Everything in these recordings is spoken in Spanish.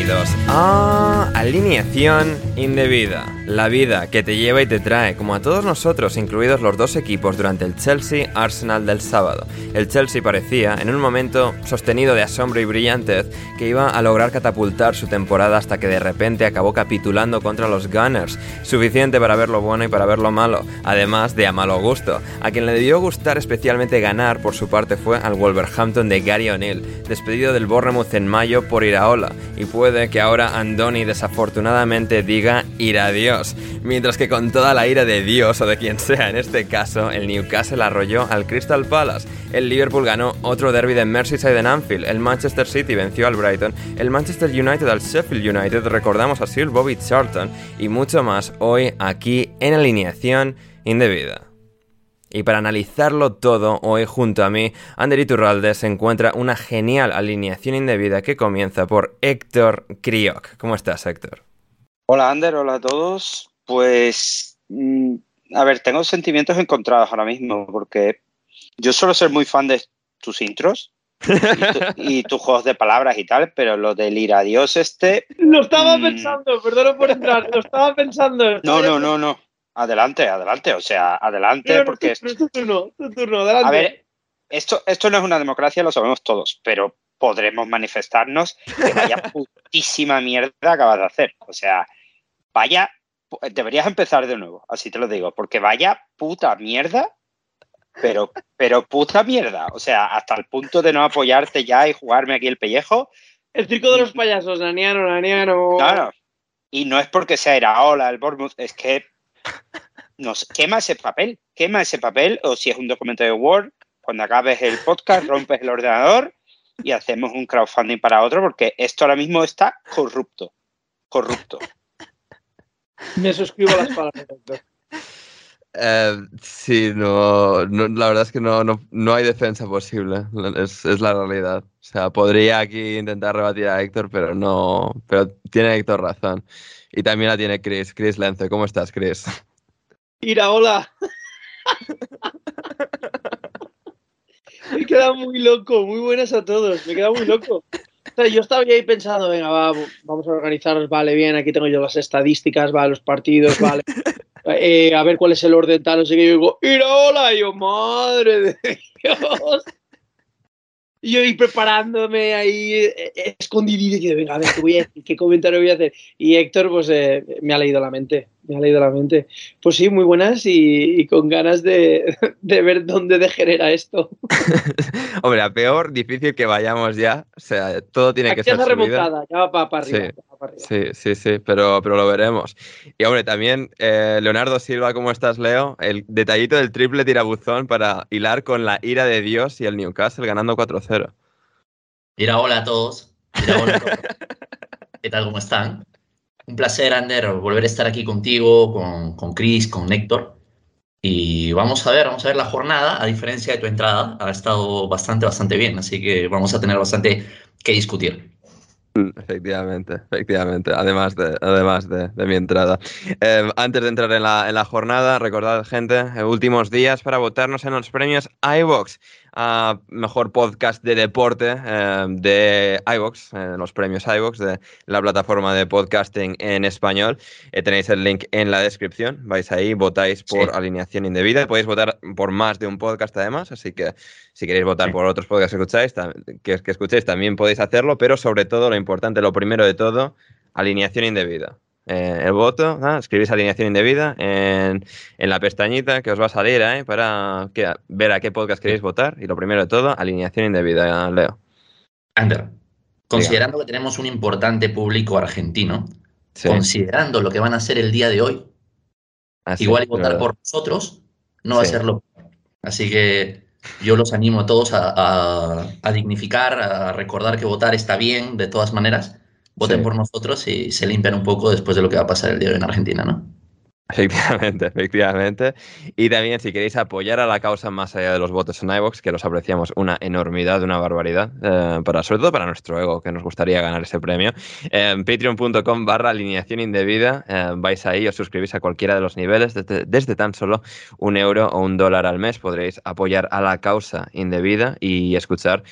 Bienvenidos a Alineación Indebida, la vida que te lleva y te trae, como a todos nosotros, incluidos los dos equipos durante el Chelsea-Arsenal del sábado. El Chelsea parecía, en un momento sostenido de asombro y brillantez, que iba a lograr catapultar su temporada hasta que de repente acabó capitulando contra los Gunners, suficiente para ver lo bueno y para ver lo malo, además de a malo gusto. A quien le debió gustar especialmente ganar, por su parte, fue al Wolverhampton de Gary O'Neill, despedido del Bournemouth en mayo por Iraola, y puede que ahora Andoni desafortunadamente diga ira Mientras que con toda la ira de Dios o de quien sea en este caso, el Newcastle arrolló al Crystal Palace, el Liverpool ganó otro derby de Merseyside en Anfield, el Manchester City venció al Brighton, el Manchester United al Sheffield United, recordamos a Sir Bobby Charlton y mucho más hoy aquí en alineación indebida. Y para analizarlo todo, hoy junto a mí, Ander Iturralde se encuentra una genial alineación indebida que comienza por Héctor Crioc. ¿Cómo estás, Héctor? Hola, Ander, hola a todos. Pues, mm, a ver, tengo sentimientos encontrados ahora mismo, porque yo suelo ser muy fan de tus intros y, tus juegos de palabras y tal, pero lo del ir a Dios este... Lo estaba mm, pensando, perdón por entrar, lo estaba pensando. No, no, no, no. Adelante, adelante, o sea, adelante porque... Es tu turno, tu turno, adelante. A ver, esto, esto no es una democracia, lo sabemos todos, pero podremos manifestarnos que vaya putísima mierda acabas de hacer. O sea, vaya, deberías empezar de nuevo, así te lo digo, porque vaya puta mierda, pero, pero puta mierda. O sea, hasta el punto de no apoyarte ya y jugarme aquí el pellejo. El circo de los payasos, Naniano, Naniano. Claro. Y no es porque sea Iraola, el Bournemouth, es que nos quema ese papel, quema ese papel, o si es un documento de Word, cuando acabes el podcast, rompes el ordenador y hacemos un crowdfunding para otro, porque esto ahora mismo está corrupto. Corrupto. Me suscribo a las palabras, eh, sí, no, la verdad es que no, no, hay defensa posible, es, es, la realidad. O sea, podría aquí intentar rebatir a Héctor, pero no, pero tiene Héctor razón. Y también la tiene Chris. Chris Lence, ¿cómo estás, Chris? Ira, hola. Me queda muy loco. Muy buenas a todos. Me queda muy loco. Yo estaba ahí pensando, venga, vamos a organizarnos, vale, bien, aquí tengo yo las estadísticas, vale, los partidos, vale. Eh, a ver cuál es el orden tal, no sé qué. Yo digo, ¡Ira, hola! Y yo, madre de Dios. Y yo ahí preparándome ahí eh, eh, escondidito y venga, a ver, ¿qué, voy a ¿qué comentario voy a hacer? Y Héctor, pues eh, me ha leído la mente, me ha leído la mente. Pues sí, muy buenas y, con ganas de, de, ver dónde degenera esto. Hombre, a peor, difícil que vayamos ya. O sea, todo tiene que ser. Ya remontada, ya va para, arriba. Sí, sí, sí, pero, pero lo veremos. Y hombre, también Leonardo Silva, ¿cómo estás, Leo? El detallito del triple tirabuzón para hilar con la ira de Dios y el Newcastle ganando 4 Mira, hola a todos. ¿Qué tal? ¿Cómo están? Un placer, Ander, volver a estar aquí contigo, con, con Chris, con Néctor. Y vamos a ver, vamos a ver la jornada, a diferencia de tu entrada, ha estado bastante, bastante bien, así que vamos a tener bastante que discutir. Efectivamente, efectivamente, además de, además de, mi entrada. Eh, antes de entrar en la, en la jornada, recordad, gente, eh, últimos días para votarnos en los premios iVox a mejor podcast de deporte eh, de iVox, eh, los premios iVox de la plataforma de podcasting en español. Eh, tenéis el link en la descripción. Vais ahí, votáis por alineación indebida. Podéis votar por más de un podcast además, así que si queréis votar por otros podcasts que escucháis, que, que escuchéis, también podéis hacerlo, pero sobre todo lo importante, lo primero de todo, alineación indebida. Eh, el voto, escribís alineación indebida en, la pestañita que os va a salir ¿eh? para ver a qué podcast queréis votar. Y lo primero de todo, alineación indebida, Leo. Ander, considerando que tenemos un importante público argentino, considerando lo que van a hacer el día de hoy, igual votar por nosotros no va a ser lo Así que yo los animo a todos a dignificar, a recordar que votar está bien de todas maneras voten por nosotros y se limpian un poco después de lo que va a pasar el día de hoy en Argentina, ¿no? Efectivamente, efectivamente. Y también si queréis apoyar a la causa más allá de los votos en iVoox, que los apreciamos una enormidad, una barbaridad, eh, para, sobre todo para nuestro ego, que nos gustaría ganar ese premio, eh, patreon.com barra alineación indebida, eh, vais ahí, os suscribís a cualquiera de los niveles, desde, desde, tan solo un euro o un dólar al mes podréis apoyar a la causa indebida y escuchar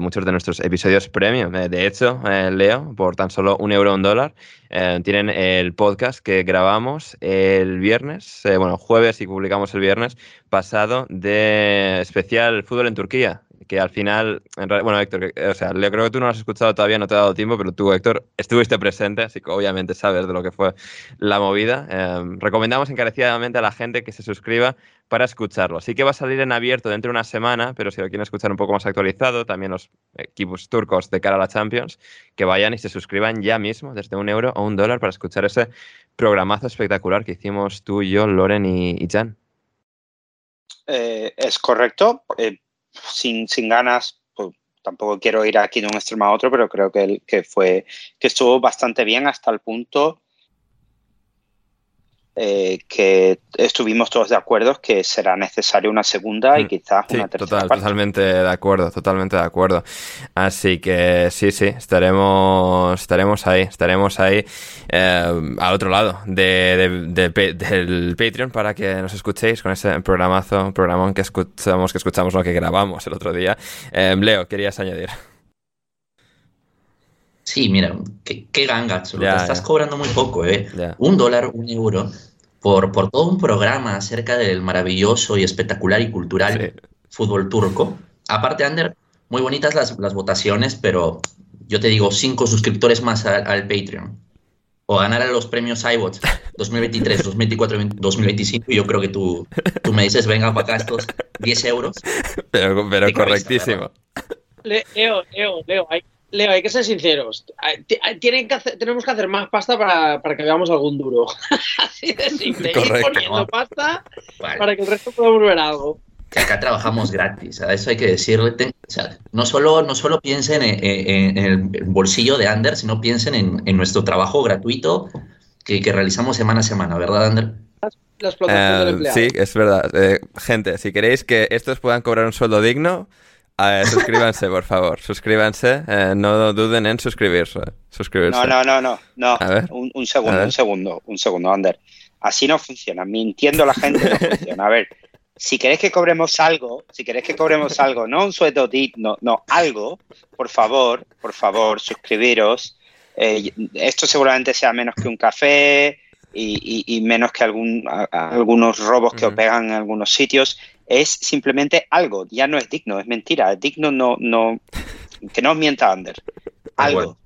muchos de nuestros episodios premium. de hecho, Leo, por tan solo un euro o un dólar, eh, tienen el podcast que grabamos el viernes, eh, bueno, jueves y publicamos el viernes pasado de especial fútbol en Turquía, que al final, bueno, Héctor, o sea, yo creo que tú no lo has escuchado todavía, no te ha dado tiempo, pero tú, Héctor, estuviste presente, así que obviamente sabes de lo que fue la movida. Eh, recomendamos encarecidamente a la gente que se suscriba para escucharlo. Sí que va a salir en abierto dentro de una semana, pero si lo quieren escuchar un poco más actualizado, también los equipos turcos de cara a la Champions, que vayan y se suscriban ya mismo desde un euro o un dólar para escuchar ese programazo espectacular que hicimos tú, yo, Loren y, Jan. Eh, es correcto. Eh, sin, sin ganas, pues, tampoco quiero ir aquí de un extremo a otro, pero creo que, que, fue, que estuvo bastante bien hasta el punto eh, que estuvimos todos de acuerdo que será necesaria una segunda y mm, quizás una tercera. Totalmente de acuerdo, totalmente de acuerdo. Así que sí, sí, estaremos, estaremos ahí, estaremos ahí eh, al otro lado de, del Patreon para que nos escuchéis con ese programazo, programón que escuchamos, que escuchamos lo que grabamos el otro día. Eh, Leo, querías añadir. Sí, mira, qué, qué ganga, estás cobrando muy poco, ¿eh? Un dólar, un euro, por, por todo un programa acerca del maravilloso y espectacular y cultural fútbol turco. Aparte, Ander, muy bonitas las, las, votaciones, pero yo te digo, cinco suscriptores más al Patreon. O ganar a los premios iBots 2023, 2024, 2025. Y yo creo que tú, tú me dices, venga para acá estos 10 euros. Pero, pero correctísimo. Leo, Leo, Leo, hay, Leo, hay que ser sinceros. Tienen que tenemos que hacer más pasta para, que veamos algún duro. Así de simple. Ir poniendo pasta para que el resto pueda volver algo. Que acá trabajamos gratis, a eso hay que decirle. o sea, no solo, no solo piensen en, el bolsillo de Ander, sino piensen en, nuestro trabajo gratuito que, realizamos semana a semana, ¿verdad, Ander? Las eh, Sí, es verdad. Eh, gente, si queréis que estos puedan cobrar un sueldo digno, suscríbanse, por favor. Suscríbanse. Eh, no duden en suscribirse. suscribirse. No, no, no, no. no. Un, un, segundo, un segundo, un segundo, Ander. Así no funciona. Mintiendo la gente no funciona. A ver, si queréis que cobremos algo, si queréis que cobremos algo, no un sueldo digno, no, algo, por favor, por favor, suscribiros. Eh, esto seguramente sea menos que un café y, menos que algún, algunos robos que os pegan en algunos sitios es simplemente algo, ya no es digno, es mentira, es digno no, no, que no os mienta Ander. Algo,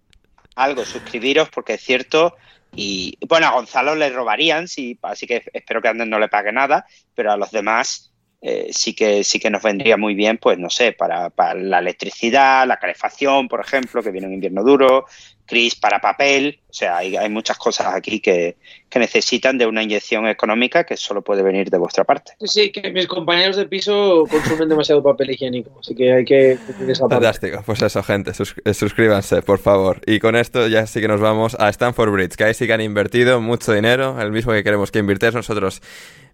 algo, suscribiros porque es cierto y bueno, a Gonzalo le robarían, sí, así que espero que Ander no le pague nada, pero a los demás eh, sí que sí que nos vendría muy bien, pues no sé, para, para la electricidad, la calefacción, por ejemplo, que viene un invierno duro, Cris para papel, o sea, hay, hay muchas cosas aquí que, que, necesitan de una inyección económica que solo puede venir de vuestra parte. Sí, sí, que mis compañeros de piso consumen demasiado papel higiénico, así que hay que... Fantástico, pues eso, gente, eh, suscríbanse, por favor. Y con esto ya sí que nos vamos a Stanford Bridge, que ahí sí que han invertido mucho dinero, el mismo que queremos que invirtáis nosotros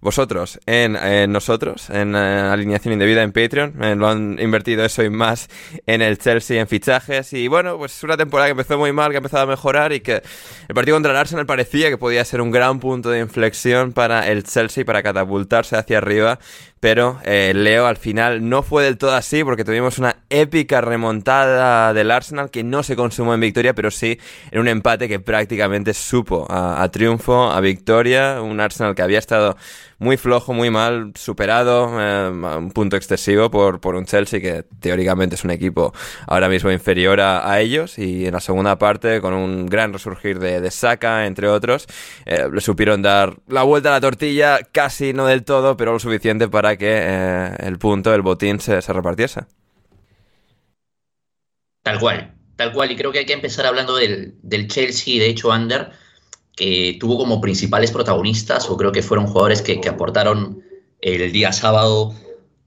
vosotros en, nosotros, en eh, alineación indebida en Patreon. Eh, lo han invertido eso y más en el Chelsea, en fichajes. Y bueno, pues una temporada que empezó muy mal, que ha empezado a mejorar y que el partido contra el Arsenal parecía que podía ser un gran punto de inflexión para el Chelsea, para catapultarse hacia arriba pero eh, Leo al final no fue del todo así porque tuvimos una épica remontada del Arsenal que no se consumó en victoria, pero sí en un empate que prácticamente supo a, triunfo, a victoria, un Arsenal que había estado muy flojo, muy mal, superado eh, un punto excesivo por, por un Chelsea que teóricamente es un equipo ahora mismo inferior a, ellos y en la segunda parte con un gran resurgir de, de Saka, entre otros, eh, le supieron dar la vuelta a la tortilla, casi no del todo, pero lo suficiente para que eh, el punto, el botín se, repartiese. Tal cual, tal cual. Y creo que hay que empezar hablando del, Chelsea, de hecho, Under, que tuvo como principales protagonistas, o creo que fueron jugadores que, aportaron el día sábado,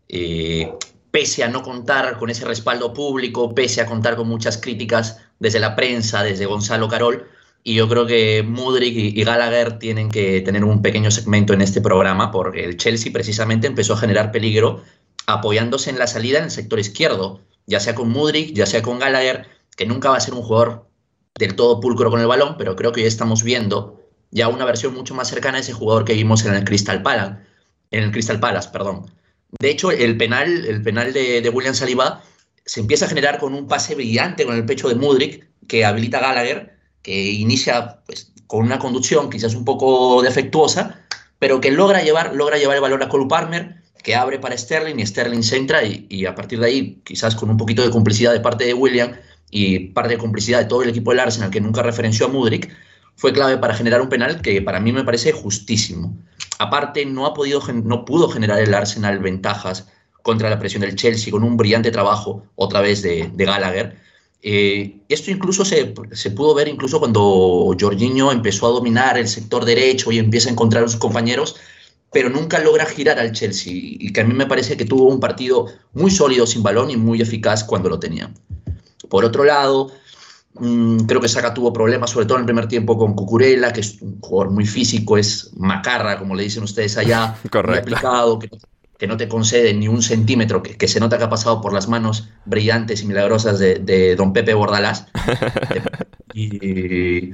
eh, pese a no contar con ese respaldo público, pese a contar con muchas críticas desde la prensa, desde Gonzalo Carol, Y yo creo que Mudrik y Gallagher tienen que tener un pequeño segmento en este programa porque el Chelsea precisamente empezó a generar peligro apoyándose en la salida en el sector izquierdo, ya sea con Mudrik, ya sea con Gallagher, que nunca va a ser un jugador del todo pulcro con el balón, pero creo que ya estamos viendo ya una versión mucho más cercana a ese jugador que vimos en el Crystal Palace, en el Crystal Palace, perdón. De hecho, el penal, el penal de, William Saliba se empieza a generar con un pase brillante con el pecho de Mudrik que habilita a Gallagher que inicia pues, con una conducción quizás un poco defectuosa, pero que logra llevar, logra llevar el valor a Cole Palmer, que abre para Sterling y Sterling se y, a partir de ahí, quizás con un poquito de complicidad de parte de William y parte de complicidad de todo el equipo del Arsenal que nunca referenció a Mudrik, fue clave para generar un penal que para mí me parece justísimo. Aparte, no, ha podido, no pudo generar el Arsenal ventajas contra la presión del Chelsea con un brillante trabajo otra vez de, Gallagher eh, esto incluso se, se, pudo ver incluso cuando Jorginho empezó a dominar el sector derecho y empieza a encontrar a sus compañeros, pero nunca logra girar al Chelsea y que a mí me parece que tuvo un partido muy sólido sin balón y muy eficaz cuando lo tenía. Por otro lado, mmm, creo que Saka tuvo problemas, sobre todo en el primer tiempo con Cucurella, que es un jugador muy físico, es macarra, como le dicen ustedes allá, aplicado, que que no te concede ni un centímetro, que, que, se nota que ha pasado por las manos brillantes y milagrosas de, de don Pepe Bordalás. y,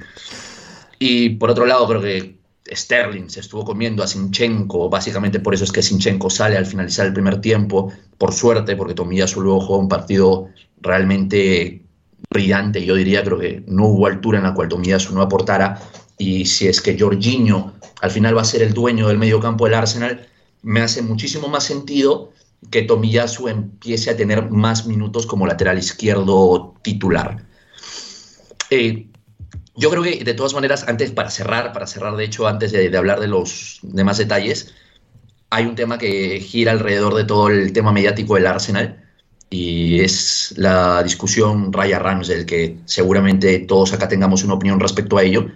y, por otro lado, creo que Sterling se estuvo comiendo a Sinchenko, básicamente por eso es que Sinchenko sale al finalizar el primer tiempo, por suerte, porque Tomiyasu luego jugó un partido realmente brillante, yo diría, creo que no hubo altura en la cual Tomiyasu no aportara, y si es que Jorginho al final va a ser el dueño del medio campo del Arsenal, me hace muchísimo más sentido que Tomiyasu empiece a tener más minutos como lateral izquierdo titular. Eh, yo creo que de todas maneras, antes para cerrar, para cerrar de hecho, antes de, de, hablar de los demás detalles, hay un tema que gira alrededor de todo el tema mediático del Arsenal y es la discusión Raya Ramsdale, que seguramente todos acá tengamos una opinión respecto a ello,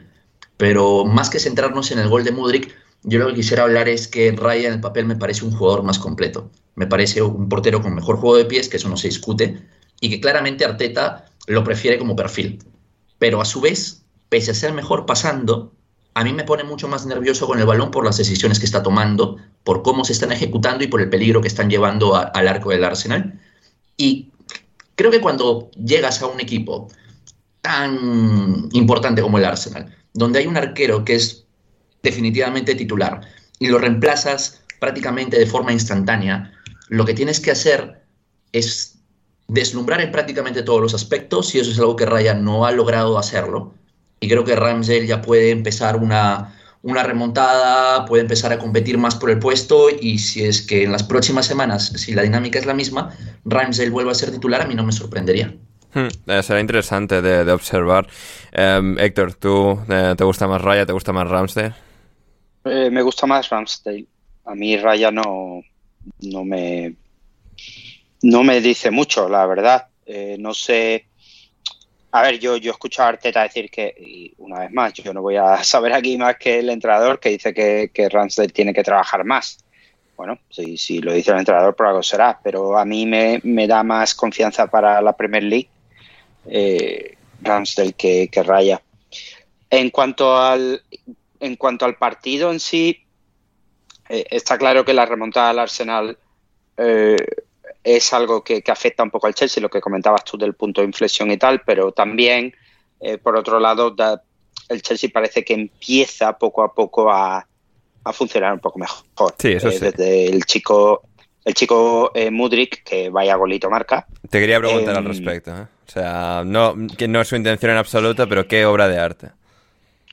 pero más que centrarnos en el gol de Mudrik, yo lo que quisiera hablar es que Raya en el papel me parece un jugador más completo. Me parece un portero con mejor juego de pies, que eso no se discute, y que claramente Arteta lo prefiere como perfil. Pero a su vez, pese a ser mejor pasando, a mí me pone mucho más nervioso con el balón por las decisiones que está tomando, por cómo se están ejecutando y por el peligro que están llevando al arco del Arsenal. Y creo que cuando llegas a un equipo tan importante como el Arsenal, donde hay un arquero que es definitivamente titular y lo reemplazas prácticamente de forma instantánea, lo que tienes que hacer es deslumbrar en prácticamente todos los aspectos y eso es algo que Ryan no ha logrado hacerlo. Y creo que Ramsdale ya puede empezar una, una remontada, puede empezar a competir más por el puesto y si es que en las próximas semanas, si la dinámica es la misma, Ramsdale vuelve a ser titular, a mí no me sorprendería. Hmm, eh, será interesante de, de observar. Um, Héctor, ¿tú eh, te gusta más Raya, te gusta más Ramsdale? Eh, me gusta más Ramsdale. A mí Raya no, no me no me dice mucho, la verdad. Eh, no sé. A ver, yo, yo escucho a Arteta decir que, y una vez más, yo no voy a saber aquí más que el entrenador que dice que, que Ramsdale tiene que trabajar más. Bueno, si, si lo dice el entrenador, por algo será, pero a mí me, me da más confianza para la Premier League eh, Ramsdale que, que Raya. En cuanto al en cuanto al partido en sí, eh, está claro que la remontada al Arsenal eh, es algo que, que, afecta un poco al Chelsea, lo que comentabas tú del punto de inflexión y tal, pero también, eh, por otro lado, da, el Chelsea parece que empieza poco a poco a, a funcionar un poco mejor. Sí, eso sí. Desde el chico, el chico Mudrik, que vaya golito marca. Te quería preguntar al respecto. O sea, no, que no es su intención en absoluto, pero qué obra de arte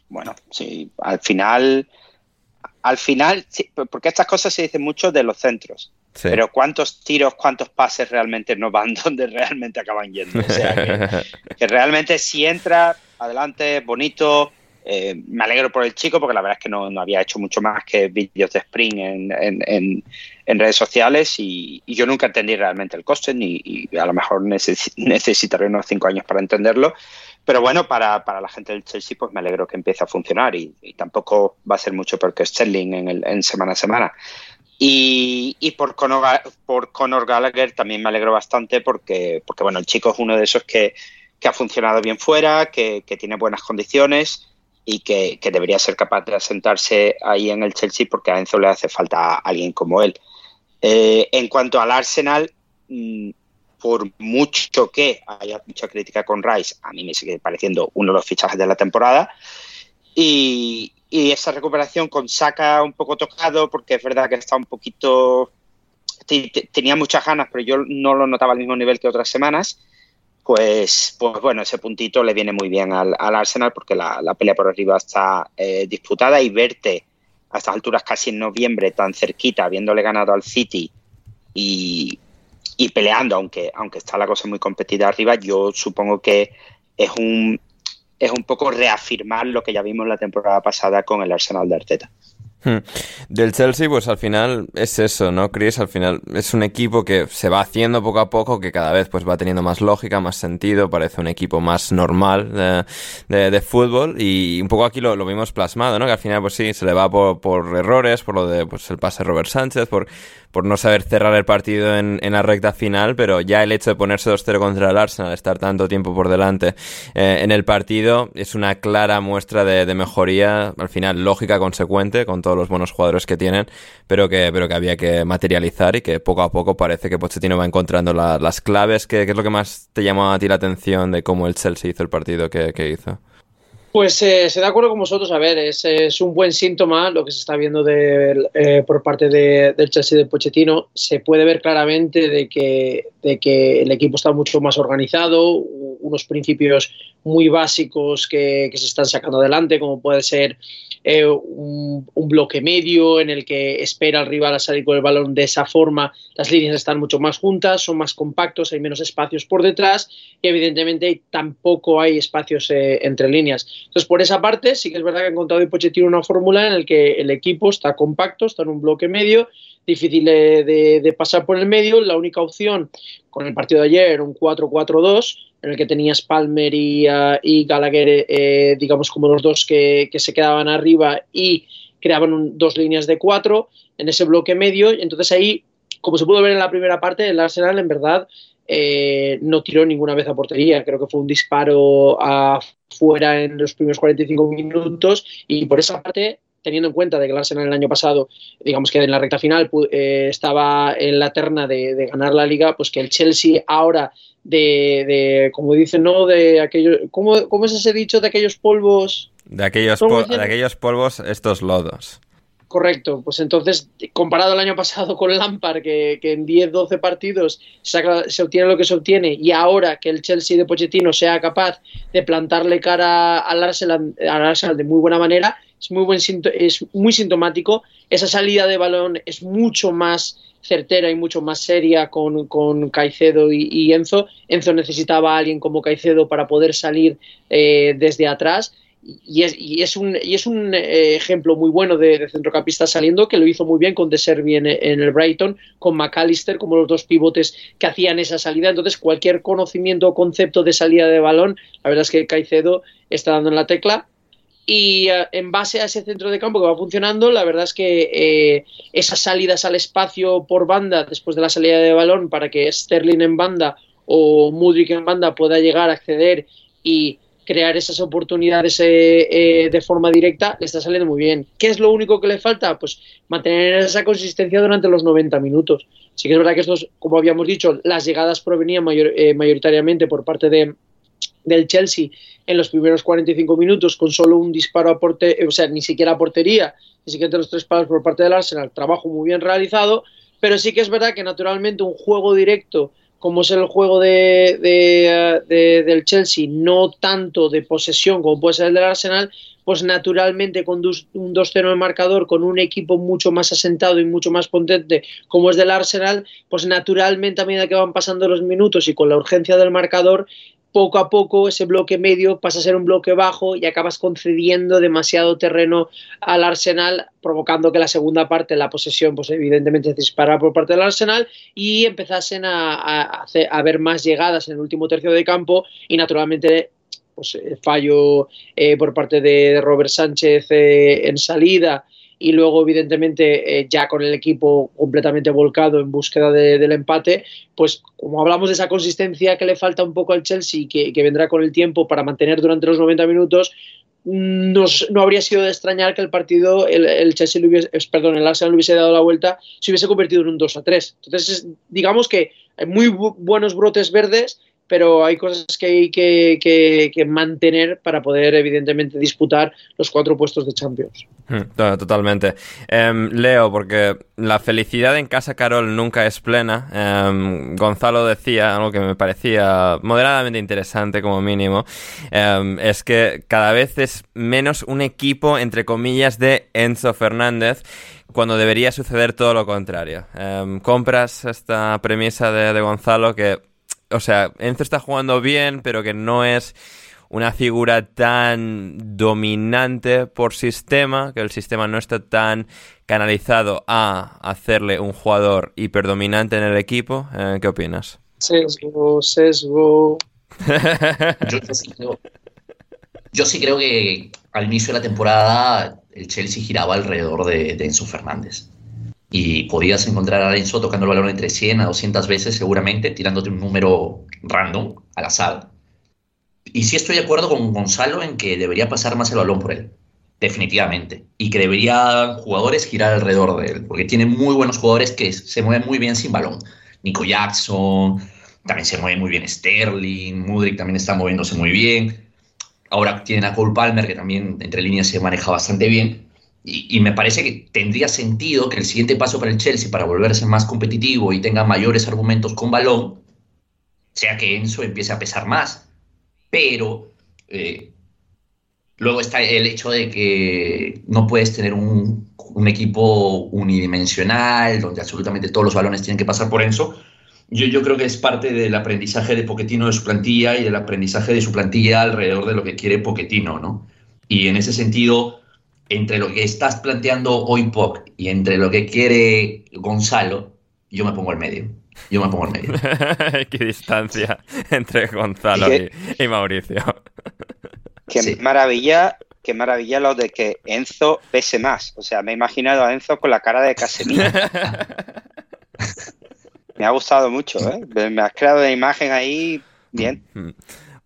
bueno, sí, al final, al final, porque estas cosas se dicen mucho de los centros, sí. pero cuántos tiros, cuántos pases realmente no van donde realmente acaban yendo. O sea, que, que realmente si entra, adelante, bonito. Eh, me alegro por el chico porque la verdad es que no, no había hecho mucho más que vídeos de Spring en, en, en, en redes sociales y, y, yo nunca entendí realmente el coste ni, y a lo mejor neces necesitaré unos cinco años para entenderlo. Pero bueno, para, para, la gente del Chelsea, pues me alegro que empiece a funcionar y, tampoco va a ser mucho porque Sterling en, en semana a semana. Y, y por, Conor, por, Conor, Gallagher también me alegro bastante porque, porque, bueno, el chico es uno de esos que, que ha funcionado bien fuera, que, tiene buenas condiciones y que, debería ser capaz de asentarse ahí en el Chelsea porque a Enzo le hace falta a alguien como él. Eh, en cuanto al Arsenal, mm, por mucho que haya mucha crítica con Rice, a mí me sigue pareciendo uno de los fichajes de la temporada. Y, esa recuperación con Saka un poco tocado, porque es verdad que está un poquito. Tenía muchas ganas, pero yo no lo notaba al mismo nivel que otras semanas. Pues, pues bueno, ese puntito le viene muy bien al, Arsenal porque la, pelea por arriba está eh, disputada y verte a estas alturas casi en noviembre tan cerquita, habiéndole ganado al City y, y peleando, aunque, aunque está la cosa muy competida arriba, yo supongo que es un, es un poco reafirmar lo que ya vimos la temporada pasada con el Arsenal de Arteta. Hmm. Del Chelsea, pues al final es eso, ¿no, Chris? Al final es un equipo que se va haciendo poco a poco, que cada vez pues va teniendo más lógica, más sentido, parece un equipo más normal de, de, fútbol y un poco aquí lo, lo, vimos plasmado, ¿no? Que al final pues sí, se le va por, por errores, por lo de pues el pase Robert Sánchez, por por no saber cerrar el partido en, la recta final, pero ya el hecho de ponerse 2-0 contra el Arsenal, estar tanto tiempo por delante eh, en el partido, es una clara muestra de, mejoría, al final lógica, consecuente, con todos los buenos jugadores que tienen, pero que, pero que había que materializar y que poco a poco parece que Pochettino va encontrando las claves. ¿Qué, es lo que más te llamó a ti la atención de cómo el Chelsea hizo el partido que hizo? Pues eh, se da acuerdo con vosotros, a ver, es, un buen síntoma lo que se está viendo de, eh, por parte de, del Chelsea de Pochettino. Se puede ver claramente de de que el equipo está mucho más organizado, unos principios muy básicos que, se están sacando adelante, como puede ser eh, un, bloque medio en el que espera al rival a salir con el balón de esa forma. Las líneas están mucho más juntas, son más compactos, hay menos espacios por detrás y evidentemente tampoco hay espacios eh, entre líneas. Entonces, por esa parte, sí que es verdad que ha encontrado Pochettino una fórmula en la que el equipo está compacto, está en un bloque medio, difícil de, pasar por el medio. La única opción con el partido de ayer un 4-4-2 en el que tenías Palmer y, uh, Gallagher, eh, digamos, como los dos que, que, se quedaban arriba y creaban dos líneas de cuatro en ese bloque medio. Entonces ahí, como se pudo ver en la primera parte, el Arsenal en verdad eh, no tiró ninguna vez a portería. Creo que fue un disparo afuera en los primeros 45 minutos y por esa parte teniendo en cuenta de que el Arsenal el año pasado, digamos que en la recta final eh, estaba en la terna de, de, ganar la liga, pues que el Chelsea ahora de, como dicen, ¿no? De aquellos, ¿cómo, ¿cómo, es ese dicho de aquellos polvos? De aquellos, de aquellos polvos, estos lodos. Correcto, pues entonces, comparado al año pasado con Lampard, que, que en 10-12 partidos se obtiene lo que se obtiene, y ahora que el Chelsea de Pochettino sea capaz de plantarle cara al Arsenal, al Arsenal de muy buena manera, es muy, buen, es muy sintomático. Esa salida de balón es mucho más certera y mucho más seria con, con Caicedo y, Enzo. Enzo necesitaba a alguien como Caicedo para poder salir eh, desde atrás. Y es, y es, un, y es un eh, ejemplo muy bueno de, centrocampista saliendo, que lo hizo muy bien con De en, en, el Brighton, con McAllister como los dos pivotes que hacían esa salida. Entonces, cualquier conocimiento o concepto de salida de balón, la verdad es que Caicedo está dando en la tecla y eh, en base a ese centro de campo que va funcionando, la verdad es que eh, esas salidas al espacio por banda después de la salida de balón para que Sterling en banda o Mudrik en banda pueda llegar a acceder y crear esas oportunidades eh, de forma directa, le está saliendo muy bien. ¿Qué es lo único que le falta? Pues mantener esa consistencia durante los 90 minutos. Sí que es verdad que estos, como habíamos dicho, las llegadas provenían mayoritariamente por parte de, del Chelsea en los primeros 45 minutos con solo un disparo a portería, o sea, ni siquiera a portería, ni siquiera de los tres palos por parte del Arsenal, trabajo muy bien realizado, pero sí que es verdad que naturalmente un juego directo como es el juego de, de, del Chelsea, no tanto de posesión como puede ser el del Arsenal, pues naturalmente con un 2-0 en marcador, con un equipo mucho más asentado y mucho más potente como es del Arsenal, pues naturalmente a medida que van pasando los minutos y con la urgencia del marcador, poco a poco ese bloque medio pasa a ser un bloque bajo y acabas concediendo demasiado terreno al Arsenal, provocando que la segunda parte, la posesión, pues evidentemente se por parte del Arsenal y empezasen a, a, ver más llegadas en el último tercio de campo y naturalmente pues fallo eh, por parte de Robert Sánchez eh, en salida y luego evidentemente eh, ya con el equipo completamente volcado en búsqueda del empate, pues como hablamos de esa consistencia que le falta un poco al Chelsea, que, que vendrá con el tiempo para mantener durante los 90 minutos, no habría sido de extrañar que el partido, el, Chelsea hubiese, perdón, el Arsenal hubiese dado la vuelta, se hubiese convertido en un 2 a 3. Entonces, digamos que hay muy buenos brotes verdes pero hay cosas que hay que, mantener para poder, evidentemente, disputar los cuatro puestos de Champions. Hmm, totalmente. Em, Leo, porque la felicidad en casa Carol nunca es plena. Em, Gonzalo decía algo que me parecía moderadamente interesante como mínimo. Em, es que cada vez es menos un equipo, entre comillas, de Enzo Fernández cuando debería suceder todo lo contrario. compras esta premisa de Gonzalo que o sea, Enzo está jugando bien, pero que no es una figura tan dominante por sistema, que el sistema no está tan canalizado a hacerle un jugador hiperdominante en el equipo. Eh, ¿Qué opinas? Sesgo, sesgo. yo, sí creo, que al inicio de la temporada el Chelsea giraba alrededor de Enzo Fernández y podías encontrar a Enzo tocando el balón entre 100 a 200 veces seguramente, tirándote un número random al azar. Y sí estoy de acuerdo con Gonzalo en que debería pasar más el balón por él, definitivamente. Y que debería jugadores girar alrededor de él, porque tiene muy buenos jugadores que se mueven muy bien sin balón. Nico Jackson, también se mueve muy bien Sterling, Mudrik también está moviéndose muy bien. Ahora tienen a Cole Palmer, que también entre líneas se maneja bastante bien. Y, me parece que tendría sentido que el siguiente paso para el Chelsea, para volverse más competitivo y tenga mayores argumentos con balón, sea que Enzo empiece a pesar más. Pero eh, luego está el hecho de que no puedes tener un, equipo unidimensional, donde absolutamente todos los balones tienen que pasar por Enzo. Yo, yo creo que es parte del aprendizaje de Poquetino de su plantilla y del aprendizaje de su plantilla alrededor de lo que quiere Poquetino, ¿no? Y en ese sentido entre lo que estás planteando hoy, Poc, y entre lo que quiere Gonzalo, yo me pongo al medio. Yo me pongo al medio. Qué distancia entre Gonzalo y, Mauricio. Qué maravilla, qué maravilla lo de que Enzo pese más. O sea, me he imaginado a Enzo con la cara de Casemiro. me ha gustado mucho, ¿eh? Me has creado una imagen ahí bien.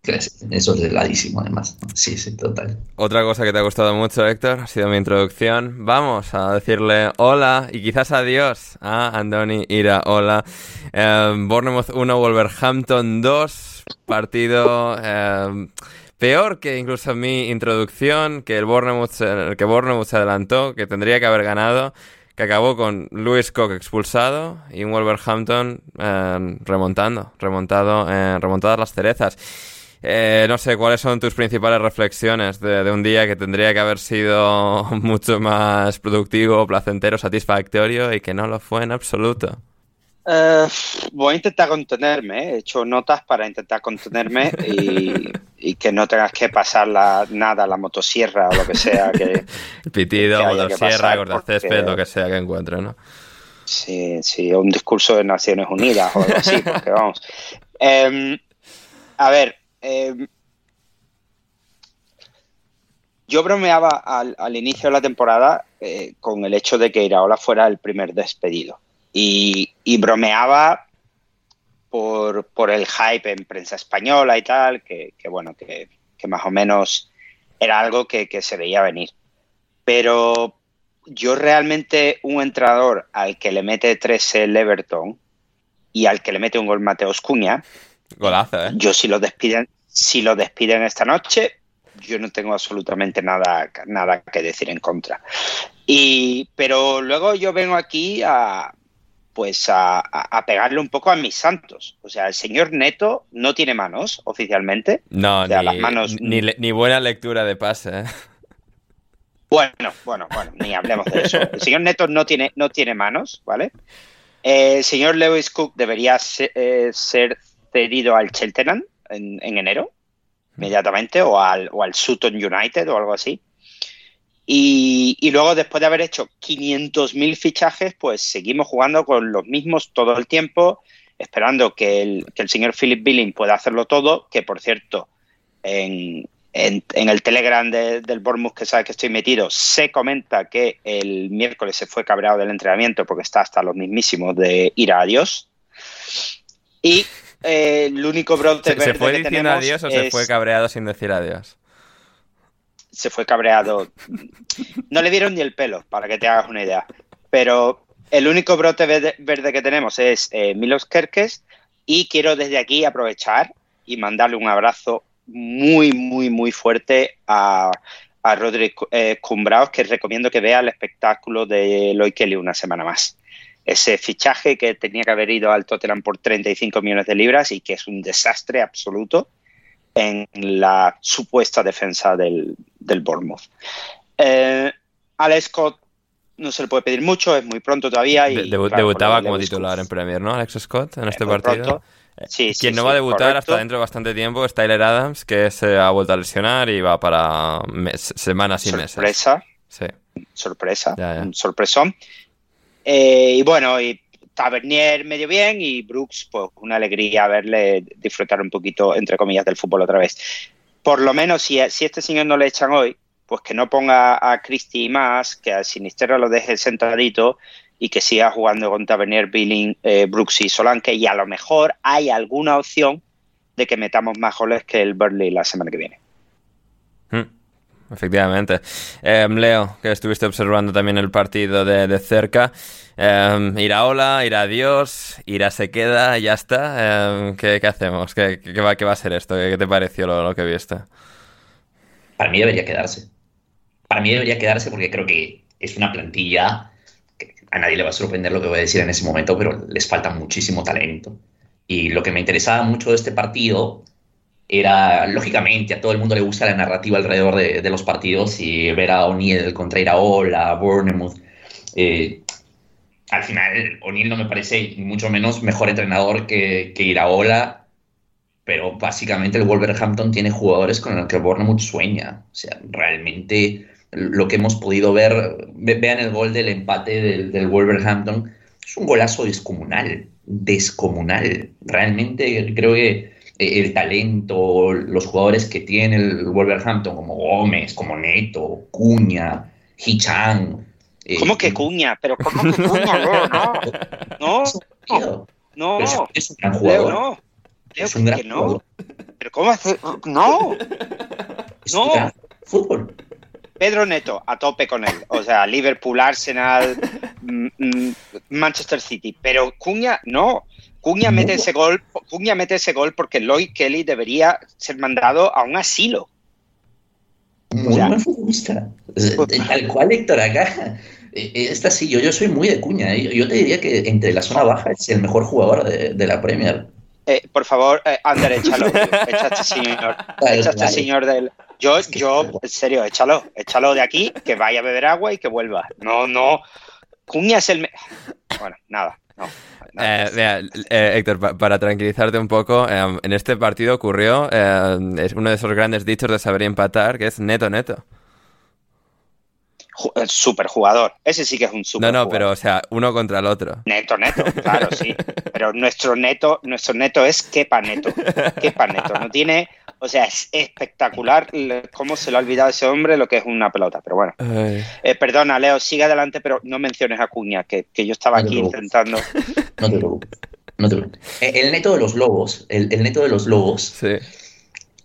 Eso es heladísimo, además. Sí, sí, total. Otra cosa que te ha gustado mucho, Héctor, ha sido mi introducción. Vamos a decirle hola y quizás adiós a Andoni Ira. Hola. Eh, Bournemouth 1, Wolverhampton 2. Partido eh, peor que incluso mi introducción, que el Bournemouth, que Bournemouth se adelantó, que tendría que haber ganado que acabó con Lewis Cook expulsado y un Wolverhampton eh, remontando, remontado, eh, remontadas las cerezas. Eh, no sé, ¿cuáles son tus principales reflexiones de, un día que tendría que haber sido mucho más productivo, placentero, satisfactorio y que no lo fue en absoluto? Eh, voy a intentar contenerme, he hecho notas para intentar contenerme y, que no tengas que pasar la, nada, la motosierra o lo que sea. Que, Pitido, motosierra, césped, lo que sea que encuentre, ¿no? Sí, sí, un discurso de Naciones Unidas o algo así, porque vamos. Em, a ver, Em, yo bromeaba al, inicio de la temporada eh, con el hecho de que Iraola fuera el primer despedido. Y, bromeaba por, el hype en prensa española y tal, que, bueno, que, más o menos era algo que, se veía venir. Pero yo realmente un entrenador al que le mete 3 el Everton y al que le mete un gol Mateos Cuña, Golazo, ¿eh? Yo si lo despiden, si lo despiden esta noche, yo no tengo absolutamente nada, nada que decir en contra. Y, pero luego yo vengo aquí a pues a, pegarle un poco a mis santos. O sea, el señor Neto no tiene manos oficialmente. No, ni, las manos... Ni, buena lectura de pase. ¿eh? Bueno, bueno, bueno, ni hablemos de eso. El señor Neto no tiene, no tiene manos, ¿vale? el señor Lewis Cook debería eh, ser cedido al Cheltenham en, enero, inmediatamente, o al, o al Sutton United o algo así. Y, luego, después de haber hecho 500.000 fichajes, pues seguimos jugando con los mismos todo el tiempo, esperando que el, señor Philip Billing pueda hacerlo todo, que por cierto, en, en, el Telegram del Bournemouth, que sabe que estoy metido, se comenta que el miércoles se fue cabreado del entrenamiento porque está hasta los mismísimos de ir a adiós. Y eh, el único brote ¿Se, ¿Se fue diciendo adiós o se fue cabreado sin decir adiós? Se fue cabreado. No le dieron ni el pelo, para que te hagas una idea. Pero el único brote verde, que tenemos es eh, Milos Kerkes y quiero desde aquí aprovechar y mandarle un abrazo muy, muy, muy fuerte a, a Rodri eh, Cumbraos, que recomiendo que vea el espectáculo de Loy Kelly una semana más. Ese fichaje que tenía que haber ido al Tottenham por 35 millones de libras y que es un desastre absoluto en la supuesta defensa del, del Bournemouth. Eh, Alex Scott no se le puede pedir mucho, es muy pronto todavía. Y, debutaba como titular en Premier, ¿no? Alex Scott en este partido. Sí, Quien no va a debutar hasta dentro de bastante tiempo es Tyler Adams, que se ha vuelto a lesionar y va para semanas y meses. Sorpresa. Sí. Sorpresa. Un sorpresón. Eh, y bueno, y Tavernier medio bien y Brooks, pues una alegría verle disfrutar un poquito, entre comillas, del fútbol otra vez. Por lo menos, si, si este señor no le echan hoy, pues que no ponga a Christie más, que al Sinisterra lo deje sentadito y que siga jugando con Tavernier, Billing, eh, Brooks y Solanke y a lo mejor hay alguna opción de que metamos más goles que el Burnley la semana que viene. Efectivamente. Em, Leo, que estuviste observando también el partido de, cerca. Eh, irá hola, irá adiós, irá se queda, ya está. Em, ¿qué, hacemos? ¿Qué, va, ¿Qué, va, a ser esto? ¿Qué, te pareció lo, lo que viste? Para mí debería quedarse. Para mí debería quedarse porque creo que es una plantilla a nadie le va a sorprender lo que voy a decir en ese momento, pero les falta muchísimo talento. Y lo que me interesaba mucho de este partido era, lógicamente, a todo el mundo le gusta la narrativa alrededor de, los partidos y ver a O'Neill contra Iraola, a Bournemouth. Eh, al final, O'Neill no me parece mucho menos mejor entrenador que, que Iraola, pero básicamente el Wolverhampton tiene jugadores con los que Bournemouth sueña. O sea, realmente lo que hemos podido ver, vean el gol del empate del, Wolverhampton, es un golazo descomunal, descomunal. Realmente creo que el talento, los jugadores que tiene el Wolverhampton, como Gómez, como Neto, Cuña, Hichan. Eh, ¿Cómo que Cuña? ¿Pero cómo que Cuña? No, no, no. Es, un gran jugador. no. es un gran jugador. ¿Pero cómo hace? No. no. Fútbol. Pedro Neto, a tope con él. O sea, Liverpool, Arsenal, mm, mm, Manchester City. Pero Cuña, no. Cuña mete ese gol, Cuña mete ese gol porque Lloyd Kelly debería ser mandado a un asilo. Muy futbolista. Tal cual, Héctor, acá. Eh, eh, esta sí, yo, yo soy muy de Cuña. ¿eh? Yo te diría que entre la zona baja es el mejor jugador de, la Premier. por favor, Ander, échalo. Echa este señor. Echa este señor del, yo, yo, en serio, échalo, échalo de aquí, que vaya a beber agua y que vuelva. No, no. Cuña es el. Bueno, nada. No, eh, eh, Héctor, para tranquilizarte un poco, eh, en este partido ocurrió es uno de esos grandes dichos de saber empatar, que es neto neto. Super jugador. Ese sí que es un super. No, no, pero o sea, uno contra el otro. Neto, neto, claro, sí. Pero nuestro neto, nuestro neto es quepa neto. Quepa neto. No tiene, o sea, es espectacular cómo se lo ha olvidado ese hombre lo que es una pelota. Pero bueno. Eh, perdona, Leo, sigue adelante, pero no menciones a Cuña, que, yo estaba aquí intentando. No te preocupes. No te preocupes. Eh, el neto de los lobos, el, neto de los lobos. Sí.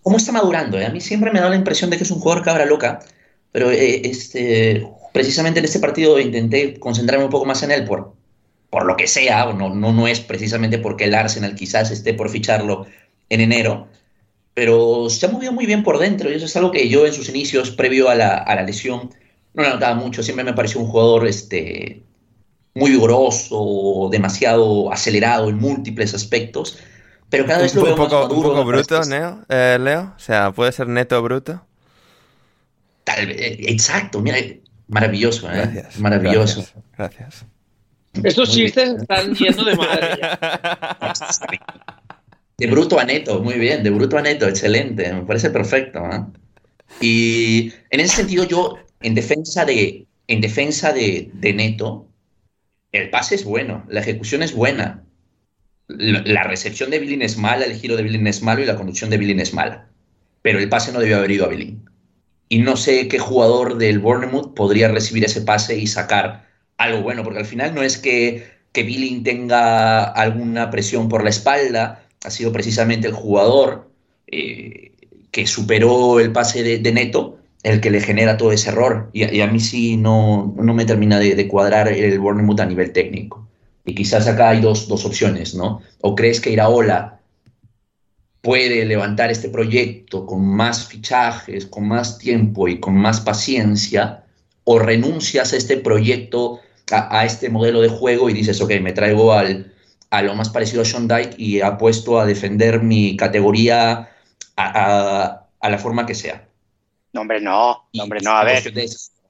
¿Cómo está madurando? Eh? A mí siempre me da la impresión de que es un jugador cabra loca, pero este, precisamente en este partido intenté concentrarme un poco más en él por, por lo que sea, no, no, no es precisamente porque el Arsenal quizás esté por ficharlo en enero, pero se ha movido muy bien por dentro y eso es algo que yo en sus inicios, previo a la, lesión, no le notaba mucho. Siempre me pareció un jugador este, muy vigoroso, demasiado acelerado en múltiples aspectos, pero cada vez lo veo más maduro. ¿Un poco bruto, eh, Leo? O sea, ¿puede ser neto bruto? Tal vez, exacto, mira, maravilloso, ¿eh? maravilloso. Gracias. Estos chistes están yendo de madre. De bruto a neto, muy bien, de bruto a neto, excelente, me parece perfecto. ¿eh? Y en ese sentido yo, en defensa de, en defensa de, neto, el pase es bueno, la ejecución es buena, la, recepción de Billing es mala, el giro de Billing es malo y la conducción de Billing es mala. pero el pase no debió haber ido a Billing. Y no sé qué jugador del Bournemouth podría recibir ese pase y sacar algo bueno, porque al final no es que, que Billing tenga alguna presión por la espalda, ha sido precisamente el jugador eh, que superó el pase de, Neto el que le genera todo ese error. Y, a mí sí no, no me termina de, cuadrar el Bournemouth a nivel técnico. Y quizás acá hay dos, dos opciones, ¿no? O crees que Iraola puede levantar este proyecto con más fichajes, con más tiempo y con más paciencia, o renuncias a este proyecto, a, este modelo de juego y dices, ok, me traigo al, a lo más parecido a Sean Dyke y apuesto a defender mi categoría a, la forma que sea. No, hombre, no, no hombre, no, a ver.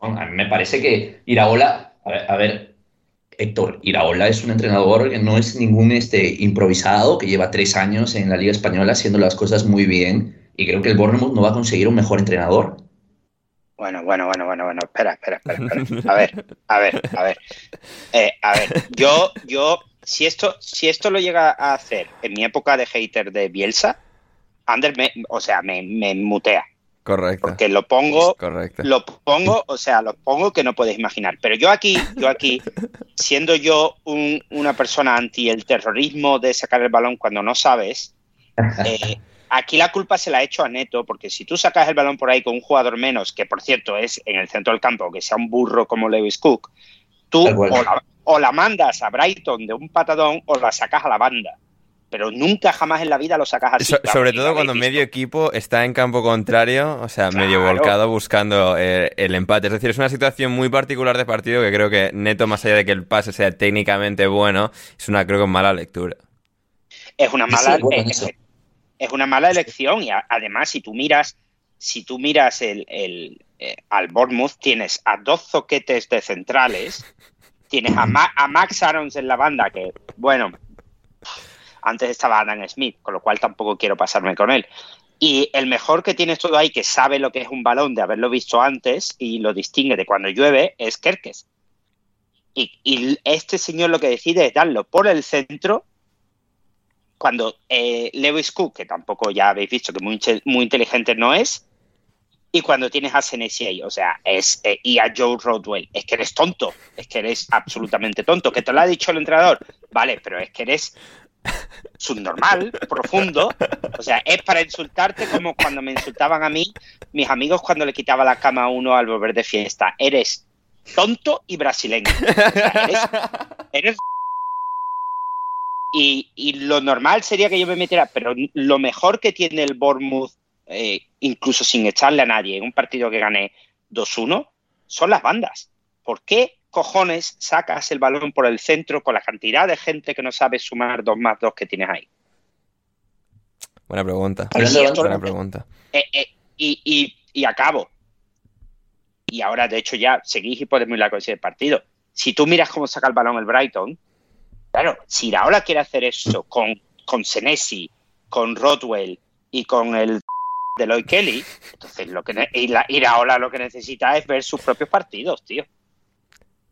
A mí me parece que Iraola, a ver, a ver Héctor Iraola es un entrenador que no es ningún este, improvisado, que lleva tres años en la Liga Española haciendo las cosas muy bien y creo que el Bournemouth no va a conseguir un mejor entrenador. Bueno, bueno, bueno, bueno, bueno, espera, espera, espera, A ver, a ver, a ver. Eh, a ver, yo, yo, si esto, si esto lo llega a hacer en mi época de hater de Bielsa, Ander me, o sea, me, me mutea. Correcto. Porque lo pongo, lo pongo, o sea, lo pongo que no podéis imaginar. Pero yo aquí, yo aquí, siendo yo una persona anti el terrorismo de sacar el balón cuando no sabes, eh, aquí la culpa se la he hecho a Neto, porque si tú sacas el balón por ahí con un jugador menos, que por cierto es en el centro del campo, que sea un burro como Lewis Cook, tú o la mandas a Brighton de un patadón o la sacas a la banda pero nunca jamás en la vida lo sacas así. sobre todo cuando medio equipo está en campo contrario, o sea, medio volcado buscando eh, el empate. Es decir, es una situación muy particular de partido que creo que neto, más allá de que el pase sea técnicamente bueno, es una creo que mala lectura. Es una mala, eh, es, una mala elección y además si tú miras, si tú miras el, eh, al Bournemouth tienes a dos zoquetes de centrales, tienes a, Max Arons en la banda que, bueno, antes estaba Adam Smith, con lo cual tampoco quiero pasarme con él. Y el mejor que tienes todo ahí, que sabe lo que es un balón de haberlo visto antes y lo distingue de cuando llueve, es Kerkes. Y, este señor lo que decide es darlo por el centro cuando eh, Lewis Cook, que tampoco ya habéis visto que muy inteligente no es, y cuando tienes a Senesi o sea, es, eh, y a Joe Rodwell, es que eres tonto, es que eres absolutamente tonto, que te lo ha dicho el entrenador, vale, pero es que eres subnormal, profundo. O sea, es para insultarte como cuando me insultaban a mí mis amigos cuando le quitaba la cama a uno al volver de fiesta. Eres tonto y brasileño. eres, Y, lo normal sería que yo me metiera, pero lo mejor que tiene el Bournemouth, eh, incluso sin echarle a nadie, en un partido que gane 2-1, son las bandas. ¿Por qué cojones sacas el balón por el centro con la cantidad de gente que no sabe sumar dos más dos que tienes ahí? Buena pregunta. buena pregunta. Eh, eh, y, acabo. Y ahora, de hecho, ya seguís y podemos ir a ese partido. Si tú miras cómo saca el balón el Brighton, claro, si ahora quiere hacer eso con, con Senesi, con Rodwell y con el de Lloyd Kelly, entonces lo que ir ahora lo que necesita es ver sus propios partidos, tío.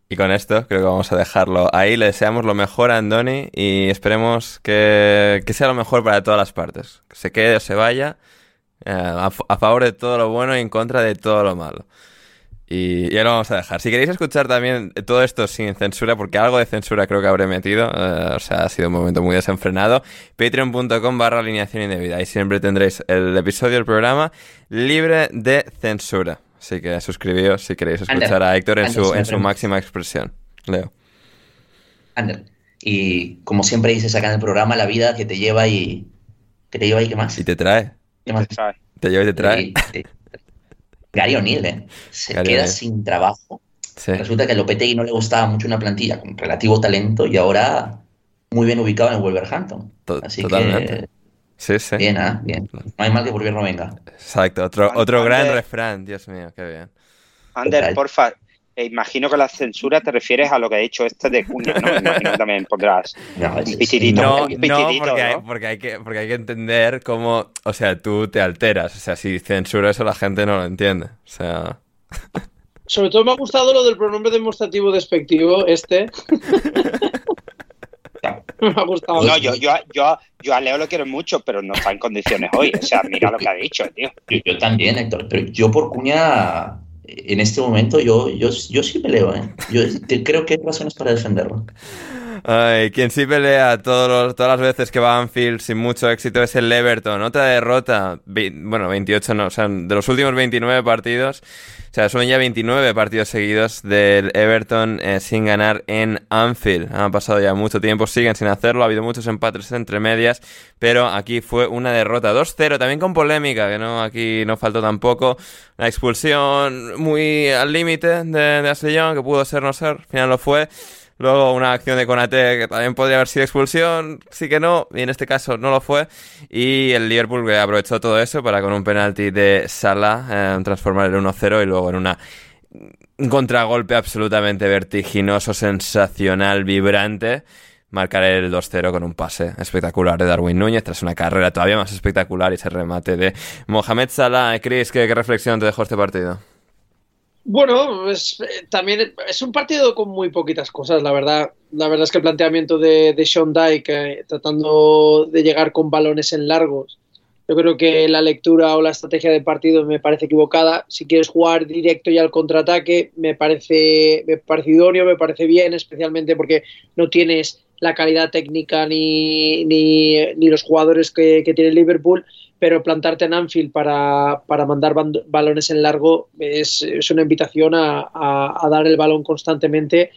Y con esto creo que vamos a dejarlo ahí. Le deseamos lo mejor a Andoni y esperemos que, sea lo mejor para todas las partes. Que se quede o se vaya eh, a, favor de todo lo bueno y en contra de todo lo malo. Y ya lo vamos a dejar. Si queréis escuchar también todo esto sin censura, porque algo de censura creo que habré metido, eh, o sea, ha sido un momento muy desenfrenado, patreon.com barra alineación indebida. Ahí siempre tendréis el episodio del programa libre de censura. Así que suscribíos si queréis escuchar a Héctor en, su, en su máxima expresión. Leo. Ander. Y como siempre dices acá en el programa, la vida que te lleva y. que te lleva y qué más. Y te trae. ¿Qué más? Te lleva y te trae. Gary O'Neill, ¿eh? Se queda sin trabajo. Resulta que a Lopetegui no le gustaba mucho una plantilla con relativo talento y ahora muy bien ubicado en el Wolverhampton. Así que Sí, sí. Bien, ¿ah? Bien. No hay mal que por bien no venga. Exacto, otro, otro gran refrán, Dios mío, qué bien. Ander, porfa, eh, imagino que la censura te refieres a lo que ha dicho este de Cuña, ¿no? Imagino que también pondrás no, un pitidito. No, no, porque, Hay, porque, hay que, porque hay que entender cómo, o sea, tú te alteras. O sea, si censura eso la gente no lo entiende. O sea... Sobre todo me ha gustado lo del pronombre demostrativo despectivo, este. me ha gustado. No, yo, yo, yo, yo a Leo lo quiero mucho, pero no está en condiciones hoy. O sea, mira lo que ha dicho, tío. Yo, yo también, Héctor, pero yo por cuña, en este momento, yo, yo, yo sí me leo, ¿eh? Yo creo que hay razones para defenderlo. Ay, quien sí pelea todos los- todas las veces que va Anfield sin mucho éxito es el Everton. Otra derrota, bueno, 28 no, o sea, de los últimos 29 partidos, o sea, son ya 29 partidos seguidos del Everton eh, sin ganar en Anfield. Ha pasado ya mucho tiempo, siguen sin hacerlo, ha habido muchos empates entre medias, pero aquí fue una derrota 2-0, también con polémica, que no aquí no faltó tampoco. La expulsión muy al límite de, de Young, que pudo ser no ser, al final lo fue. Luego una acción de Konate que también podría haber sido expulsión, sí que no, y en este caso no lo fue. Y el Liverpool que aprovechó todo eso para con un penalti de Salah eh, transformar el 1-0 y luego en una un contragolpe absolutamente vertiginoso, sensacional, vibrante. Marcar el 2-0 con un pase espectacular de Darwin Núñez tras una carrera todavía más espectacular y ese remate de Mohamed Salah. Chris, ¿qué, qué reflexión te dejó este partido? Bueno, pues, eh, también es un partido con muy poquitas cosas, la verdad. La verdad es que el planteamiento de, Sean Dyke, eh, tratando de llegar con balones en largos, yo creo que la lectura o la estrategia del partido me parece equivocada. Si quieres jugar directo y al contraataque, me parece, me parece idóneo, me parece bien, especialmente porque no tienes la calidad técnica ni, ni, los jugadores que tiene Liverpool pero plantarte en Anfield para, para mandar balones en largo es, es una invitación a, a, dar el balón constantemente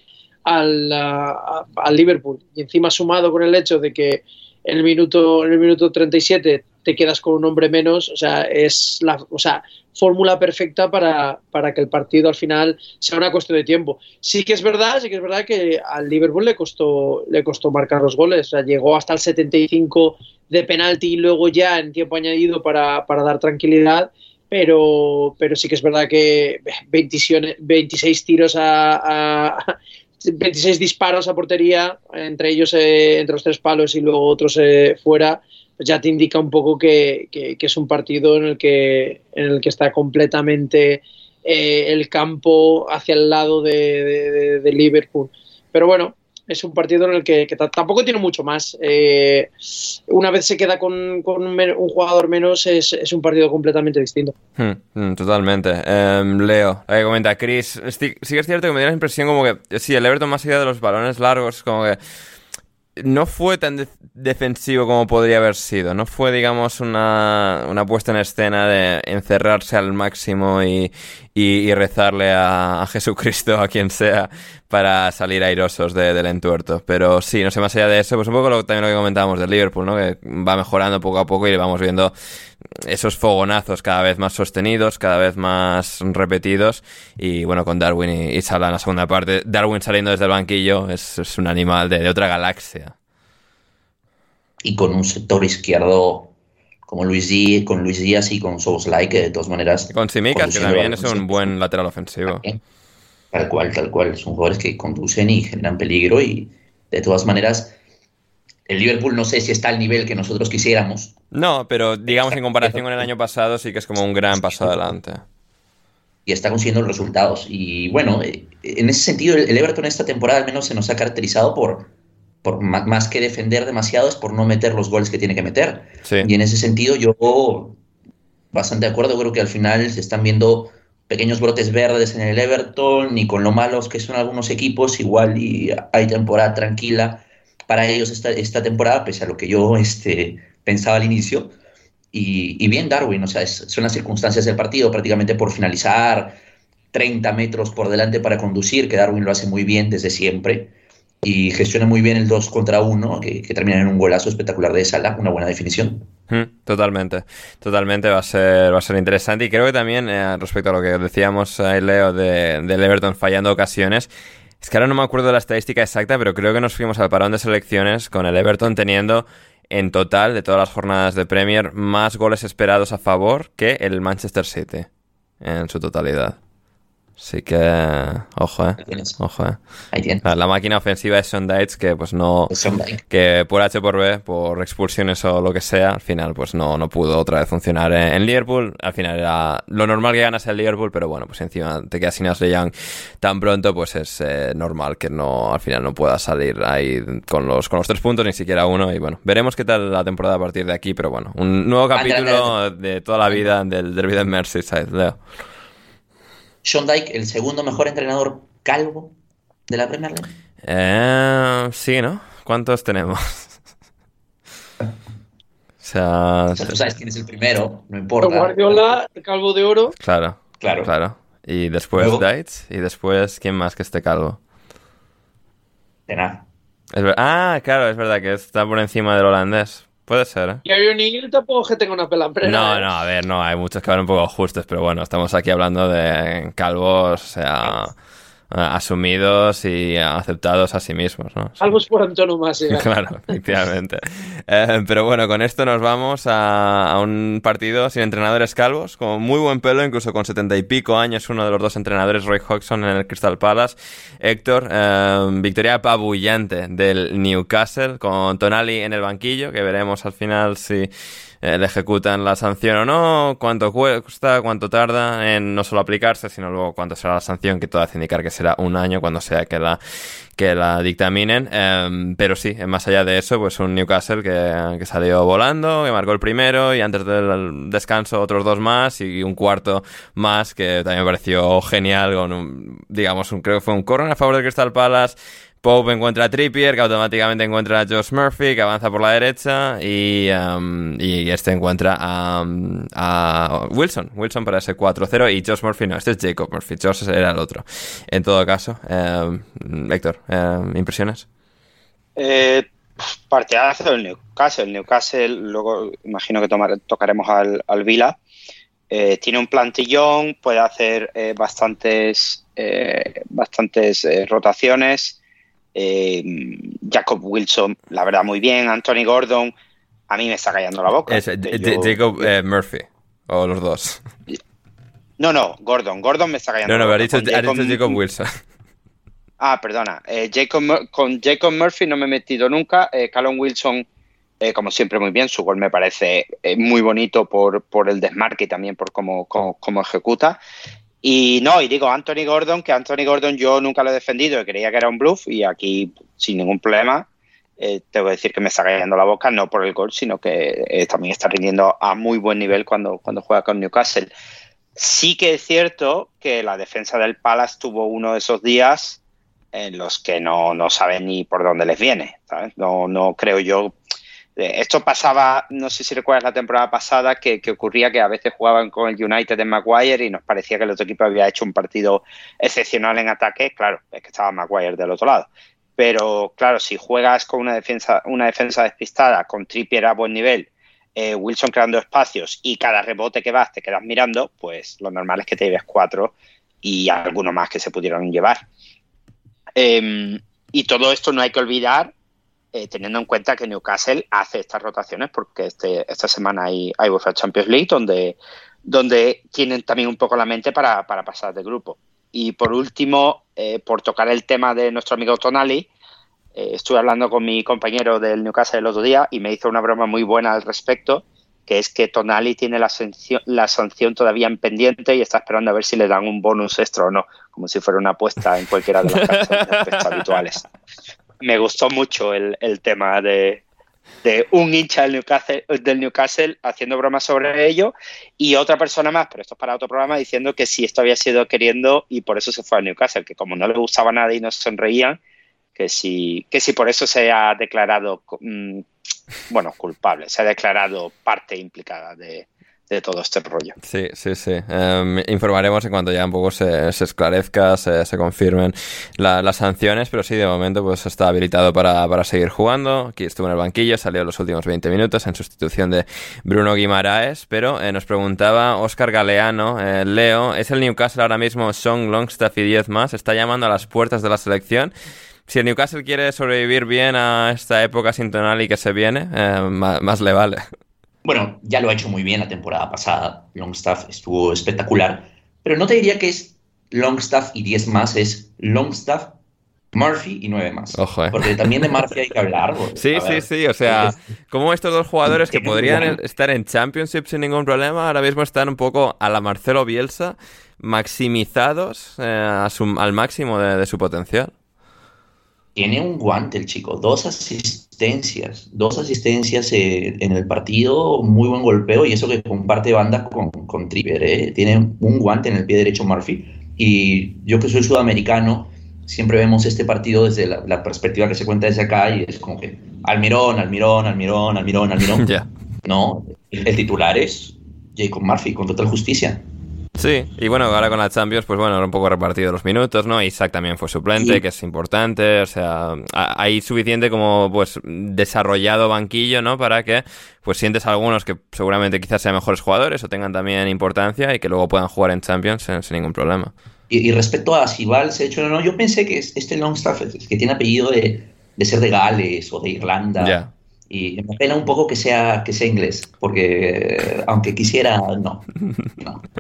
al, al, Liverpool. Y encima sumado con el hecho de que en el minuto, en el minuto 37 te quedas con un hombre menos, o sea, es la o sea, fórmula perfecta para, para que el partido al final sea una cuestión de tiempo. Sí que es verdad, sí que es verdad que al Liverpool le costó, le costó marcar los goles, o sea, llegó hasta el 75 de penalti y luego ya en tiempo añadido para, para dar tranquilidad, pero, pero sí que es verdad que 26, 26 tiros a, a 26 disparos a portería, entre ellos eh, entre los tres palos y luego otros eh, fuera, ya te indica un poco que, que, es un partido en el que, en el que está completamente eh, el campo hacia el lado de, de, Liverpool. Pero bueno, es un partido en el que, que tampoco tiene mucho más. Eh, una vez se queda con, con un, jugador menos, es, es, un partido completamente distinto. Hmm, hmm, totalmente. Um, Leo, ahí comenta Chris. Sí, que es cierto que me dio la impresión como que, sí, el Everton más allá de los balones largos, como que no fue tan de defensivo como podría haber sido. No fue, digamos, una, una puesta en escena de encerrarse al máximo y, y, y rezarle a, a, Jesucristo, a quien sea, para salir airosos de, del entuerto. Pero sí, no sé, más allá de eso, pues un poco lo, también lo que comentábamos del Liverpool, ¿no? Que va mejorando poco a poco y vamos viendo esos fogonazos cada vez más sostenidos, cada vez más repetidos. Y bueno, con Darwin y, y Salah en la segunda parte, Darwin saliendo desde el banquillo es, es un animal de, de otra galaxia y con un sector izquierdo como Luis Díaz, con Luis Díaz y con Soboslai, que de todas maneras... Y con Simicas, que también es un buen lateral ofensivo. Tal cual, tal cual. Son jugadores que conducen y generan peligro y de todas maneras el Liverpool no sé si está al nivel que nosotros quisiéramos. No, pero digamos en comparación con el año pasado sí que es como un gran paso adelante. Y está consiguiendo resultados. Y bueno, en ese sentido el Everton esta temporada al menos se nos ha caracterizado por por más que defender demasiado es por no meter los goles que tiene que meter. Sí. Y en ese sentido yo bastante de acuerdo, creo que al final se están viendo pequeños brotes verdes en el Everton y con lo malos que son algunos equipos, igual y hay temporada tranquila para ellos esta, esta temporada, pese a lo que yo este, pensaba al inicio. Y, y bien Darwin, o sea, es, son las circunstancias del partido, prácticamente por finalizar 30 metros por delante para conducir, que Darwin lo hace muy bien desde siempre y gestiona muy bien el 2 contra 1, que, que, termina en un golazo espectacular de Salah, una buena definición. Mm, totalmente, totalmente va a ser, va a ser interesante. Y creo que también, eh, respecto a lo que decíamos ahí, Leo, de, del Everton fallando ocasiones, es que ahora no me acuerdo de la estadística exacta, pero creo que nos fuimos al parón de selecciones con el Everton teniendo en total, de todas las jornadas de Premier, más goles esperados a favor que el Manchester City en su totalidad. O Así que, ojo, eh. Ahí tienes. Ojo, eh. Ahí tienes. La, la máquina ofensiva es Sondaitz que pues no... Que por H por B, por expulsiones o lo que sea, al final pues no, no pudo otra vez funcionar en, en Liverpool. Al final era lo normal que ganas el Liverpool, pero bueno, pues encima te quedas sin Ashley Young tan pronto, pues es eh, normal que no al final no pueda salir ahí con los, con los tres puntos, ni siquiera uno. Y bueno, veremos qué tal la temporada a partir de aquí, pero bueno, un nuevo capítulo de toda la vida del Derby de Merseyside, Leo. Sean Dyke, el segundo mejor entrenador calvo de la Premier League. Eh, sí, ¿no? ¿Cuántos tenemos? o sea, O sea, tú sabes quién es el primero, no importa. Guardiola, Calvo de Oro. claro. Claro. Claro. Y después Luego- Dites. Y después, ¿quién más que esté calvo? De nada. Es ver- Ah, claro, es verdad que está por encima del holandés. Puede ser, ¿eh? Y Aaron Neal tampoco es que tenga una pelambrera. No, no, a ver, no, hay muchos que van un poco justos, pero bueno, estamos aquí hablando de calvos, o sea, asumidos y aceptados a sí mismos, ¿no? Algo por antonomasia. Claro, efectivamente. Eh, pero bueno, con esto nos vamos a, a un partido sin entrenadores calvos, con muy buen pelo, incluso con setenta y pico años, uno de los dos entrenadores, Roy Hodgson, en el Crystal Palace. Héctor, eh, victoria apabullante del Newcastle, con Tonali en el banquillo, que veremos al final si eh, le ejecutan la sanción o no, cuánto cuesta, cuánto tarda en no solo aplicarse, sino luego cuánto será la sanción, que todo hace indicar que será un año cuando sea que la que la dictaminen. Eh, pero sí, más allá de eso, pues un Newcastle que, que salió volando, que marcó el primero y antes del descanso otros dos más y un cuarto más que también me pareció genial con un, digamos, un, creo que fue un corner a favor del Crystal Palace. Pope encuentra a Trippier, que automáticamente encuentra a Josh Murphy, que avanza por la derecha, y, um, este encuentra a, um, a Wilson, Wilson para ese 4-0, y Josh Murphy no, este es Jacob Murphy, Josh era el otro. En todo caso, eh, Héctor, eh, ¿impresiones? Eh, partidazo del Newcastle. El Newcastle, luego imagino que tocaremos al, al Vila. Eh, tiene un plantillón, puede hacer eh, bastantes, eh, bastantes eh, rotaciones. Eh, Jacob Wilson, la verdad, muy bien. Anthony Gordon, a mí me está callando la boca. Es, J- yo- Jacob eh, Murphy, o los dos. No, no, Gordon. Gordon me está callando No, no, la pero boca. Con has dicho Jacob Wilson. Ah, perdona. Eh, Jacob con Jacob Murphy no me he metido nunca. Callum Wilson, como siempre, muy bien. Su gol me parece muy bonito por, por el desmarque y también por cómo, cómo, cómo ejecuta. Y no, y digo Anthony Gordon, que Anthony Gordon yo nunca lo he defendido creía que era un bluff y aquí sin ningún problema. Eh, tengo que decir que me está cayendo la boca, no por el gol, sino que eh, también está rindiendo a muy buen nivel cuando, cuando juega con Newcastle. Sí que es cierto que la defensa del Palace tuvo uno de esos días en los que no, no saben ni por dónde les viene. ¿sabes? No, no creo yo. Eh, Esto pasaba, no sé si recuerdas la temporada pasada, que, que ocurría que a veces jugaban con el United en Maguire y nos parecía que el otro equipo había hecho un partido excepcional en ataque. Claro, es que estaba Maguire del otro lado. Pero claro, si juegas con una defensa, una defensa despistada, con Trippier a buen nivel, eh, Wilson creando espacios y cada rebote que vas te quedas mirando, pues lo normal es que te lleves cuatro y alguno más que se pudieron llevar. Eh, y todo esto no hay que olvidar, eh, teniendo en cuenta que Newcastle hace estas rotaciones, porque este, esta semana hay, hay UEFA Champions League, donde, donde tienen también un poco la mente para, para pasar de grupo. Y por último, eh, por tocar el tema de nuestro amigo Tonali, eh, estuve hablando con mi compañero del Newcastle el otro día y me hizo una broma muy buena al respecto, que es que Tonali tiene la sanción, la sanción todavía en pendiente y está esperando a ver si le dan un bonus extra o no, como si fuera una apuesta en cualquiera de las de apuestas habituales. Me gustó mucho el, el tema de, de un hincha del Newcastle, del Newcastle haciendo bromas sobre ello y otra persona más, pero esto es para otro programa, diciendo que si esto había sido queriendo y por eso se fue a Newcastle, que como no le gustaba nada y no sonreían, que si, que si por eso se ha declarado, mm, bueno, culpable, se ha declarado parte implicada de, de todo este rollo. Sí, sí, sí. Eh, informaremos en cuanto ya un poco se, se esclarezca, se, se confirmen la- las sanciones, pero sí, de momento pues está habilitado para, para seguir jugando. Aquí estuvo en el banquillo, salió los últimos 20 minutos en sustitución de Bruno Guimaraes, pero eh, nos preguntaba Oscar Galeano, eh, Leo, ¿es el Newcastle ahora mismo Song Longstaff y 10 más? ¿Está llamando a las puertas de la selección? Si el Newcastle quiere sobrevivir bien a esta época sin Tonali que se viene, eh, más le vale. Bueno, ya lo ha hecho muy bien la temporada pasada. Longstaff estuvo espectacular. Pero no te diría que es Longstaff y 10 más, es Longstaff, Murphy y 9 más. Ojo, eh. Porque también de Murphy hay que hablar. porque, Sí, sí, ver, sí, o sea, como estos dos jugadores que podrían estar en Championship sin ningún problema, ahora mismo están un poco a la Marcelo Bielsa, maximizados eh, a su- al máximo de, de su potencial. Tiene un guante el chico, dos asistencias, dos asistencias eh, en el partido, muy buen golpeo y eso que comparte banda con, con Tripper, eh. Tiene un guante en el pie derecho Murphy y yo que soy sudamericano, siempre vemos este partido desde la, la perspectiva que se cuenta desde acá y es como que Almirón, Almirón, Almirón, Almirón, Almirón. Ya. No, el titular es Jacob Murphy, con total justicia. Sí, y bueno, ahora con la Champions, pues bueno, un poco repartido los minutos, ¿no? Isaac también fue suplente, Sí. que es importante, o sea, ha- hay suficiente como, pues, desarrollado banquillo, ¿no? Para que, pues, sientes a algunos que seguramente quizás sean mejores jugadores o tengan también importancia y que luego puedan jugar en Champions sin, sin ningún problema. Y, y respecto a si Val se ha hecho no, yo pensé que es- este Longstaff, que tiene apellido de, de ser de Gales o de Irlanda. Y me apena un poco que sea, que sea inglés, porque aunque quisiera, no.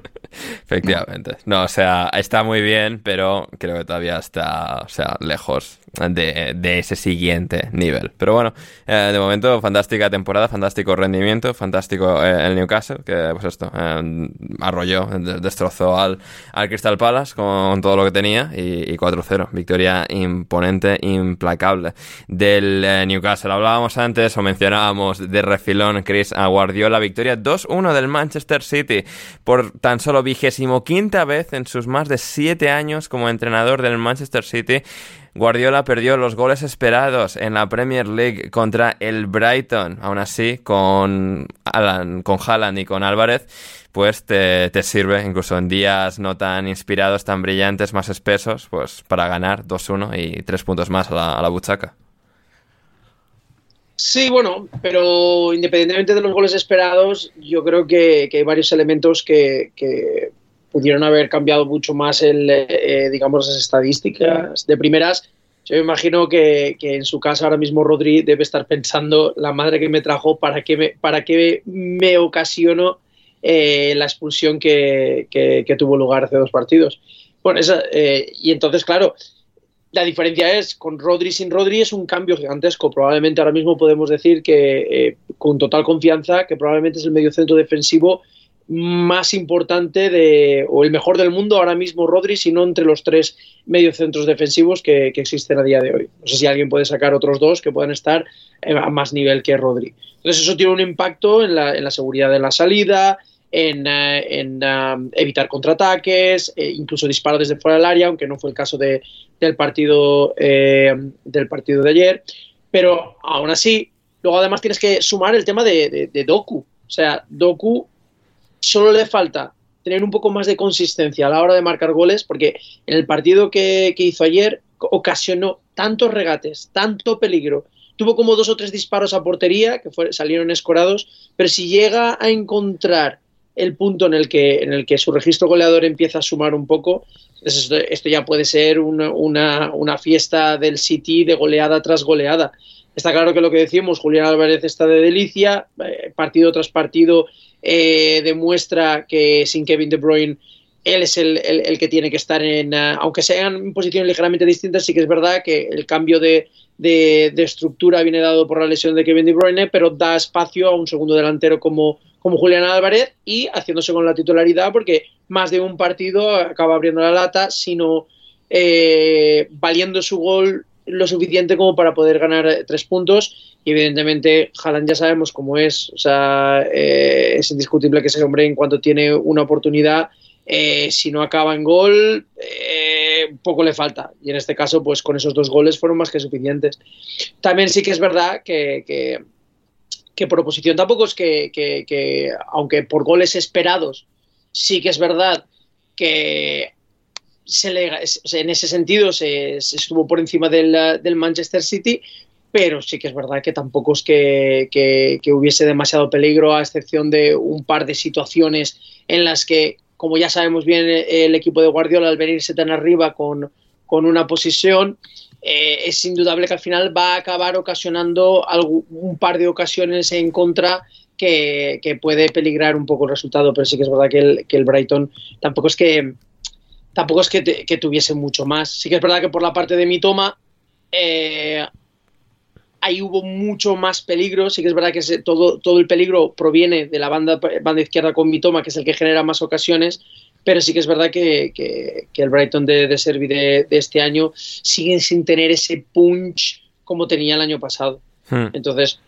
Efectivamente. No, o sea, está muy bien, pero creo que todavía está, o sea, lejos de, de ese siguiente nivel. Pero bueno, eh, de momento, fantástica temporada, fantástico rendimiento, fantástico eh, el Newcastle, que pues esto, eh, arrolló, de- destrozó al, al Crystal Palace con todo lo que tenía y, y 4-0. Victoria imponente, implacable del eh, Newcastle. Hablábamos antes o mencionábamos de refilón, Chris, a Guardiola, victoria 2-1 del Manchester City por tan solo vigésimo quinta vez en sus más de siete años como entrenador del Manchester City. Guardiola perdió los goles esperados en la Premier League contra el Brighton. Aún así, con Alan, con Haaland y con Álvarez, pues te, te sirve, incluso en días no tan inspirados, tan brillantes, más espesos, pues para ganar 2-1 y tres puntos más a la, a la buchaca. Sí, bueno, pero independientemente de los goles esperados, yo creo que, que hay varios elementos que, que pudieron haber cambiado mucho más el, eh, digamos, las estadísticas. De primeras, yo me imagino que, que, en su casa ahora mismo Rodri debe estar pensando, la madre que me trajo, ¿para qué me, para qué me ocasionó eh, la expulsión que, que, que, tuvo lugar hace dos partidos? Bueno, esa, eh, y entonces, claro, la diferencia es, con Rodri sin Rodri es un cambio gigantesco. Probablemente ahora mismo podemos decir que, eh, con total confianza, que probablemente es el mediocentro defensivo más importante de, o el mejor del mundo ahora mismo Rodri, sino entre los tres mediocentros defensivos que, que, existen a día de hoy. No sé si alguien puede sacar otros dos que puedan estar a más nivel que Rodri. Entonces eso tiene un impacto en la, en la seguridad de la salida, en, en uh, evitar contraataques, eh, incluso disparos desde fuera del área, aunque no fue el caso de, del, partido, eh, del partido de ayer. Pero aún así, luego además tienes que sumar el tema de, de, Doku. O sea, Doku solo le falta tener un poco más de consistencia a la hora de marcar goles, porque en el partido que, que hizo ayer ocasionó tantos regates, tanto peligro, tuvo como dos o tres disparos a portería que salieron escorados, pero si llega a encontrar el punto en el que, en el que su registro goleador empieza a sumar un poco, esto, ya puede ser una, una, fiesta del City de goleada tras goleada. Está claro que lo que decimos, Julián Álvarez está de delicia, eh, partido tras partido eh, demuestra que sin Kevin De Bruyne él es el, el, que tiene que estar en, uh, aunque sean posiciones ligeramente distintas, sí que es verdad que el cambio de, de, de, estructura viene dado por la lesión de Kevin De Bruyne, pero da espacio a un segundo delantero como, como Julián Álvarez y haciéndose con la titularidad porque más de un partido acaba abriendo la lata, sino eh, valiendo su gol lo suficiente como para poder ganar tres puntos y evidentemente Haaland ya sabemos cómo es, o sea, eh, es indiscutible que ese hombre en cuanto tiene una oportunidad eh, si no acaba en gol, eh, poco le falta. Y en este caso, pues con esos dos goles fueron más que suficientes. También sí que es verdad que, que por oposición tampoco es que, que, aunque por goles esperados, sí que es verdad que se le, en ese sentido se, se estuvo por encima del, del, Manchester City, pero sí que es verdad que tampoco es que, que, hubiese demasiado peligro, a excepción de un par de situaciones en las que, como ya sabemos bien, el equipo de Guardiola al venirse tan arriba con, con una posición, eh, es indudable que al final va a acabar ocasionando algún, un par de ocasiones en contra que, que, puede peligrar un poco el resultado, pero sí que es verdad que el, que el Brighton tampoco es que tampoco es que, tuviese mucho más. Sí que es verdad que por la parte de mi toma eh, ahí hubo mucho más peligro. Sí que es verdad que todo, todo el peligro proviene de la banda, banda izquierda con mi toma, que es el que genera más ocasiones. Pero sí que es verdad que, el Brighton de, de Servi de, este año sigue sin tener ese punch como tenía el año pasado. Hmm. Entonces,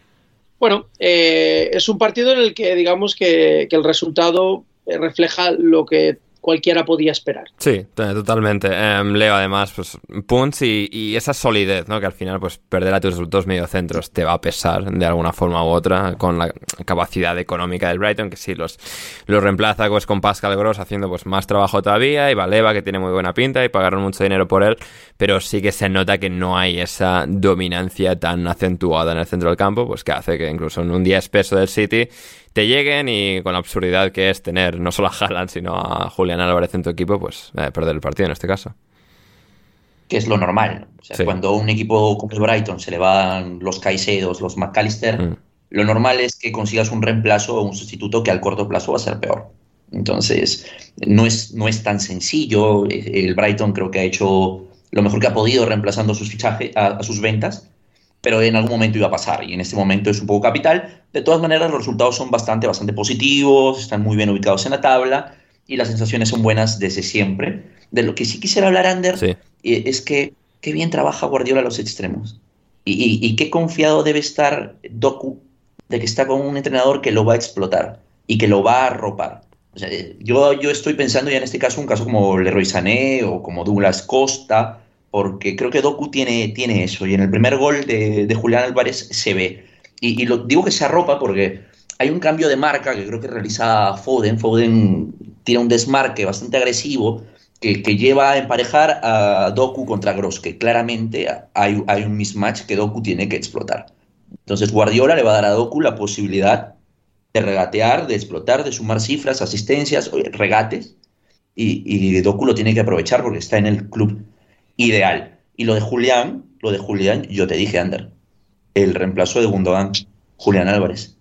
bueno, eh, es un partido en el que digamos que, que el resultado refleja lo que cualquiera podía esperar. Sí, totalmente. Em, Leo, además, pues punts y, esa solidez, ¿no? Que al final, pues perder a tus dos mediocentros te va a pesar de alguna forma u otra con la capacidad económica del Brighton, que sí los, los reemplaza pues, con Pascal Gross haciendo pues más trabajo todavía y Valeva, que tiene muy buena pinta y pagaron mucho dinero por él, pero sí que se nota que no hay esa dominancia tan acentuada en el centro del campo, pues que hace que incluso en un día espeso del City te lleguen y con la absurdidad que es tener no solo a Haaland, sino a Julián Álvarez en tu equipo, pues eh, perder el partido en este caso. Que es lo normal. O sea, Cuando un equipo como el Brighton se le van los Caicedos, los McAllister, mm. lo normal es que consigas un reemplazo o un sustituto que al corto plazo va a ser peor. Entonces, no es, no es tan sencillo. El Brighton creo que ha hecho lo mejor que ha podido reemplazando sus fichajes, a sus ventas pero en algún momento iba a pasar y en este momento es un poco capital. De todas maneras, los resultados son bastante, bastante positivos, están muy bien ubicados en la tabla y las sensaciones son buenas desde siempre. De lo que sí quisiera hablar, Ander, eh, es que qué bien trabaja Guardiola a los extremos y, qué confiado debe estar Doku de que está con un entrenador que lo va a explotar y que lo va a arropar. yo, yo estoy pensando ya en este caso un caso como Leroy Sané o como Douglas Costa, porque creo que Doku tiene, tiene eso, y en el primer gol de, Julián Álvarez se ve. Y, digo que se arropa porque hay un cambio de marca que creo que realiza Foden. Foden tiene un desmarque bastante agresivo que, lleva a emparejar a Doku contra Gross, que claramente hay, hay un mismatch que Doku tiene que explotar. Entonces Guardiola le va a dar a Doku la posibilidad de regatear, de explotar, de sumar cifras, asistencias, regates, y, y Doku lo tiene que aprovechar porque está en el club ideal. Y lo de Julián, lo de Julián, yo te dije, Ander, el reemplazo de Gundogan, Julián Álvarez.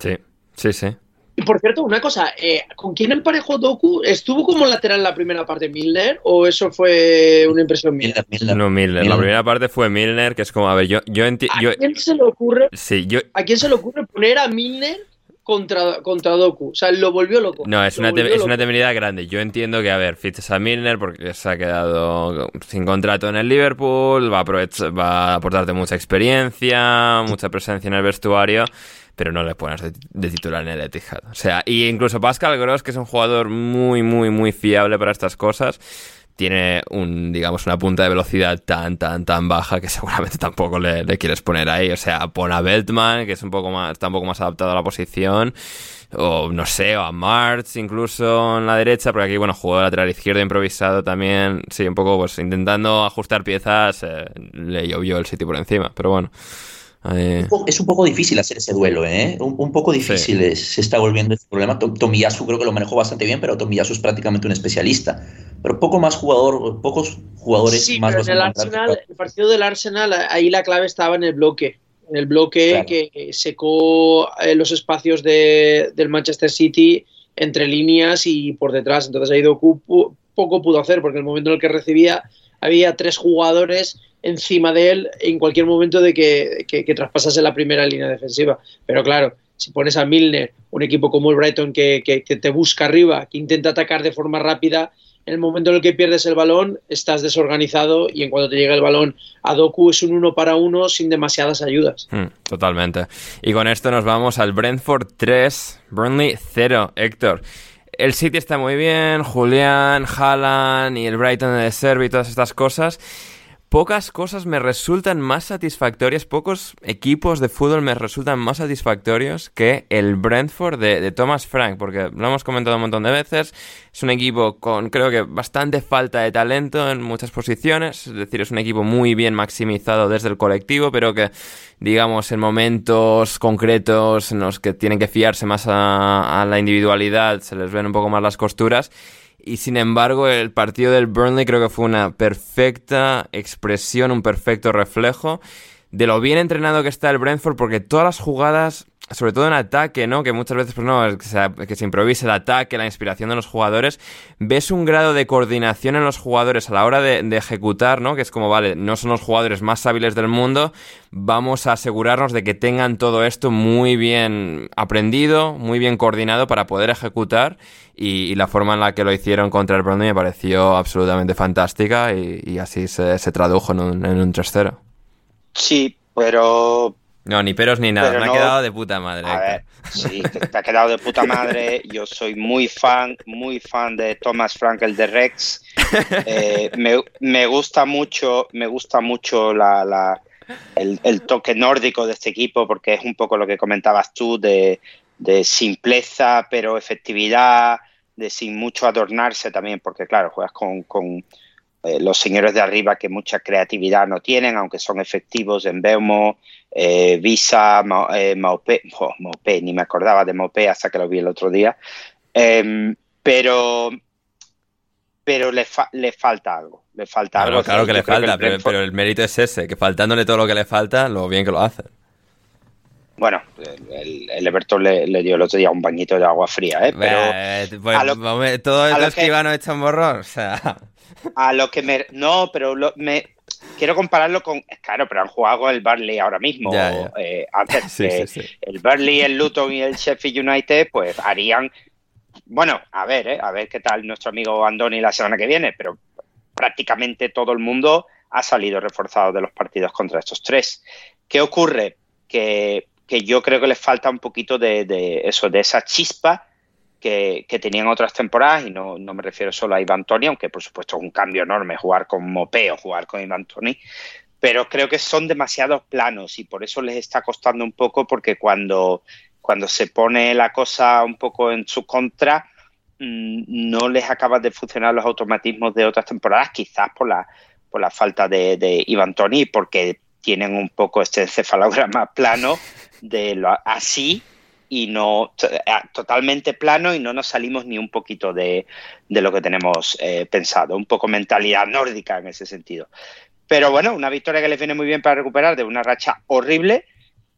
Sí, sí, sí. Y por cierto, una cosa, eh, ¿con quién emparejó Doku? ¿Estuvo como lateral la primera parte Milner o eso fue una impresión mía? No, Milner. La primera parte fue Milner, que es como, a ver, yo, yo entiendo... ¿A quién se le ocurre? Sí, yo... ¿A quién se le ocurre poner a Milner contra, contra Doku. O sea, lo volvió loco. No, es, una, es una temeridad grande. Yo entiendo que, a ver, fiches a Milner porque se ha quedado sin contrato en el Liverpool, va a, va a aportarte mucha experiencia, mucha presencia en el vestuario pero no le pones de, titular en el Etihad. O sea, y incluso Pascal Gross, que es un jugador muy, muy, muy fiable para estas cosas, tiene un, digamos, una punta de velocidad tan, tan, tan baja que seguramente tampoco le, quieres poner ahí. O sea, pon a Beltman, que es un poco más, está un poco más adaptado a la posición. O no sé, o a March incluso en la derecha, porque aquí, bueno, jugó lateral izquierdo improvisado también. Sí, un poco, pues intentando ajustar piezas, eh, le llovió el sitio por encima, pero bueno. Es un poco difícil hacer ese duelo, ¿eh? Un, poco difícil se está volviendo este problema. Tomiyasu creo que lo manejó bastante bien, pero Tomiyasu es prácticamente un especialista. Pero poco más jugador, pocos jugadores sí, más. Pero en el, Arsenal, el partido del Arsenal, ahí la clave estaba en el bloque. En el bloque que secó eh, los espacios de, del Manchester City entre líneas y por detrás. Entonces ahí Doku poco pudo hacer, porque en el momento en el que recibía había tres jugadores encima de él en cualquier momento de que, traspasase la primera línea defensiva. Pero claro, si pones a Milner, un equipo como el Brighton que, te busca arriba, que intenta atacar de forma rápida, en el momento en el que pierdes el balón estás desorganizado y en cuanto te llega el balón a Doku es un uno para uno sin demasiadas ayudas. Hmm, totalmente. Y con esto nos vamos al Brentford 3, Burnley 0, Héctor. El City está muy bien, Julián, Haaland y el Brighton de Servi y todas estas cosas. Pocas cosas me resultan más satisfactorias, pocos equipos de fútbol me resultan más satisfactorios que el Brentford de, Thomas Frank, porque lo hemos comentado un montón de veces, es un equipo con creo que bastante falta de talento en muchas posiciones, es decir, es un equipo muy bien maximizado desde el colectivo, pero que digamos en momentos concretos en los que tienen que fiarse más a, a la individualidad se les ven un poco más las costuras y sin embargo, el partido del Burnley creo que fue una perfecta expresión, un perfecto reflejo de lo bien entrenado que está el Brentford, porque todas las jugadas sobre todo en ataque, ¿no? Que muchas veces, pues no, que se, que se improvise el ataque, la inspiración de los jugadores. ¿Ves un grado de coordinación en los jugadores a la hora de, ejecutar, ¿no? Que es como, vale, no son los jugadores más hábiles del mundo, vamos a asegurarnos de que tengan todo esto muy bien aprendido, muy bien coordinado para poder ejecutar. Y, la forma en la que lo hicieron contra el Brondby me pareció absolutamente fantástica y, así se, se, tradujo en un, en un 3-0. Sí, pero no, ni peros ni nada, Pero me no, ha quedado de puta madre. A ver, sí, te, te, ha quedado de puta madre. Yo soy muy fan, muy fan de Thomas Frankel de Rex. Eh, me, me, gusta mucho, me gusta mucho la, la el, el, toque nórdico de este equipo porque es un poco lo que comentabas tú de, de simpleza pero efectividad, de sin mucho adornarse también, porque claro, juegas con, con eh, los señores de arriba que mucha creatividad no tienen, aunque son efectivos en Beumo, eh, Visa, eh, Maupé, oh, Maupé, ni me acordaba de Maupé hasta que lo vi el otro día, eh, pero pero le, fa le, falta algo, le falta claro, algo. Claro que le falta, que el pero, pero, el mérito es ese, que faltándole todo lo que le falta, lo bien que lo hacen. Bueno, el, el Everton le, le, dio el otro día un bañito de agua fría, ¿eh? Pero eh, pues, lo, todo esto es que o sea... A lo que me... No, pero lo, me, quiero compararlo con. Claro, pero han jugado el Burnley ahora mismo. Ya, ya. Eh, antes sí, sí, sí. el Burnley, el Luton y el Sheffield United, pues harían. Bueno, a ver, eh, a ver qué tal nuestro amigo Andoni la semana que viene, pero prácticamente todo el mundo ha salido reforzado de los partidos contra estos tres. ¿Qué ocurre? Que, que yo creo que les falta un poquito de, de eso, de esa chispa que, tenían otras temporadas, y no, no, me refiero solo a Iván Toni, aunque por supuesto es un cambio enorme jugar con Mopé o jugar con Iván Toni, pero creo que son demasiados planos y por eso les está costando un poco, porque cuando, cuando se pone la cosa un poco en su contra, mmm, no les acaba de funcionar los automatismos de otras temporadas, quizás por la, por la falta de, de Iván Toni, porque tienen un poco este encefalograma plano de lo así y no totalmente plano y no nos salimos ni un poquito de, de lo que tenemos eh, pensado, un poco mentalidad nórdica en ese sentido. Pero bueno, una victoria que les viene muy bien para recuperar de una racha horrible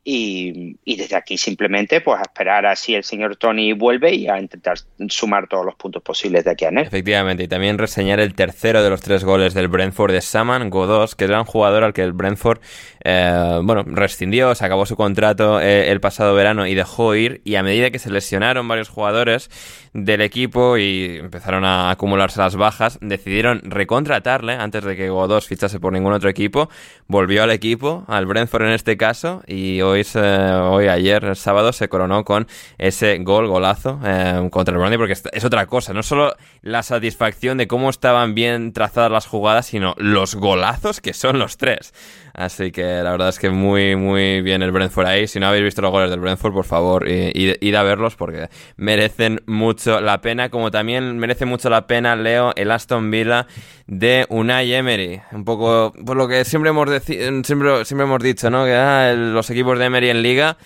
y, desde aquí simplemente pues a esperar a si el señor Tony vuelve y a intentar sumar todos los puntos posibles de aquí a enero. Efectivamente, y también reseñar el tercero de los tres goles del Brentford de Saman Godos, que era un jugador al que el Brentford, eh, bueno, rescindió, se acabó su contrato eh, el pasado verano y dejó ir, y a medida que se lesionaron varios jugadores del equipo y empezaron a acumularse las bajas, decidieron recontratarle antes de que Godos fichase por ningún otro equipo, volvió al equipo, al Brentford en este caso, y hoy, se, hoy ayer, el sábado, se coronó con ese gol, golazo eh, contra el Brondby, porque es otra cosa, no solo la satisfacción de cómo estaban bien trazadas las jugadas, sino los golazos que son los tres. Así que la verdad es que muy, muy bien el Brentford ahí. Si no habéis visto los goles del Brentford, por favor, id, id a verlos porque merecen mucho la pena. Como también merece mucho la pena, Leo, el Aston Villa de Unai Emery. Un poco por lo que siempre hemos, siempre, siempre hemos dicho, ¿no? Que ah, los equipos de Emery en Liga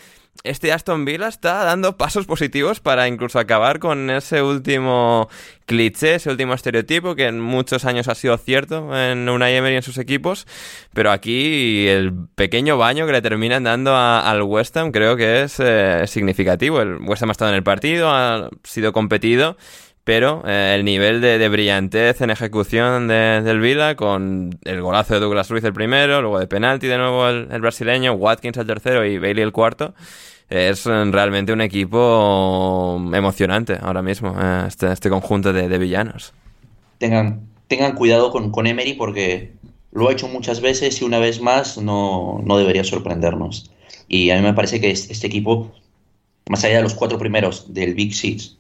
este Aston Villa está dando pasos positivos para incluso acabar con ese último cliché, ese último estereotipo que en muchos años ha sido cierto en Unai Emery y en sus equipos, pero aquí el pequeño baño que le terminan dando a, al West Ham creo que es eh, significativo. El West Ham ha estado en el partido, ha sido competido, pero eh, el nivel de, brillantez en ejecución de, del Vila con el golazo de Douglas Ruiz el primero, luego de penalti de nuevo el, el brasileño, Watkins el tercero y Bailey el cuarto, es realmente un equipo emocionante ahora mismo, eh, este, este conjunto de, de, villanos. Tengan, tengan cuidado con, con, Emery porque lo ha hecho muchas veces y una vez más no, no debería sorprendernos. Y a mí me parece que este equipo, más allá de los cuatro primeros del Big Six,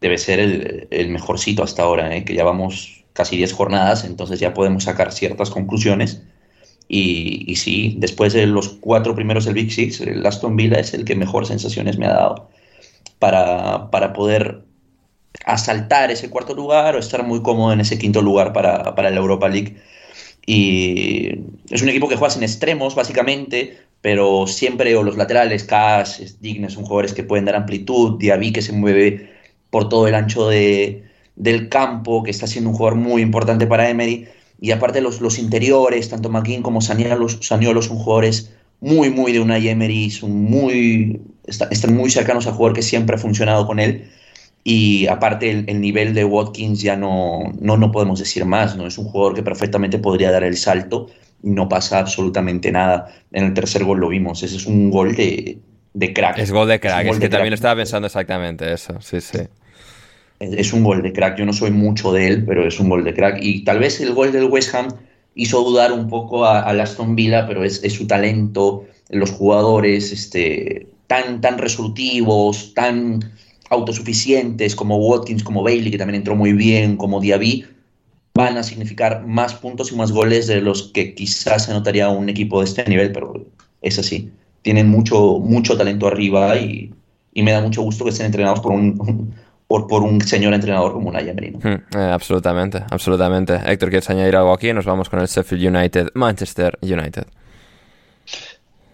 debe ser el, el mejorcito hasta ahora, ¿eh? que ya vamos casi 10 jornadas, entonces ya podemos sacar ciertas conclusiones. Y, y, sí, después de los cuatro primeros del Big Six, el Aston Villa es el que mejor sensaciones me ha dado para, para poder asaltar ese cuarto lugar o estar muy cómodo en ese quinto lugar para, para la Europa League. Y es un equipo que juega sin extremos, básicamente, pero siempre, o los laterales, Cash, Dignes, son jugadores que pueden dar amplitud, Diaby que se mueve por todo el ancho de, del campo, que está siendo un jugador muy importante para Emery. Y aparte los, los interiores, tanto McKean como Saniolo, Saniolo son jugadores muy, muy de una Emery, son muy están muy cercanos a jugador que siempre ha funcionado con él. Y aparte el, nivel de Watkins ya no, no, no podemos decir más, ¿no? Es un jugador que perfectamente podría dar el salto y no pasa absolutamente nada. En el tercer gol lo vimos, ese es un gol de, de crack. Es gol de crack, es, que también estaba pensando exactamente eso, sí, sí. Es, un gol de crack, yo no soy mucho de él, pero es un gol de crack. Y tal vez el gol del West Ham hizo dudar un poco a, a Aston Villa, pero es, su talento, los jugadores este, tan, tan resolutivos, tan autosuficientes como Watkins, como Bailey, que también entró muy bien, como Diaby, van a significar más puntos y más goles de los que quizás se notaría un equipo de este nivel, pero es así. Tienen mucho, mucho talento arriba y, me da mucho gusto que estén entrenados por un, por, por un señor entrenador como Unai Emery. Hmm, eh, absolutamente, absolutamente. Héctor, ¿quieres añadir algo aquí? Nos vamos con el Sheffield United, Manchester United.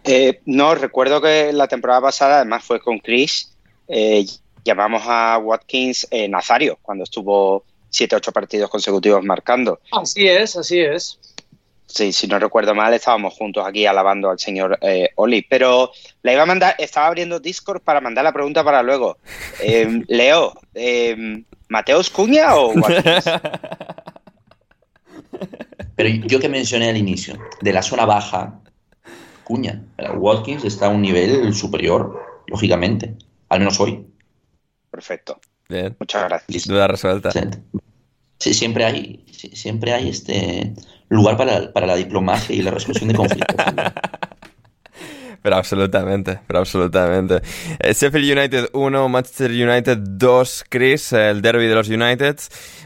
Eh, no, recuerdo que la temporada pasada además fue con Chris. Eh, llamamos a Watkins Nazario cuando estuvo siete, ocho partidos consecutivos marcando. Así es, así es. Sí, si no recuerdo mal, estábamos juntos aquí alabando al señor eh, Oli. Pero le iba a mandar, estaba abriendo Discord para mandar la pregunta para luego. Em, Leo, eh, ¿Mateos Cuña o Watkins? Pero yo que mencioné al inicio, de la zona baja, Cuña. Watkins está a un nivel superior, lógicamente. Al menos hoy. Perfecto. Bien. Muchas gracias. Duda resuelta. Sí, siempre hay, siempre hay este lugar para, la diplomacia y la resolución de conflictos. Pero absolutamente, pero absolutamente. Eh, Sheffield United 1, Manchester United 2, Chris, el derby de los United.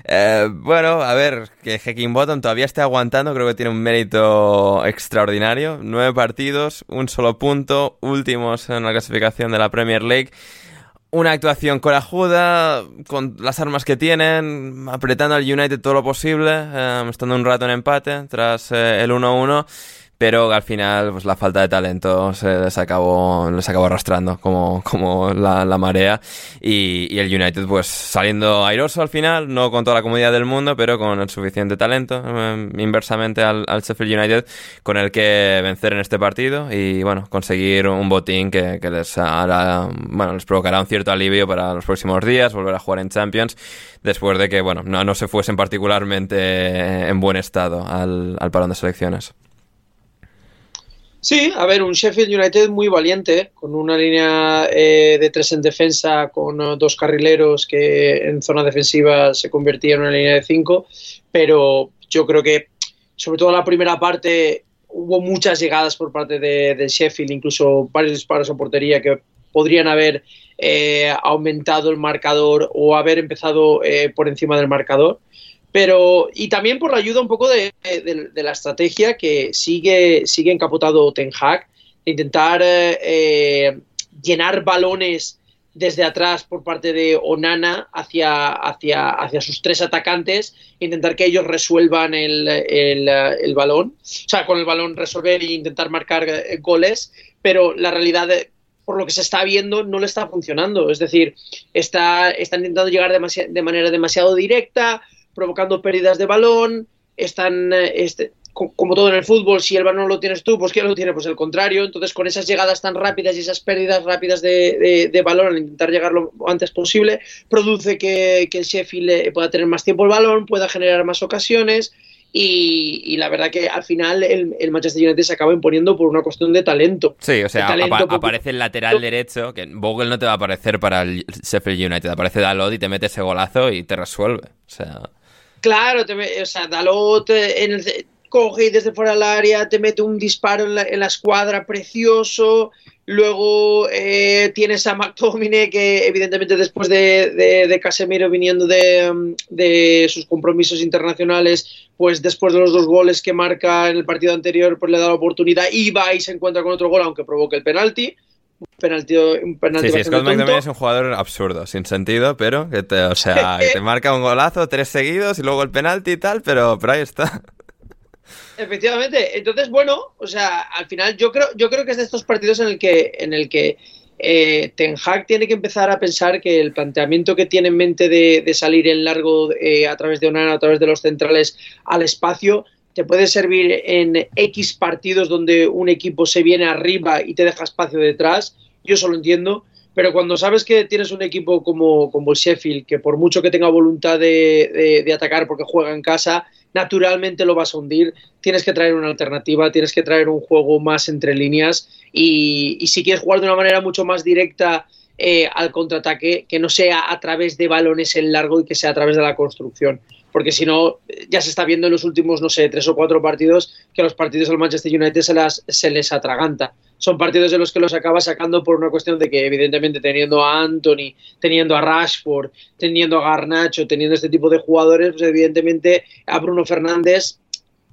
Eh, bueno, a ver, que Bottom todavía está aguantando, creo que tiene un mérito extraordinario. Nueve partidos, un solo punto, últimos en la clasificación de la Premier League una actuación corajuda, con las armas que tienen, apretando al United todo lo posible, eh, estando un rato en empate tras eh, el 1-1 pero al final pues la falta de talento se les acabó, les acabó arrastrando como, como la, la marea y, y, el United pues saliendo airoso al final, no con toda la comodidad del mundo, pero con el suficiente talento eh, inversamente al, al, Sheffield United con el que vencer en este partido y bueno, conseguir un botín que, que les hará, bueno, les provocará un cierto alivio para los próximos días, volver a jugar en Champions después de que bueno, no, no se fuesen particularmente en buen estado al, al parón de selecciones. Sí, a ver, un Sheffield United muy valiente, con una línea eh, de tres en defensa, con uh, dos carrileros que en zona defensiva se convertía en una línea de cinco, pero yo creo que, sobre todo en la primera parte, hubo muchas llegadas por parte de, Sheffield, incluso varios disparos a portería que podrían haber eh, aumentado el marcador o haber empezado eh, por encima del marcador. Pero, y también por la ayuda un poco de, la estrategia que sigue, sigue encapotado Ten Hag, de intentar eh, llenar balones desde atrás por parte de Onana hacia, hacia, hacia sus tres atacantes, intentar que ellos resuelvan el, el, balón, o sea, con el balón resolver e intentar marcar eh, goles, pero la realidad, por lo que se está viendo, no le está funcionando. Es decir, está, está intentando llegar de manera demasiado directa, provocando pérdidas de balón, están, eh, este, como todo en el fútbol, si el balón lo tienes tú, pues ¿quién lo tiene? Pues el contrario. Entonces, con esas llegadas tan rápidas y esas pérdidas rápidas de, de, balón al intentar llegar lo antes posible, produce que, el Sheffield eh, pueda tener más tiempo el balón, pueda generar más ocasiones. Y, la verdad que al final el, Manchester United se acaba imponiendo por una cuestión de talento. Sí, o sea, aparece el lateral derecho, que Vogel no te va a aparecer para el Sheffield United, aparece Dalot y te mete ese golazo y te resuelve. O sea... Claro, te, o sea, Dalot eh, en el, coge desde fuera del área te mete un disparo en la, escuadra precioso. Luego eh, tienes a McTominay que evidentemente después de, Casemiro viniendo de, sus compromisos internacionales, pues después de los dos goles que marca en el partido anterior, pues le da la oportunidad y va y se encuentra con otro gol aunque provoque el penalti penalti, un penalti sí, sí, Scott McTominay es un jugador absurdo, sin sentido, pero que te, o sea, te marca un golazo, tres seguidos y luego el penalti y tal, pero, pero ahí está. Efectivamente, entonces bueno, o sea, al final yo creo, yo creo que es de estos partidos en el que, en el que eh, Ten Hag tiene que empezar a pensar que el planteamiento que tiene en mente de, salir en largo eh, a través de Onana, a través de los centrales al espacio, te puede servir en X partidos donde un equipo se viene arriba y te deja espacio detrás, yo solo entiendo, pero cuando sabes que tienes un equipo como, como el Sheffield, que por mucho que tenga voluntad de, de, atacar porque juega en casa, naturalmente lo vas a hundir, tienes que traer una alternativa, tienes que traer un juego más entre líneas y, y si quieres jugar de una manera mucho más directa eh, al contraataque, que no sea a través de balones en largo y que sea a través de la construcción. Porque si no, ya se está viendo en los últimos, no sé, tres o cuatro partidos que los partidos del Manchester United se, las, se les atraganta. Son partidos de los que los acaba sacando por una cuestión de que, evidentemente, teniendo a Anthony, teniendo a Rashford, teniendo a Garnacho, teniendo este tipo de jugadores, pues evidentemente a Bruno Fernández,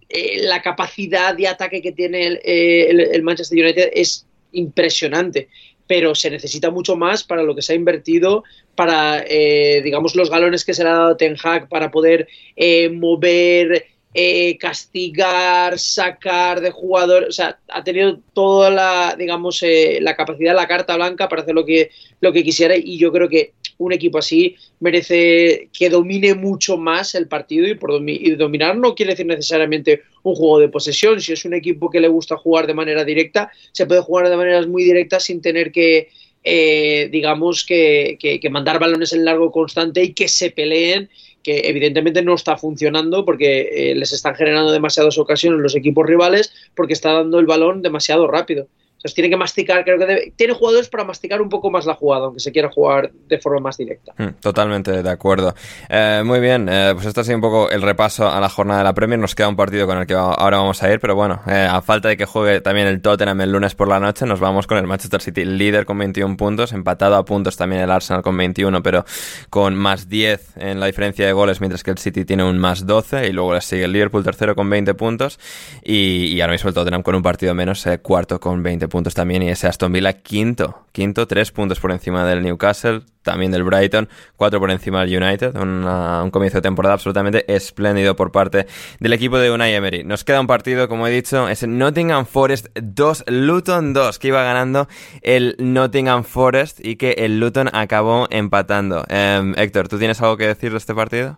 eh, la capacidad de ataque que tiene el, eh, el, el Manchester United es impresionante pero se necesita mucho más para lo que se ha invertido, para, eh, digamos, los galones que se le ha dado Ten Hag para poder eh, mover, eh, castigar, sacar de jugadores, o sea, ha tenido toda la, digamos, la capacidad, la carta blanca para hacer lo que, lo que quisiera y yo creo que un equipo así merece que domine mucho más el partido y por dominar no quiere decir necesariamente un juego de posesión. Si es un equipo que le gusta jugar de manera directa, se puede jugar de maneras muy directas sin tener que, eh, digamos, que, mandar balones en largo constante y que se peleen que evidentemente no está funcionando porque eh, les están generando demasiadas ocasiones los equipos rivales porque está dando el balón demasiado rápido. Entonces tiene que masticar, creo que tiene jugadores para masticar un poco más la jugada, aunque se quiera jugar de forma más directa. Hmm, totalmente de acuerdo. Eh, muy bien, eh, pues esto ha sido un poco el repaso a la jornada de la Premier. Nos queda un partido con el que ahora vamos a ir, pero bueno, eh, a falta de que juegue también el Tottenham el lunes por la noche, nos vamos con el Manchester City líder con 21 puntos, empatado a puntos también el Arsenal con 21, pero con más 10 en la diferencia de goles, mientras que el City tiene un más 12 y luego le sigue el Liverpool tercero con 20 puntos y, y ahora mismo el Tottenham con un partido menos, cuarto con 20 puntos puntos también y ese Aston Villa quinto, quinto, tres puntos por encima del Newcastle, también del Brighton, cuatro por encima del United, un comienzo de temporada absolutamente espléndido por parte del equipo de Unai Emery. Nos queda un partido, como he dicho, es Nottingham Forest 2, Luton 2, que iba ganando el Nottingham Forest y que el Luton acabó empatando. Em, Héctor, ¿tú tienes algo que decir de este partido?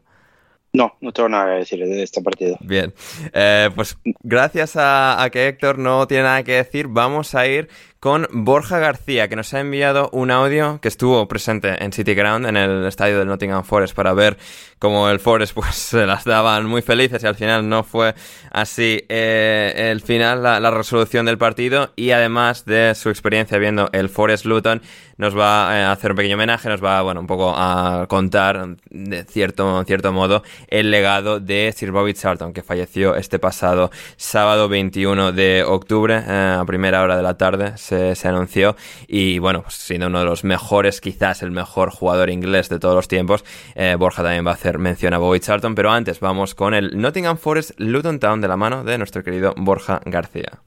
No, no tengo nada que decir de este partido. Bien, eh, pues gracias a, que Héctor no tiene nada que decir, vamos a ir con Borja García, que nos ha enviado un audio que estuvo presente en City Ground, en el estadio del Nottingham Forest, para ver cómo el Forest pues se las daban muy felices y al final no fue así eh, el final, la, la, resolución del partido y además de su experiencia viendo el Forest Luton, nos va a hacer un pequeño homenaje, nos va, bueno, un poco a contar de cierto, cierto modo el legado de Sir Bobby Charlton, que falleció este pasado sábado 21 de octubre, eh, a primera hora de la tarde se, anunció y bueno, pues, siendo uno de los mejores, quizás el mejor jugador inglés de todos los tiempos, eh, Borja también va a hacer mención a Bobby Charlton, pero antes vamos con el Nottingham Forest Luton Town de la mano de nuestro querido Borja García.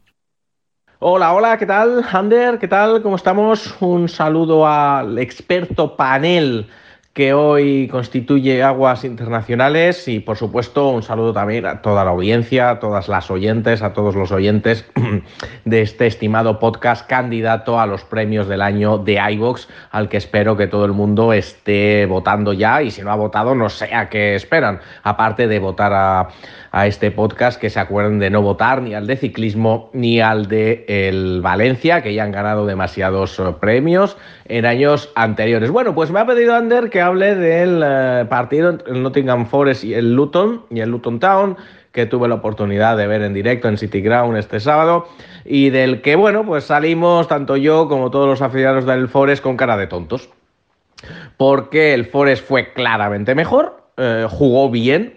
Hola, hola, ¿qué tal? Ander, ¿qué tal? ¿Cómo estamos? Un saludo al experto panel que hoy constituye Aguas Internacionales y por supuesto un saludo también a toda la audiencia, a todas las oyentes, a todos los oyentes de este estimado podcast candidato a los premios del año de iVox, al que espero que todo el mundo esté votando ya y si no ha votado no sé a qué esperan, aparte de votar a, a este podcast, que se acuerden de no votar ni al de ciclismo ni al de el Valencia, que ya han ganado demasiados premios en años anteriores. Bueno, pues me ha pedido Ander que hable del eh, partido entre el Nottingham Forest y el Luton y el Luton Town que tuve la oportunidad de ver en directo en City Ground este sábado y del que, bueno, pues salimos tanto yo como todos los aficionados del Forest con cara de tontos. Porque el Forest fue claramente mejor, eh, jugó bien,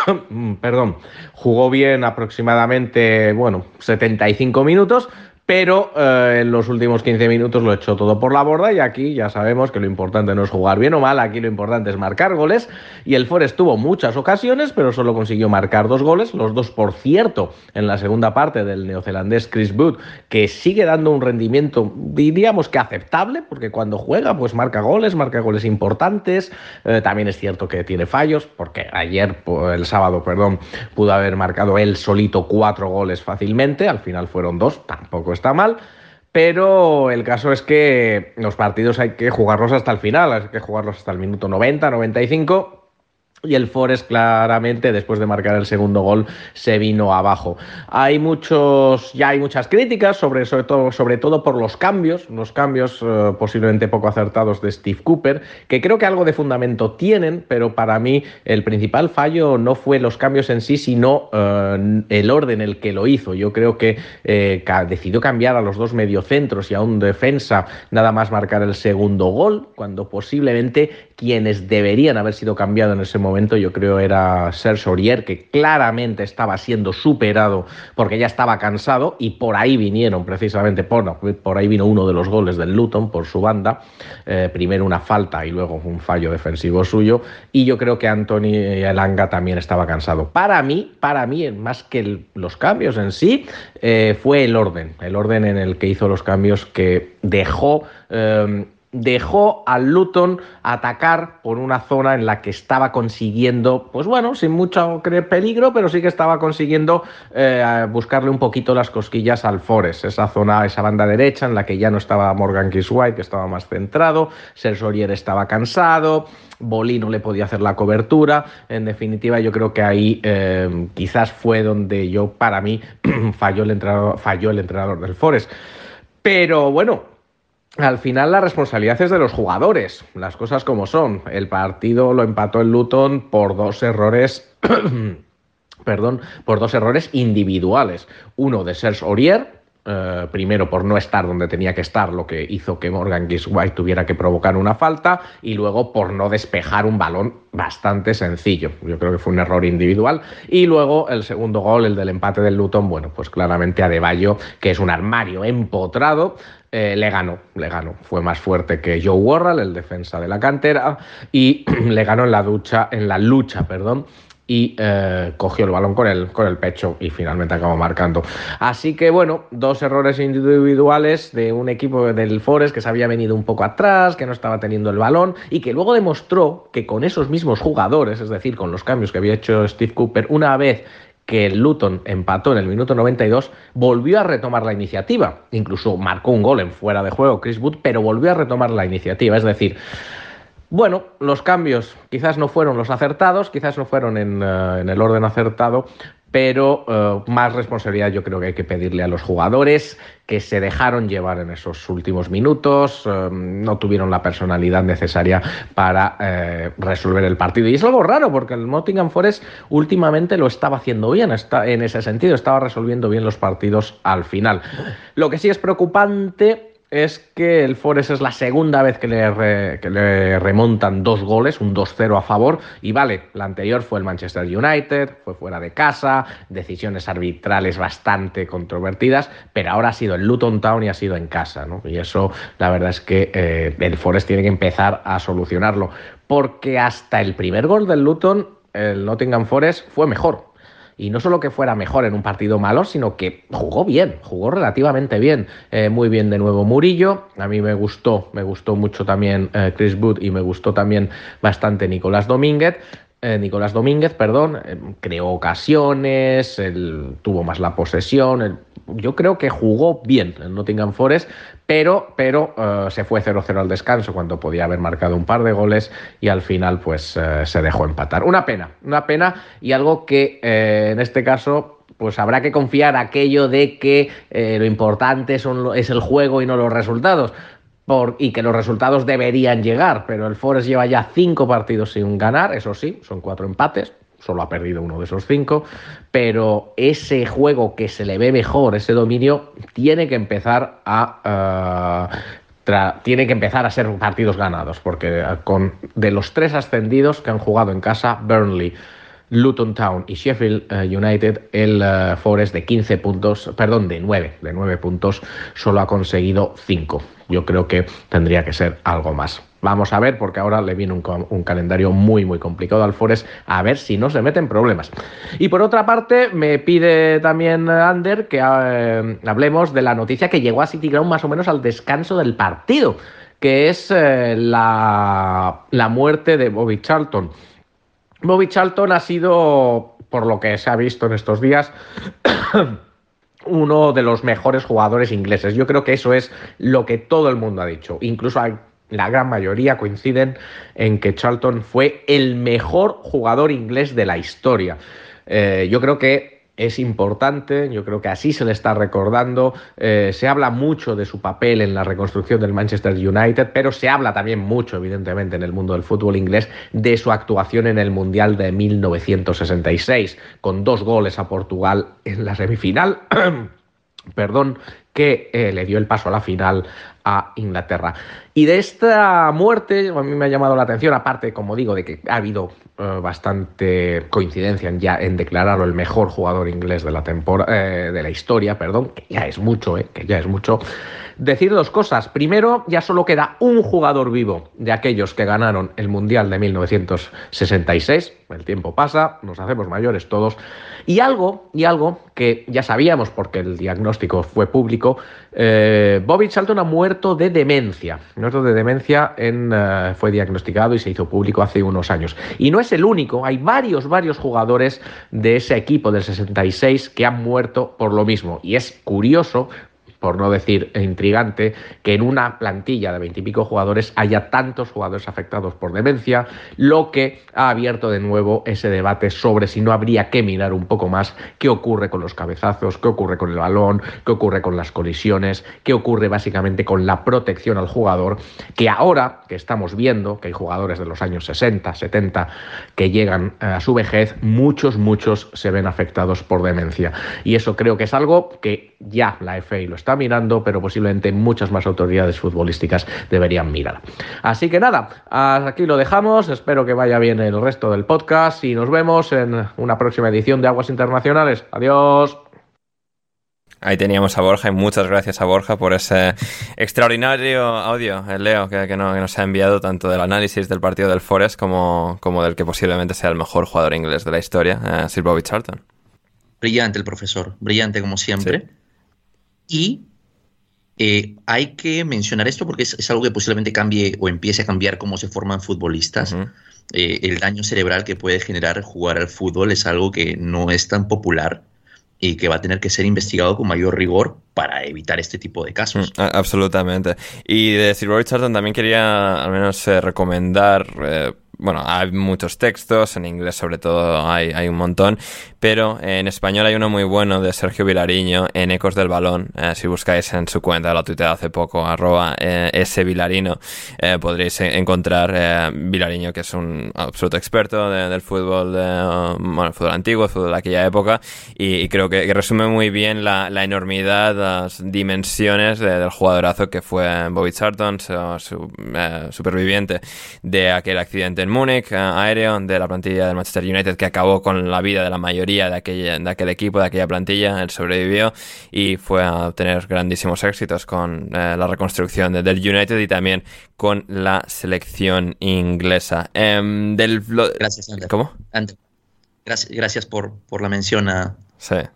perdón, jugó bien aproximadamente, bueno, 75 minutos, pero eh, en los últimos 15 minutos lo echó todo por la borda y aquí ya sabemos que lo importante no es jugar bien o mal, aquí lo importante es marcar goles. Y el Forest tuvo muchas ocasiones, pero solo consiguió marcar dos goles, los dos por cierto en la segunda parte del neozelandés Chris Wood, que sigue dando un rendimiento diríamos que aceptable, porque cuando juega pues marca goles, marca goles importantes, eh, también es cierto que tiene fallos, porque ayer, el sábado, perdón, pudo haber marcado él solito cuatro goles fácilmente, al final fueron dos, tampoco está mal, pero el caso es que los partidos hay que jugarlos hasta el final, hay que jugarlos hasta el minuto 90, 95. Y el Forest claramente después de marcar el segundo gol se vino abajo. Hay muchos ya hay muchas críticas sobre sobre todo sobre todo por los cambios, los cambios eh, posiblemente poco acertados de Steve Cooper, que creo que algo de fundamento tienen, pero para mí el principal fallo no fue los cambios en sí, sino eh, el orden en el que lo hizo. Yo creo que eh, decidió cambiar a los dos mediocentros y a un defensa nada más marcar el segundo gol, cuando posiblemente quienes deberían haber sido cambiados en ese momento, yo creo era Serge Aurier, que claramente estaba siendo superado porque ya estaba cansado y por ahí vinieron precisamente, por, ahí vino uno de los goles del Luton por su banda, eh, primero una falta y luego un fallo defensivo suyo. Y yo creo que Anthony Elanga también estaba cansado. Para mí, para mí, más que los cambios en sí, eh, fue el orden, el orden en el que hizo los cambios que dejó... Eh, dejó al Luton atacar por una zona en la que estaba consiguiendo, pues bueno, sin mucho peligro, pero sí que estaba consiguiendo eh, buscarle un poquito las cosquillas al Forest, esa zona, esa banda derecha en la que ya no estaba Morgan White, que estaba más centrado, Sersorier estaba cansado, Bolí no le podía hacer la cobertura, en definitiva yo creo que ahí eh, quizás fue donde yo, para mí, falló el entrenador, falló el entrenador del Forest. Pero bueno, al final la responsabilidad es de los jugadores, las cosas como son. El partido lo empató el Luton por dos errores, perdón, por dos errores individuales. Uno de Serge Aurier, eh, primero por no estar donde tenía que estar, lo que hizo que Morgan White tuviera que provocar una falta, y luego por no despejar un balón bastante sencillo. Yo creo que fue un error individual. Y luego el segundo gol, el del empate del Luton, bueno, pues claramente a Bayo, que es un armario empotrado, eh, le ganó, le ganó. Fue más fuerte que Joe Worrell, el defensa de la cantera, y le ganó en la ducha, en la lucha, perdón, y eh, cogió el balón con el, con el pecho y finalmente acabó marcando. Así que bueno, dos errores individuales de un equipo del Forest que se había venido un poco atrás, que no estaba teniendo el balón y que luego demostró que con esos mismos jugadores, es decir, con los cambios que había hecho Steve Cooper, una vez que el Luton empató en el minuto 92, volvió a retomar la iniciativa. Incluso marcó un gol en fuera de juego Chris Wood, pero volvió a retomar la iniciativa. Es decir, bueno, los cambios quizás no fueron los acertados, quizás no fueron en, eh, en el orden acertado, pero eh, más responsabilidad yo creo que hay que pedirle a los jugadores que se dejaron llevar en esos últimos minutos, eh, no tuvieron la personalidad necesaria para eh, resolver el partido. Y es algo raro porque el Nottingham Forest últimamente lo estaba haciendo bien, está, en ese sentido estaba resolviendo bien los partidos al final. Lo que sí es preocupante es que el Forest es la segunda vez que le, remontan dos goles, un 2-0 a favor, y vale, la anterior fue el Manchester United, fue fuera de casa, decisiones arbitrales bastante controvertidas, pero ahora ha sido el Luton Town y ha sido en casa, ¿no? Y eso la verdad es que eh, el Forest tiene que empezar a solucionarlo, porque hasta el primer gol del Luton, el Nottingham Forest fue mejor, y no solo que fuera mejor en un partido malo, sino que jugó bien, jugó relativamente bien. Eh, muy bien de nuevo Murillo, a mí me gustó, me gustó mucho también eh, Chris Wood y me gustó también bastante Nicolás Domínguez. Eh, Nicolás Domínguez, perdón, creó ocasiones, él tuvo más la posesión, yo creo que jugó bien en Nottingham Forest, pero, pero uh, se fue 0-0 al descanso cuando podía haber marcado un par de goles y al final pues uh, se dejó empatar. Una pena, una pena y algo que uh, en este caso pues habrá que confiar aquello de que lo importante es el juego y no los resultados. Y que los resultados deberían llegar, pero el Forest lleva ya cinco partidos sin ganar, eso sí, son cuatro empates, solo ha perdido uno de esos cinco, pero ese juego que se le ve mejor, ese dominio, tiene que empezar a... Uh, tiene que empezar a ser partidos ganados, porque con de los tres ascendidos que han jugado en casa, Burnley, Luton Town y Sheffield uh, United, el uh, Forest de 15 puntos, perdón, de 9, de 9 puntos, solo ha conseguido 5. Yo creo que tendría que ser algo más. Vamos a ver, porque ahora le viene un, calendario muy, muy complicado al Forest, a ver si no se meten problemas. Y por otra parte, me pide también Ander que eh, hablemos de la noticia que llegó a City Ground más o menos al descanso del partido, que es eh, la, la muerte de Bobby Charlton. Bobby Charlton ha sido, por lo que se ha visto en estos días, uno de los mejores jugadores ingleses. Yo creo que eso es lo que todo el mundo ha dicho. Incluso hay la gran mayoría coinciden en que Charlton fue el mejor jugador inglés de la historia. Eh, yo creo que es importante, yo creo que así se le está recordando. Eh, se habla mucho de su papel en la reconstrucción del Manchester United, pero se habla también mucho, evidentemente, en el mundo del fútbol inglés de su actuación en el Mundial de 1966, con dos goles a Portugal en la semifinal. perdón, que eh, le dio el paso a la final a Inglaterra. Y de esta muerte, a mí me ha llamado la atención, aparte, como digo, de que ha habido eh, bastante coincidencia en, ya, en declararlo el mejor jugador inglés de la, eh, de la historia, perdón, que ya es mucho, que ya es mucho decir dos cosas. Primero, ya solo queda un jugador vivo de aquellos que ganaron el Mundial de 1966. El tiempo pasa, nos hacemos mayores todos. Y algo, y algo que ya sabíamos porque el diagnóstico fue público, eh, Bobby Charlton ha muerto de demencia. Muerto de demencia en, eh, fue diagnosticado y se hizo público hace unos años. Y no es el único, hay varios, varios jugadores de ese equipo del 66 que han muerto por lo mismo. Y es curioso por no decir intrigante, que en una plantilla de veintipico jugadores haya tantos jugadores afectados por demencia, lo que ha abierto de nuevo ese debate sobre si no habría que mirar un poco más qué ocurre con los cabezazos, qué ocurre con el balón, qué ocurre con las colisiones, qué ocurre básicamente con la protección al jugador, que ahora que estamos viendo que hay jugadores de los años 60, 70 que llegan a su vejez, muchos, muchos se ven afectados por demencia. Y eso creo que es algo que ya la FA lo está mirando, pero posiblemente muchas más autoridades futbolísticas deberían mirar. Así que nada, aquí lo dejamos. Espero que vaya bien el resto del podcast y nos vemos en una próxima edición de Aguas Internacionales. Adiós. Ahí teníamos a Borja y muchas gracias a Borja por ese extraordinario audio, el Leo, que, nos ha enviado tanto del análisis del partido del Forest como, como del que posiblemente sea el mejor jugador inglés de la historia, eh, Sir Bobby Charlton. Brillante el profesor, brillante como siempre. Y eh, hay que mencionar esto porque es, algo que posiblemente cambie o empiece a cambiar cómo se forman futbolistas. Eh, el daño cerebral que puede generar jugar al fútbol es algo que no es tan popular y que va a tener que ser investigado con mayor rigor para evitar este tipo de casos. Mm, absolutamente. Y de Sir Richardson también quería al menos eh, recomendar bueno, hay muchos textos, en inglés sobre todo hay, un montón, pero en español hay uno muy bueno de Sergio Vilariño en Ecos del Balón. Eh, si buscáis en su cuenta, la tuiteado hace poco, arroba eh, ese eh, podréis encontrar Vilariño, que es un absoluto experto del fútbol, bueno, fútbol antiguo, fútbol de aquella época, y, creo que, resume muy bien la, enormidad, las dimensiones del jugadorazo que fue Bobby Charlton, su, superviviente de aquel accidente en Múnich, aéreo, de la plantilla del Manchester United, que acabó con la vida de la mayoría de, aquella, de aquel equipo, de aquella plantilla, él sobrevivió y fue a obtener grandísimos éxitos con eh, la reconstrucción del United y también con la selección inglesa. Em, del, gracias, Ander. ¿Cómo? Gracias, gracias por, por la mención a,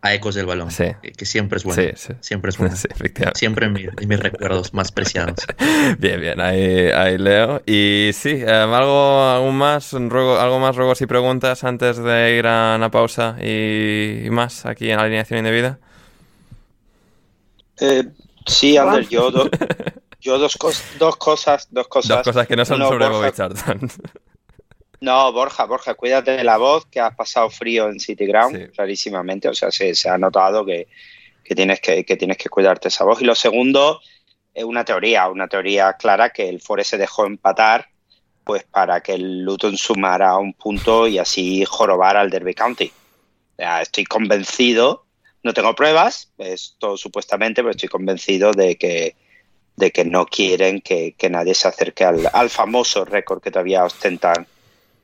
a Ecos del Balón, que, siempre es bueno. Siempre es bueno. siempre en, mis recuerdos más preciados. bien, bien, ahí, ahí leo. Y sí, em, algo algún más, ruego, algo más ruegos y preguntas antes de ir a una pausa y, más aquí en la alineación indebida. Eh, sí, Ander, yo, yo dos, dos cosas, dos cosas. Dos cosas que no son sobre Bobby Charlton. No, Borja, Borja, cuídate de la voz, que has pasado frío en City Ground, clarísimamente. O sea, se, ha notado que, tienes que, tienes que cuidarte esa voz. Y lo segundo es una teoría, una teoría clara que el Forest se dejó empatar pues para que el Luton sumara un punto y así jorobar al Derby County. estoy convencido, no tengo pruebas, esto supuestamente, pero estoy convencido de que, de que no quieren que, nadie se acerque al, al famoso récord que todavía ostentan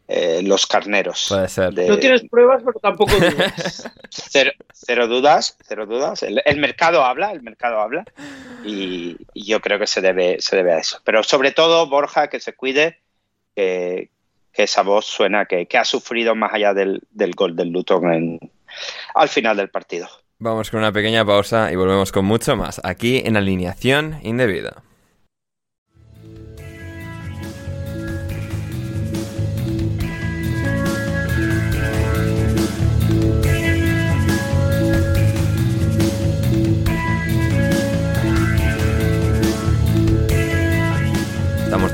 eh, los carneros. Puede ser. no tienes pruebas, pero tampoco dudas. cero, dudas, cero dudas. El, mercado habla, el mercado habla. Y, yo creo que se debe, se debe a eso. Pero sobre todo, Borja, que se cuide, que, esa voz suena que, ha sufrido más allá del, gol del Luton en, al final del partido. Vamos con una pequeña pausa y volvemos con mucho más aquí en Alineación Indebida.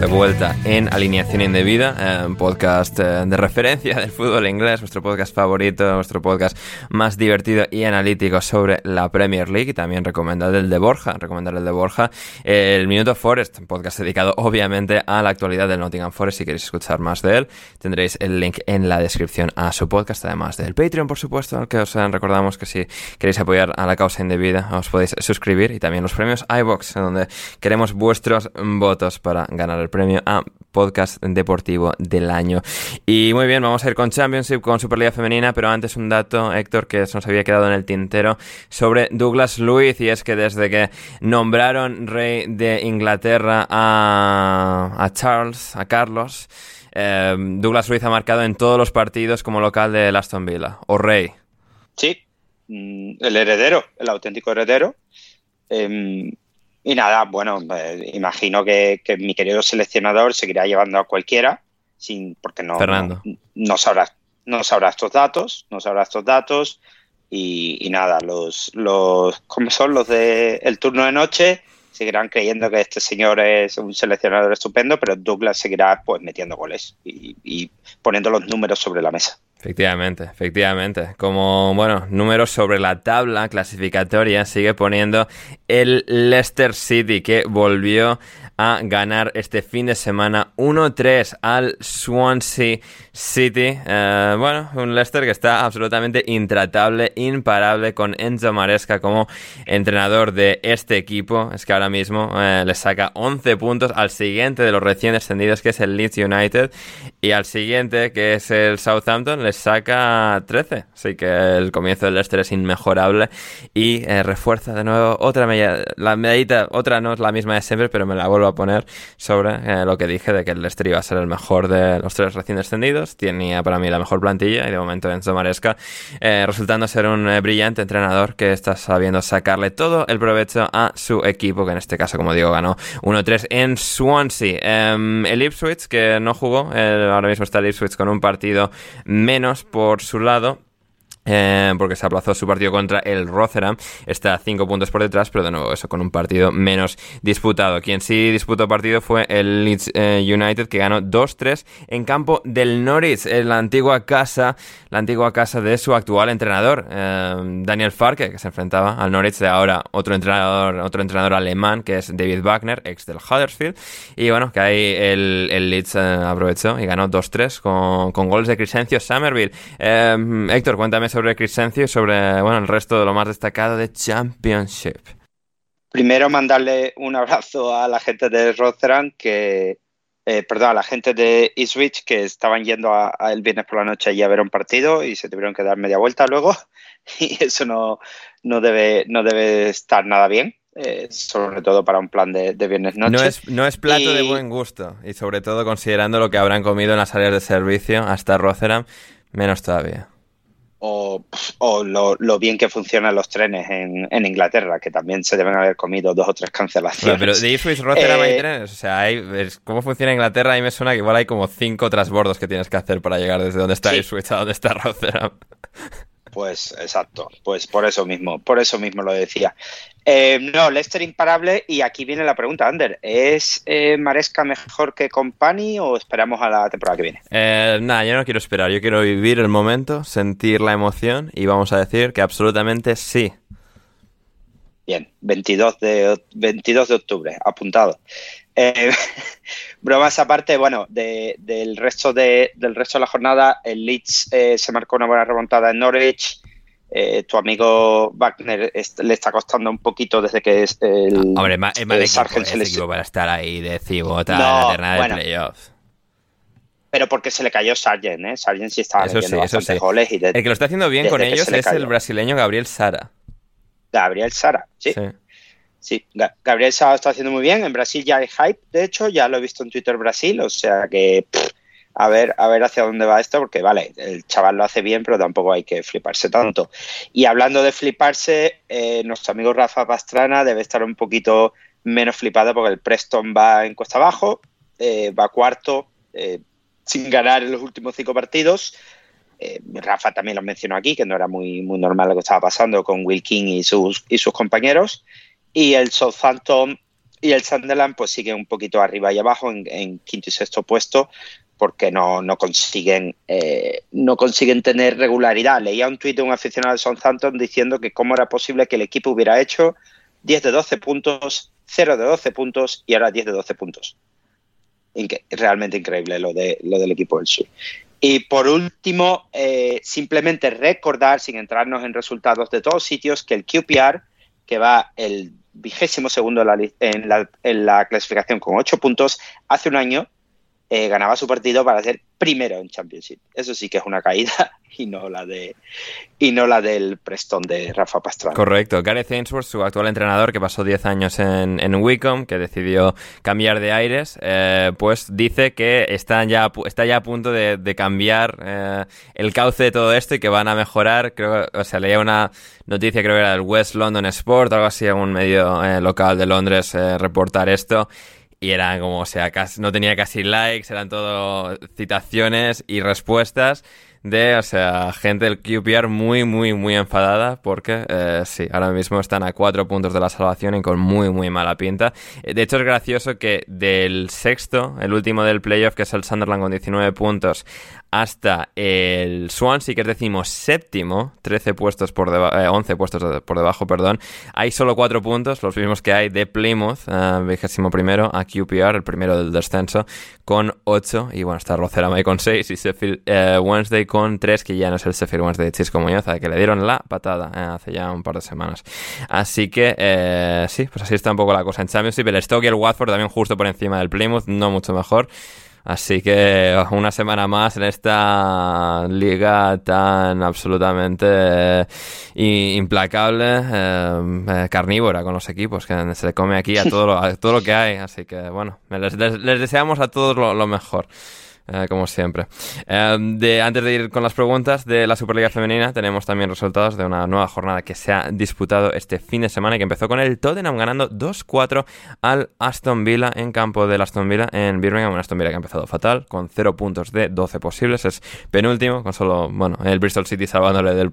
Vuelta en Alineación Indebida, eh, podcast eh, de referencia del fútbol inglés, vuestro podcast favorito, vuestro podcast más divertido y analítico sobre la Premier League y también recomendar el de Borja, recomendar el de Borja, el Minuto Forest, podcast dedicado obviamente a la actualidad del Nottingham Forest. Si queréis escuchar más de él, tendréis el link en la descripción a su podcast, además del Patreon, por supuesto, que os recordamos que si queréis apoyar a la causa indebida os podéis suscribir y también los premios iBox, donde queremos vuestros votos para ganar el premio a podcast deportivo del año. Y muy bien, vamos a ir con Championship, con Superliga Femenina, pero antes un dato, Héctor, que se nos había quedado en el tintero sobre Douglas Luiz, y es que desde que nombraron rey de Inglaterra a, a Charles, a Carlos, eh, Douglas Luiz ha marcado en todos los partidos como local de Aston Villa, o rey. Sí, mm, el heredero, el auténtico heredero. Em, y nada, bueno, eh, imagino que, mi querido seleccionador seguirá llevando a cualquiera, sin, porque no, no, sabrá, no sabrá estos datos, no sabrá estos datos. Y, nada, los, los, ¿cómo son los de el turno de noche? Seguirán creyendo que este señor es un seleccionador estupendo, pero Douglas seguirá pues metiendo goles y, y poniendo los números sobre la mesa. Efectivamente, efectivamente. Como, bueno, números sobre la tabla clasificatoria sigue poniendo el Leicester City que volvió a ganar este fin de semana 1-3 al Swansea City. Eh, bueno, un Leicester que está absolutamente intratable, imparable con Enzo Maresca como entrenador de este equipo. Es que ahora mismo eh, le saca 11 puntos al siguiente de los recién descendidos que es el Leeds United y al siguiente que es el Southampton le saca 13. Así que el comienzo del Leicester es inmejorable y eh, refuerza de nuevo otra medalla, la medallita, otra no es la misma de siempre, pero me la vuelvo a poner sobre eh, lo que dije de que el Leicester iba a ser el mejor de los tres recién descendidos. Tenía para mí la mejor plantilla y de momento Enzo Maresca eh, resultando ser un eh, brillante entrenador que está sabiendo sacarle todo el provecho a su equipo, que en este caso, como digo, ganó 1-3 en Swansea. Em, el Ipswich, que no jugó, ahora mismo está el Ipswich con un partido menos por su lado eh, porque se aplazó su partido contra el Rotherham. Está cinco puntos por detrás, pero de nuevo, eso con un partido menos disputado. Quien sí disputó partido fue el Leeds eh, United, que ganó 2-3 en campo del Norwich, en la antigua casa, la antigua casa de su actual entrenador, eh, Daniel Farke, que se enfrentaba al Norwich de ahora otro entrenador, otro entrenador alemán, que es David Wagner, ex del Huddersfield. Y bueno, que ahí el, Leeds aprovechó y ganó 2-3 con, con goles de Crescencio Somerville. Héctor, cuéntame sobre Crescencio y sobre bueno, el resto de lo más destacado de Championship. Primero mandarle un abrazo a la gente de Rotherham que, eh, perdón, a la gente de Ipswich que estaban yendo a, el viernes por la noche allí a ver un partido y se tuvieron que dar media vuelta luego y eso no, no, debe, no debe estar nada bien. Eh, sobre todo para un plan de, viernes noche. No es, no es plato de buen gusto y sobre todo considerando lo que habrán comido en las áreas de servicio hasta Rotherham, menos todavía o, lo, bien que funcionan los trenes en, Inglaterra, que también se deben haber comido dos o tres cancelaciones. pero de Ipswich Rotterdam hay eh, trenes, o sea, ¿cómo funciona Inglaterra? Ahí me suena que igual hay como cinco transbordos que tienes que hacer para llegar desde donde está Ipswich a donde está Rotterdam. Pues exacto, pues por eso mismo, por eso mismo lo decía. Eh, no, Lester imparable y aquí viene la pregunta, Ander, ¿es eh, Maresca mejor que Company o esperamos a la temporada que viene? Eh, nada, yo no quiero esperar, yo quiero vivir el momento, sentir la emoción y vamos a decir que absolutamente sí. Bien, 22 de, 22 de octubre, apuntado. Eh, bromas aparte, bueno, del, resto de, del resto de la jornada, el Leeds eh, se marcó una buena remontada en Norwich. Eh, tu amigo Wagner le está costando un poquito desde que es el. Ah, hombre, es más de equipo, para estar ahí de cibota no, en la terna de playoffs. Pero porque se le cayó Sargent, ¿eh? Sargent sí estaba eso sí, sí. goles. Y el que lo está haciendo bien con ellos es el brasileño Gabriel Sara. Gabriel Sara, sí. Sí, Gabriel Sá está haciendo muy bien. En Brasil ya hay hype, de hecho, ya lo he visto en Twitter Brasil, o sea que a ver, a ver hacia dónde va esto, porque vale, el chaval lo hace bien, pero tampoco hay que fliparse tanto. Y hablando de fliparse, eh, nuestro amigo Rafa Pastrana debe estar un poquito menos flipado porque el Preston va en cuesta abajo, eh, va cuarto, eh, sin ganar en los últimos cinco partidos. Rafa también lo mencionó aquí, que no era muy, muy normal lo que estaba pasando con Will King y sus, y sus compañeros. Y el Southampton y el Sunderland pues sigue un poquito arriba y abajo en, quinto y sexto puesto porque no, no consiguen eh, no consiguen tener regularidad. Leía un tuit de un aficionado de Southampton diciendo que cómo era posible que el equipo hubiera hecho 10 de 12 puntos, 0 de 12 puntos y ahora 10 de 12 puntos. realmente increíble lo, de, lo del equipo del sur. Y por último, eh, simplemente recordar, sin entrarnos en resultados de todos sitios, que el QPR, que va el vigésimo segundo en la, en la, clasificación con ocho puntos, hace un año eh, ganaba su partido para ser primero en Championship. Eso sí que es una caída y no la de y no la del Preston de Rafa Pastrana. Correcto. Gareth Ainsworth, su actual entrenador, que pasó 10 años en, en que decidió cambiar de aires, eh, pues dice que está ya, está ya a punto de, cambiar eh, el cauce de todo esto y que van a mejorar. Creo, o sea, leía una noticia, creo que era del West London Sport, algo así, un medio local de Londres, reportar esto y era como, o sea, casi, no tenía casi likes, eran todo citaciones y respuestas de, o sea, gente del QPR muy, muy, muy enfadada porque, eh, sí, ahora mismo están a cuatro puntos de la salvación y con muy, muy mala pinta. Eh, de hecho, es gracioso que del sexto, el último del playoff, que es el Sunderland con 19 puntos, hasta el Swansea, que es decimos séptimo, 13 puestos por debajo, 11 puestos por debajo, perdón. Hay solo 4 puntos, los mismos que hay de Plymouth, uh, vigésimo primero, a QPR, el primero del descenso, con 8. Y bueno, está Rocerama con 6 y Sheffield eh, Wednesday con 3, que ya no es el Sheffield Wednesday de Chisco Muñoz, que le dieron la patada eh, hace ya un par de semanas. Así que, sí, pues así está un poco la cosa en Championship. El Stoke y el Watford también justo por encima del Plymouth, no mucho mejor. Así que una semana más en esta liga tan absolutamente eh, implacable, eh, eh, carnívora con los equipos, que se come aquí a todo lo, todo lo que hay. Así que bueno, les, deseamos a todos lo mejor. Eh, como siempre. Eh, de, antes de ir con las preguntas de la Superliga Femenina, tenemos también resultados de una nueva jornada que se ha disputado este fin de semana y que empezó con el Tottenham ganando 2-4 al Aston Villa en campo del Aston Villa en Birmingham. Un Aston Villa que ha empezado fatal, con 0 puntos de 12 posibles. Es penúltimo, con solo, bueno, el Bristol City salvándole del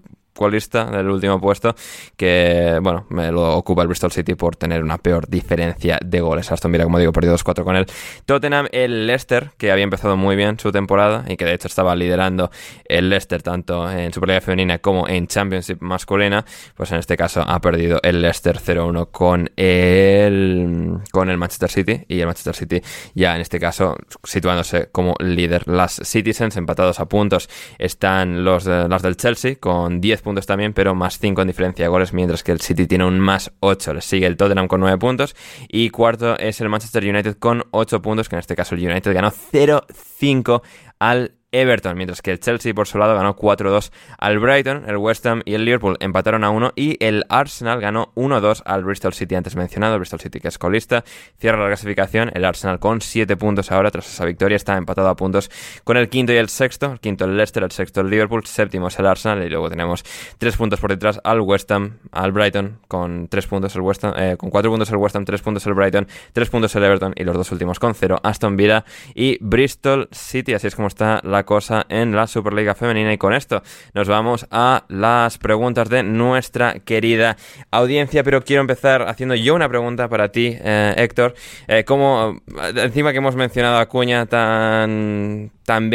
lista del último puesto, que, bueno, me lo ocupa el Bristol City por tener una peor diferencia de goles. Aston Villa, como digo, perdió 2-4 con él. Tottenham, el Leicester, que había empezado muy bien su temporada y que de hecho estaba liderando el Leicester tanto en Superliga Femenina como en Championship masculina, pues en este caso ha perdido el Leicester 0-1 con el, con el Manchester City y el Manchester City ya en este caso situándose como líder. Las Citizens empatados a puntos están los las del Chelsea con 10 puntos también, pero más 5 en diferencia de goles, mientras que el City tiene un más 8. Le sigue el Tottenham con 9 puntos. Y cuarto es el Manchester United con 8 puntos, que en este caso el United ganó 0-5 al Everton, mientras que el Chelsea por su lado ganó 4-2 al Brighton, el West Ham y el Liverpool empataron a 1 y el Arsenal ganó 1-2 al Bristol City. Antes mencionado, Bristol City que es colista, cierra la clasificación, el Arsenal con 7 puntos ahora tras esa victoria está empatado a puntos con el quinto y el sexto, el quinto el Leicester, el sexto el Liverpool, séptimo es el Arsenal y luego tenemos 3 puntos por detrás al West Ham, al Brighton con 3 puntos el West Ham, eh, con 4 puntos el West Ham, 3 puntos el Brighton, 3 puntos el Everton y los dos últimos con 0 Aston Villa y Bristol City, así es como está la cosa en la Superliga Femenina. Y con esto nos vamos a las preguntas de nuestra querida audiencia. Pero quiero empezar haciendo yo una pregunta para ti, eh, Héctor. Eh, como encima que hemos mencionado a Cuña tan, tan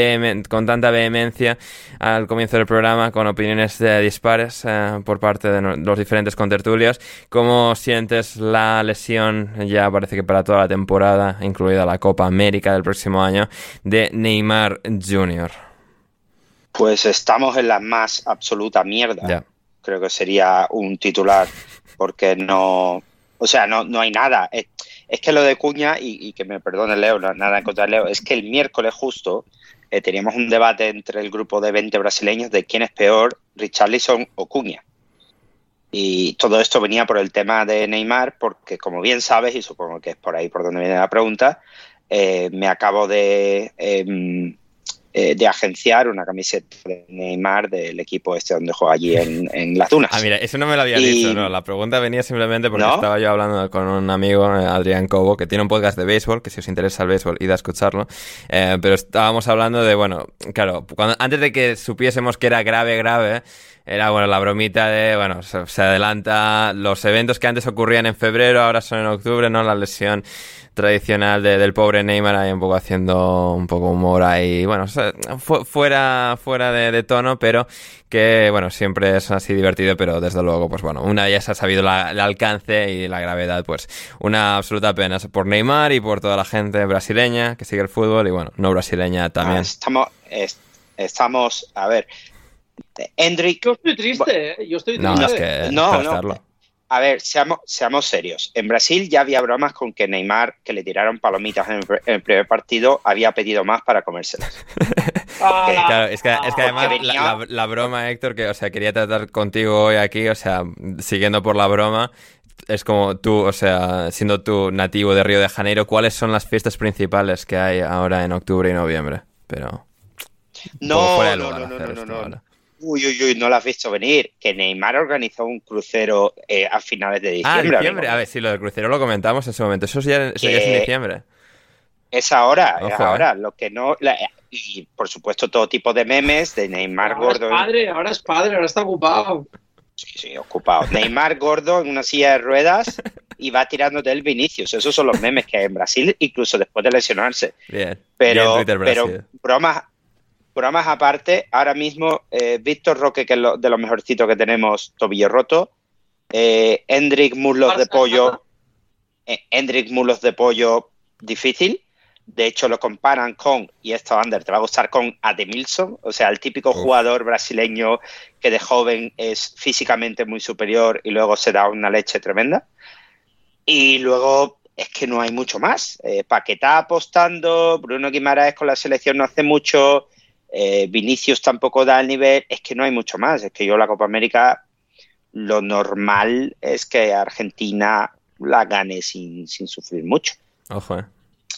con tanta vehemencia al comienzo del programa, con opiniones dispares eh, por parte de los diferentes contertulios, ¿cómo sientes la lesión? Ya parece que para toda la temporada, incluida la Copa América del próximo año, de Neymar Jr pues estamos en la más absoluta mierda. Creo que sería un titular, porque no, o sea, no, no hay nada. Es, que lo de Cuña, y, que me perdone Leo, nada en contra de Leo, es que el miércoles justo eh, teníamos un debate entre el grupo de 20 brasileños de quién es peor, Richarlison o Cuña. Y todo esto venía por el tema de Neymar, porque como bien sabes, y supongo que es por ahí por donde viene la pregunta, eh, me acabo de em, eh, de agenciar una camiseta de Neymar del equipo este donde juega allí en, las dunas. Ah, mira, eso no me lo había dicho, no. La pregunta venía simplemente porque estaba yo hablando con un amigo, eh, Adrián Cobo, que tiene un podcast de béisbol, que si os interesa el béisbol, id a escucharlo. Eh, pero estábamos hablando de, bueno, claro, cuando, antes de que supiésemos que era grave, grave, Era, bueno, la bromita de, bueno, se, adelanta los eventos que antes ocurrían en febrero, ahora son en octubre, ¿no? La lesión tradicional de- del pobre Neymar ahí un poco haciendo un poco humor ahí, bueno, fu- fuera, fuera de, tono, pero que, bueno, siempre es así divertido, pero desde luego, pues bueno, una vez se ha sabido la- el alcance y la gravedad, pues una absoluta pena por Neymar y por toda la gente brasileña que sigue el fútbol y, bueno, no brasileña Ah, también. estamos, es- estamos, a ver, Hendrik, Yo estoy triste, ¿eh? Yo estoy No, triste. es que No, no. a ver, seamos, seamos serios. En Brasil ya había bromas con que Neymar, que le tiraron palomitas en el, pr- en el primer partido, había pedido más para comérselas. Ah, Claro, es que, es que además venía- la, la- la broma, Héctor, que, o sea, quería tratar contigo hoy aquí, o sea, siguiendo por la broma, es como tú, o sea, siendo tú nativo de Río de Janeiro, ¿cuáles son las fiestas principales que hay ahora en octubre y noviembre? Pero No, no, no, no, no, no, ahora. Uy, uy, uy, no lo has visto venir. Que Neymar organizó un crucero eh, a finales de Ah, diciembre. diciembre. amigo. A ver, sí, lo del crucero lo comentamos en su momento. Eso ya, eso ya es en diciembre. Es ahora, Ojo, es eh. ahora. Lo que no. la- y por supuesto, todo tipo de memes de Neymar ahora gordo. es padre, ahora es padre, ahora está ocupado. Sí, sí, ocupado. Neymar gordo en una silla de ruedas y va tirándote el Vinicius. Esos son los memes que hay en Brasil, incluso después de lesionarse. Bien. Pero, Bien, Twitter pero bromas, bromas aparte, ahora mismo eh, Víctor Roque, que es lo- de los mejorcitos que tenemos, tobillo roto. Eh, Hendrik Muslos de Pollo. eh, Hendrik Muslos de Pollo, difícil. De hecho, lo comparan con, y esto, Ander, te va a gustar, con Ademilson, o sea, el típico jugador brasileño que de joven es físicamente muy superior y luego se da una leche tremenda. Y luego es que no hay mucho más. Eh, Paquetá apostando, Bruno Guimaraes con la selección no hace mucho, eh, Vinicius tampoco da el nivel, es que no hay mucho más. Es que yo la Copa América, lo normal es que Argentina la gane sin, sin sufrir mucho. Ojo, eh.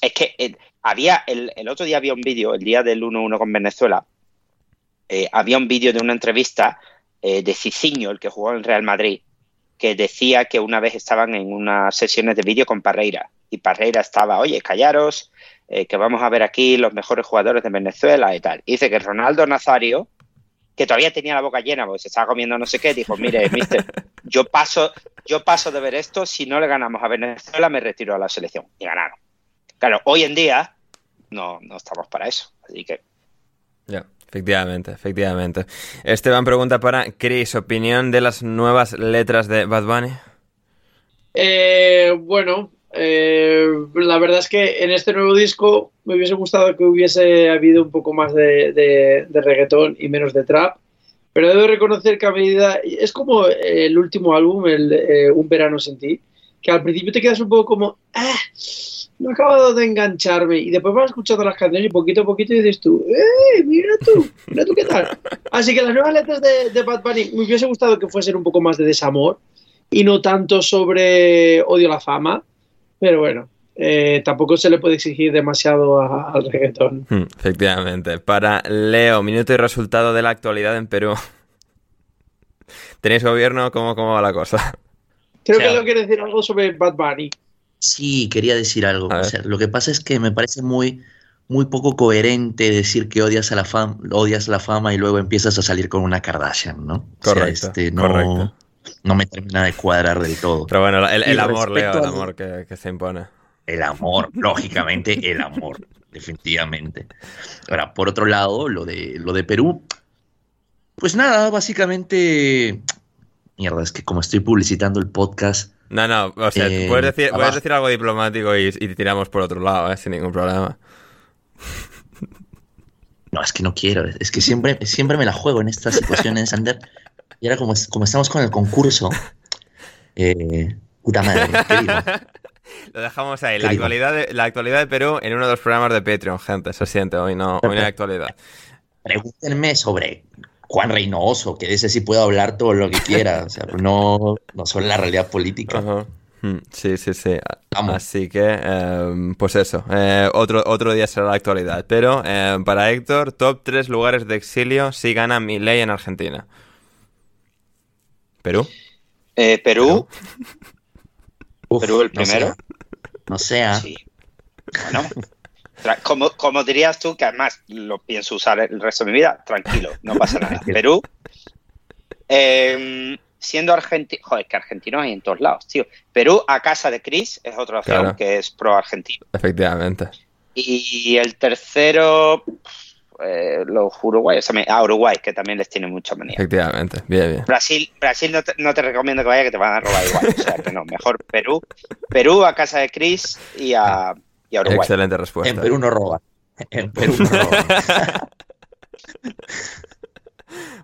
Es que eh, había, el, el otro día había un vídeo, el día del 1-1 con Venezuela, había un vídeo de una entrevista de Cicinho, el que jugó en Real Madrid, que decía que una vez estaban en unas sesiones de vídeo con Parreira y Parreira estaba, oye, callaros, eh, que vamos a ver aquí los mejores jugadores de Venezuela y tal. Y dice que Ronaldo Nazario, que todavía tenía la boca llena porque se estaba comiendo no sé qué, dijo, mire, mister, yo paso, yo paso de ver esto, si no le ganamos a Venezuela me retiro a la selección. Y ganaron. Claro, hoy en día no, no estamos para eso. Así que Ya, efectivamente, efectivamente. Esteban pregunta para Chris, opinión de las nuevas letras de Bad Bunny. Eh, bueno, eh, la verdad es que en este nuevo disco me hubiese gustado que hubiese habido un poco más de, de- de reggaetón y menos de trap, pero debo reconocer que a medida, es como el último álbum, el, eh, Un verano sin ti, que al principio te quedas un poco como, ah, no he acabado de engancharme, y después vas escuchando las canciones y poquito a poquito dices tú, ¡eh, mira tú, mira tú qué tal! Así que las nuevas letras de, Bad Bunny me hubiese gustado que fuesen un poco más de desamor, y no tanto sobre odio a la fama, pero bueno, eh, tampoco se le puede exigir demasiado a- al reggaetón. Hmm, efectivamente. Para Leo, minuto y resultado de la actualidad en Perú. ¿Tenéis gobierno? ¿Cómo, cómo va la cosa? Creo O sea- que Leo quiere decir algo sobre Bad Bunny. Sí, quería decir algo. O sea, lo que pasa es que me parece muy, muy poco coherente decir que odias a la fama, odias la fama y luego empiezas a salir con una Kardashian, ¿no? O sea, Correcto, este, no, correcto. No me termina de cuadrar del todo. Pero bueno, el, amor, Leo, el amor que, que se impone. El amor, lógicamente, el amor, definitivamente. Ahora, por otro lado, lo de, lo de Perú, pues nada, básicamente, mierda, es que como estoy publicitando el podcast, No, no, o sea, Eh, puedes, decir, puedes decir algo diplomático y, y tiramos por otro lado, ¿eh? sin ningún problema. no, es que no quiero, es que siempre, siempre me la juego en estas situaciones, Ander. Y ahora como, es- como estamos con el concurso, eh, puta madre, ¿qué digo? Lo dejamos ahí. ¿Qué La actualidad, de, la actualidad de Perú en uno de los programas de Patreon, gente. Se siente, hoy no, hoy no hay actualidad. Pregúntenme sobre Juan Reynoso, que de ese sí puedo hablar todo lo que quiera, o sea, no, no sobre la realidad política. Ajá. Mm, Sí, sí, sí. Vamos. Así que, eh, pues eso. eh, otro, otro día será la actualidad. Pero eh, para Héctor, top 3 lugares de exilio si gana Milei en Argentina. ¿Perú? eh, Perú, Uf, Perú el no primero. sea, no sea. sí. Bueno, como, como dirías tú, que además lo pienso usar el resto de mi vida, tranquilo, no pasa nada. Perú, Eh, siendo argentino, joder, que argentinos hay en todos lados, tío. Perú a casa de Chris es otra opción Claro. que es pro argentino. Efectivamente. Y el tercero, eh, los uruguayos, o sea, me- a Uruguay, que también les tiene mucha manía. Efectivamente. Bien, bien. Brasil, Brasil no te, no te recomiendo que vaya, que te van a robar igual. O sea, que no, mejor Perú. Perú a casa de Chris y a, y a Uruguay. Excelente respuesta. En Perú no roba. En Perú no roba.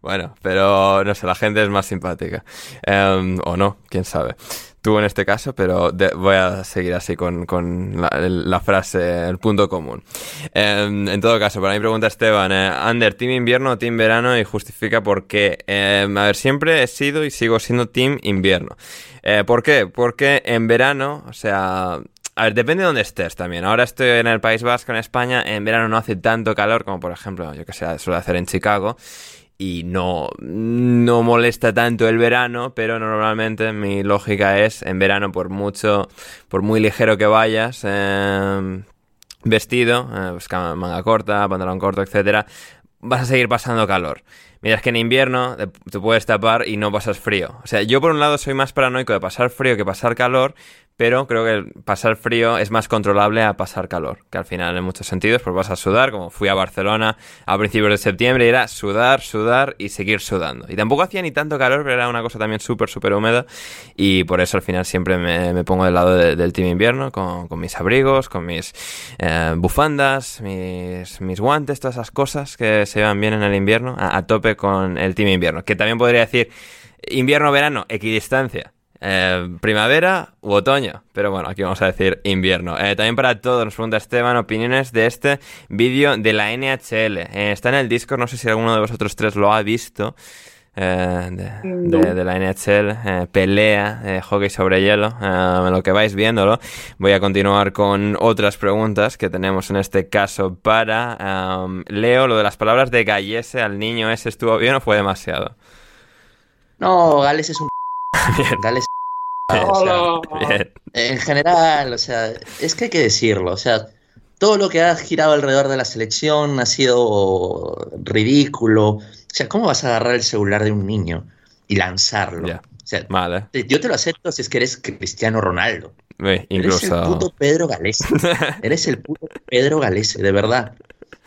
Bueno, pero no sé, la gente es más simpática. Em, o no, quién sabe. Tú en este caso, pero de- voy a seguir así con, con la, frase, el punto común. Em, en todo caso, para mi pregunta, Esteban, eh, Ander, ¿team invierno o team verano? Y justifica por qué. Em, a ver, siempre he sido y sigo siendo team invierno. Eh, ¿Por qué? Porque en verano, o sea, a ver, depende de dónde estés también. Ahora estoy en el País Vasco, en España. En verano no hace tanto calor como, por ejemplo, yo que sé, suele hacer en Chicago. Y no, no molesta tanto el verano, pero normalmente mi lógica es en verano, por mucho, por muy ligero que vayas, eh, vestido, eh, pues manga corta, pantalón corto, etcétera, vas a seguir pasando calor. Mientras que en invierno te puedes tapar y no pasas frío. O sea, yo por un lado soy más paranoico de pasar frío que pasar calor, pero creo que pasar frío es más controlable a pasar calor, que al final en muchos sentidos pues vas a sudar, como fui a Barcelona a principios de septiembre y era sudar, sudar y seguir sudando. Y tampoco hacía ni tanto calor, pero era una cosa también súper, súper húmeda y por eso al final siempre me, pongo del lado de- del team invierno, con, con mis abrigos, con mis eh, bufandas, mis, mis guantes, todas esas cosas que se llevan bien en el invierno, a, a tope con el team invierno. Que también podría decir invierno-verano, equidistancia. Eh, primavera u otoño, pero bueno, aquí vamos a decir invierno. Eh, también para todos, nos pregunta Esteban, opiniones de este vídeo de la NHL. Eh, está en el Discord, no sé si alguno de vosotros tres lo ha visto. eh, de, de- de la NHL, eh, pelea, eh, hockey sobre hielo, eh, lo que vais viéndolo. Voy a continuar con otras preguntas que tenemos en este caso para um, Leo. Lo de las palabras de Gallese al niño ese estuvo bien o fue demasiado. No, Gales es un. Bien. Gales. Bien, o sea, Hola. bien. En general, o sea, es que hay que decirlo, o sea, todo lo que ha girado alrededor de la selección ha sido ridículo. O sea, ¿cómo vas a agarrar el celular de un niño y lanzarlo? Ya. O sea, Vale. te- yo te lo acepto si es que eres Cristiano Ronaldo. Eres el puto Pedro Galese. Eres el puto Pedro Galese, de verdad.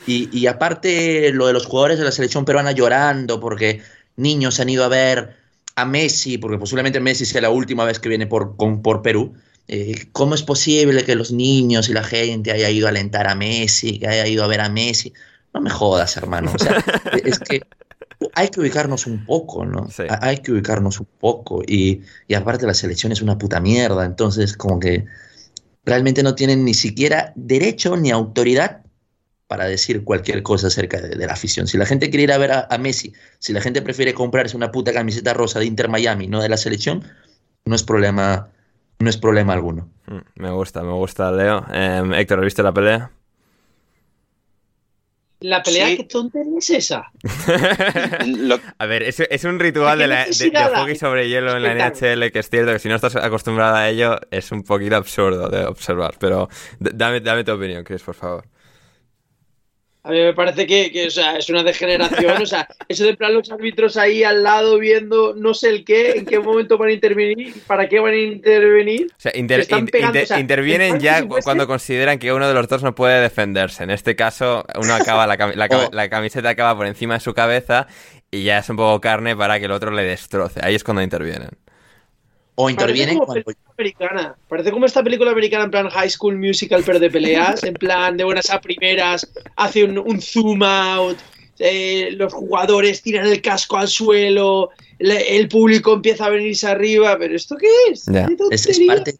Y, y aparte, lo de los jugadores de la selección peruana llorando porque niños han ido a ver a Messi, porque posiblemente Messi sea la última vez que viene por, con- por Perú. Eh, ¿Cómo es posible que los niños y la gente haya ido a alentar a Messi, que haya ido a ver a Messi? No me jodas, hermano. O sea, es que hay que ubicarnos un poco, ¿no? Sí. Hay que ubicarnos un poco. Y, y aparte la selección es una puta mierda. Entonces, como que realmente no tienen ni siquiera derecho ni autoridad para decir cualquier cosa acerca de, de la afición. Si la gente quiere ir a ver a, a Messi, si la gente prefiere comprarse una puta camiseta rosa de Inter Miami, no de la selección, no es problema, no es problema alguno. Mm, Me gusta, me gusta, Leo. Em, Héctor, ¿has visto la pelea? La pelea, Sí. ¿qué tontería es esa? Lo- A ver, es, es un ritual ¿Qué de, la- de- hockey sobre hielo en la NHL que es cierto que si no estás acostumbrado a ello es un poquito absurdo de observar. Pero dame, dame tu opinión, Chris, por favor. A mí me parece que, que, o sea, es una degeneración. O sea, eso de plan los árbitros ahí al lado viendo no sé el qué, en qué momento van a intervenir, para qué van a intervenir. O sea, inter- Se están in- pegando, inter- o sea, intervienen en ya parte, si fuese- cuando consideran que uno de los dos no puede defenderse. En este caso, uno acaba la, cami- la Oh. la camiseta acaba por encima de su cabeza y ya es un poco carne para que el otro le destroce. Ahí es cuando intervienen. O Parece intervienen como cuando... película americana. Parece como esta película americana en plan High School Musical, pero de peleas, en plan de buenas a primeras, hace un, un zoom out, eh, los jugadores tiran el casco al suelo, le- el público empieza a venirse arriba, pero ¿esto qué es? ¿Qué Es, parte,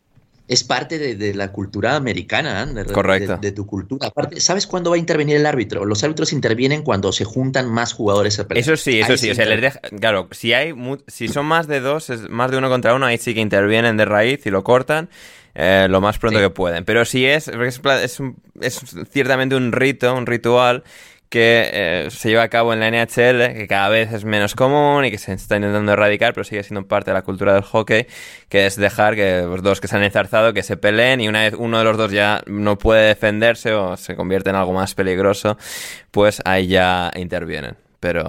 es parte de, de la cultura americana, Ander, de- Correcto. De, de tu cultura. Aparte, ¿sabes cuándo va a intervenir el árbitro? Los árbitros intervienen cuando se juntan más jugadores a. Eso sí, eso Ahí sí. O sea, les deja- claro, si hay si son más de dos, es más de uno contra uno, ahí sí que intervienen de raíz y lo cortan eh, lo más pronto Sí. que pueden. Pero si es, es, un- es ciertamente un rito, un ritual que eh, se lleva a cabo en la NHL, que cada vez es menos común y que se está intentando erradicar, pero sigue siendo parte de la cultura del hockey, que es dejar que los dos que se han enzarzado que se peleen y una vez uno de los dos ya no puede defenderse o se convierte en algo más peligroso, pues ahí ya intervienen. Pero...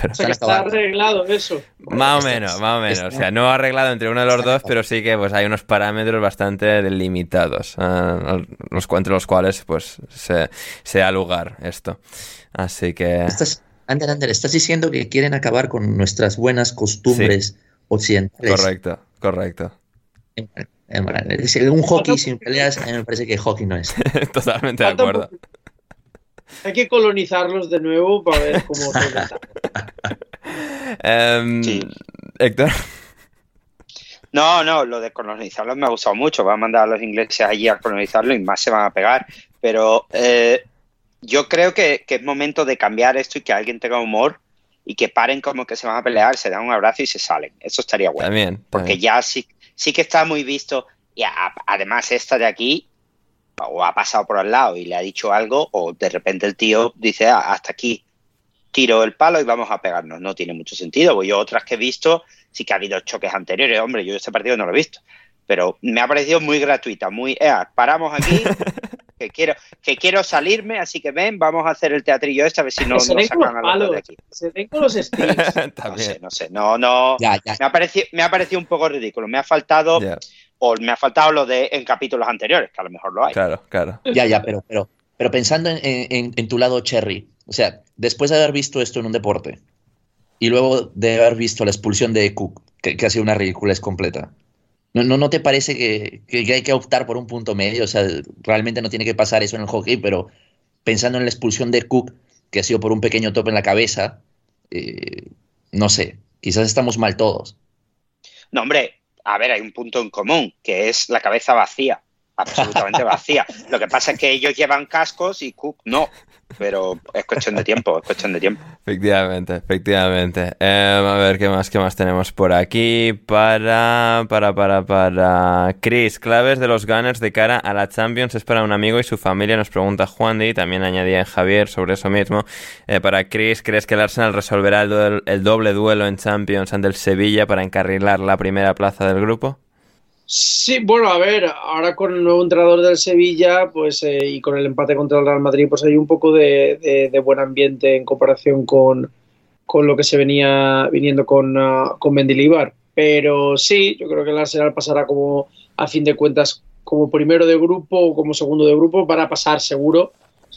pero O sea, que está arreglado eso. más o menos, más o menos. O sea, no arreglado entre uno de los dos, pero sí que pues hay unos parámetros bastante delimitados, ah, los, entre los cuales pues se, se da lugar esto. Así que... Estás, Ander, Ander, estás diciendo que quieren acabar con nuestras buenas costumbres occidentales. Correcto, correcto. Un hockey sin peleas, a mí me parece que hockey no es. Totalmente de acuerdo. Hay que colonizarlos de nuevo para ver cómo. Em, Sí. Héctor. No, no, lo de colonizarlos me ha gustado mucho. Va a mandar a los ingleses allí a colonizarlo y más se van a pegar. Pero eh, yo creo que, que es momento de cambiar esto y que alguien tenga humor y que paren como que se van a pelear, se dan un abrazo y se salen. Eso estaría bueno. También. Porque también. ya sí, sí que está muy visto. Y a- además, esta de aquí o ha pasado por al lado y le ha dicho algo, o de repente el tío dice, "Ah, hasta aquí tiro el palo y vamos a pegarnos. No tiene mucho sentido. Pues yo otras que he visto, sí que ha habido choques anteriores. Hombre, yo este partido no lo he visto. Pero me ha parecido muy gratuita, muy, "Ea, paramos aquí, que quiero, que quiero salirme, así que ven, vamos a hacer el teatrillo este, a ver si no se nos sacan a los dos de aquí. Se den con los sticks. No sé, no sé, no, no. Ya, ya. Me ha, parecido, me ha parecido un poco ridículo. Me ha faltado, Ya, o me ha faltado lo de en capítulos anteriores, que a lo mejor lo hay. claro, claro. Ya, ya, pero, pero, pero pensando en, en- en tu lado Cherry, o sea, después de haber visto esto en un deporte y luego de haber visto la expulsión de Cook, que, que ha sido una ridiculez completa, ¿no, no, no te parece que, que- que hay que optar por un punto medio? O sea, realmente no tiene que pasar eso en el hockey, pero pensando en la expulsión de Cook, que ha sido por un pequeño tope en la cabeza, eh, no sé, quizás estamos mal todos. No, hombre, a ver, hay un punto en común, que es la cabeza vacía, absolutamente vacía. Lo que pasa es que ellos llevan cascos y Cook no, pero es cuestión de tiempo, es cuestión de tiempo. Efectivamente, efectivamente. Em, a ver, ¿qué más, qué más tenemos por aquí? Para, para, para, para... Chris, claves de los Gunners de cara a la Champions es para un amigo y su familia, nos pregunta Juan Di, también añadía Javier sobre eso mismo. Eh, para Chris, ¿crees que el Arsenal resolverá el, el doble duelo en Champions ante el Sevilla para encarrilar la primera plaza del grupo? Sí, bueno, a ver, ahora con el nuevo entrenador del Sevilla, pues eh, y con el empate contra el Real Madrid, pues hay un poco de, buen ambiente en comparación con, con lo que se venía viniendo con, ah, con Mendilibar. Pero sí, yo creo que el Arsenal pasará como, a fin de cuentas, como primero de grupo o como segundo de grupo para pasar seguro.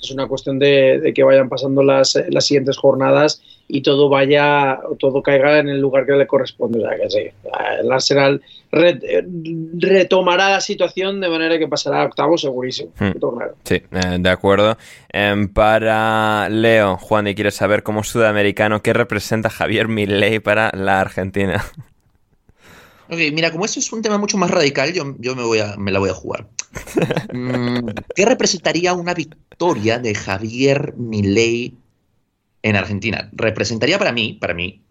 Es una cuestión de, de que vayan pasando las, las siguientes jornadas y todo vaya, o todo caiga en el lugar que le corresponde. O sea que sí, el Arsenal re- retomará la situación de manera que pasará a octavo segurísimo. Hmm. Sí, eh, de acuerdo. Em, para Leo, Juan, y quieres saber como sudamericano qué representa Javier Milei para la Argentina. Ok, mira, como esto es un tema mucho más radical, yo, yo me, voy a, me la voy a jugar. Mm, ¿Qué representaría una victoria de Javier Milei en Argentina? Representaría para mí, para mí,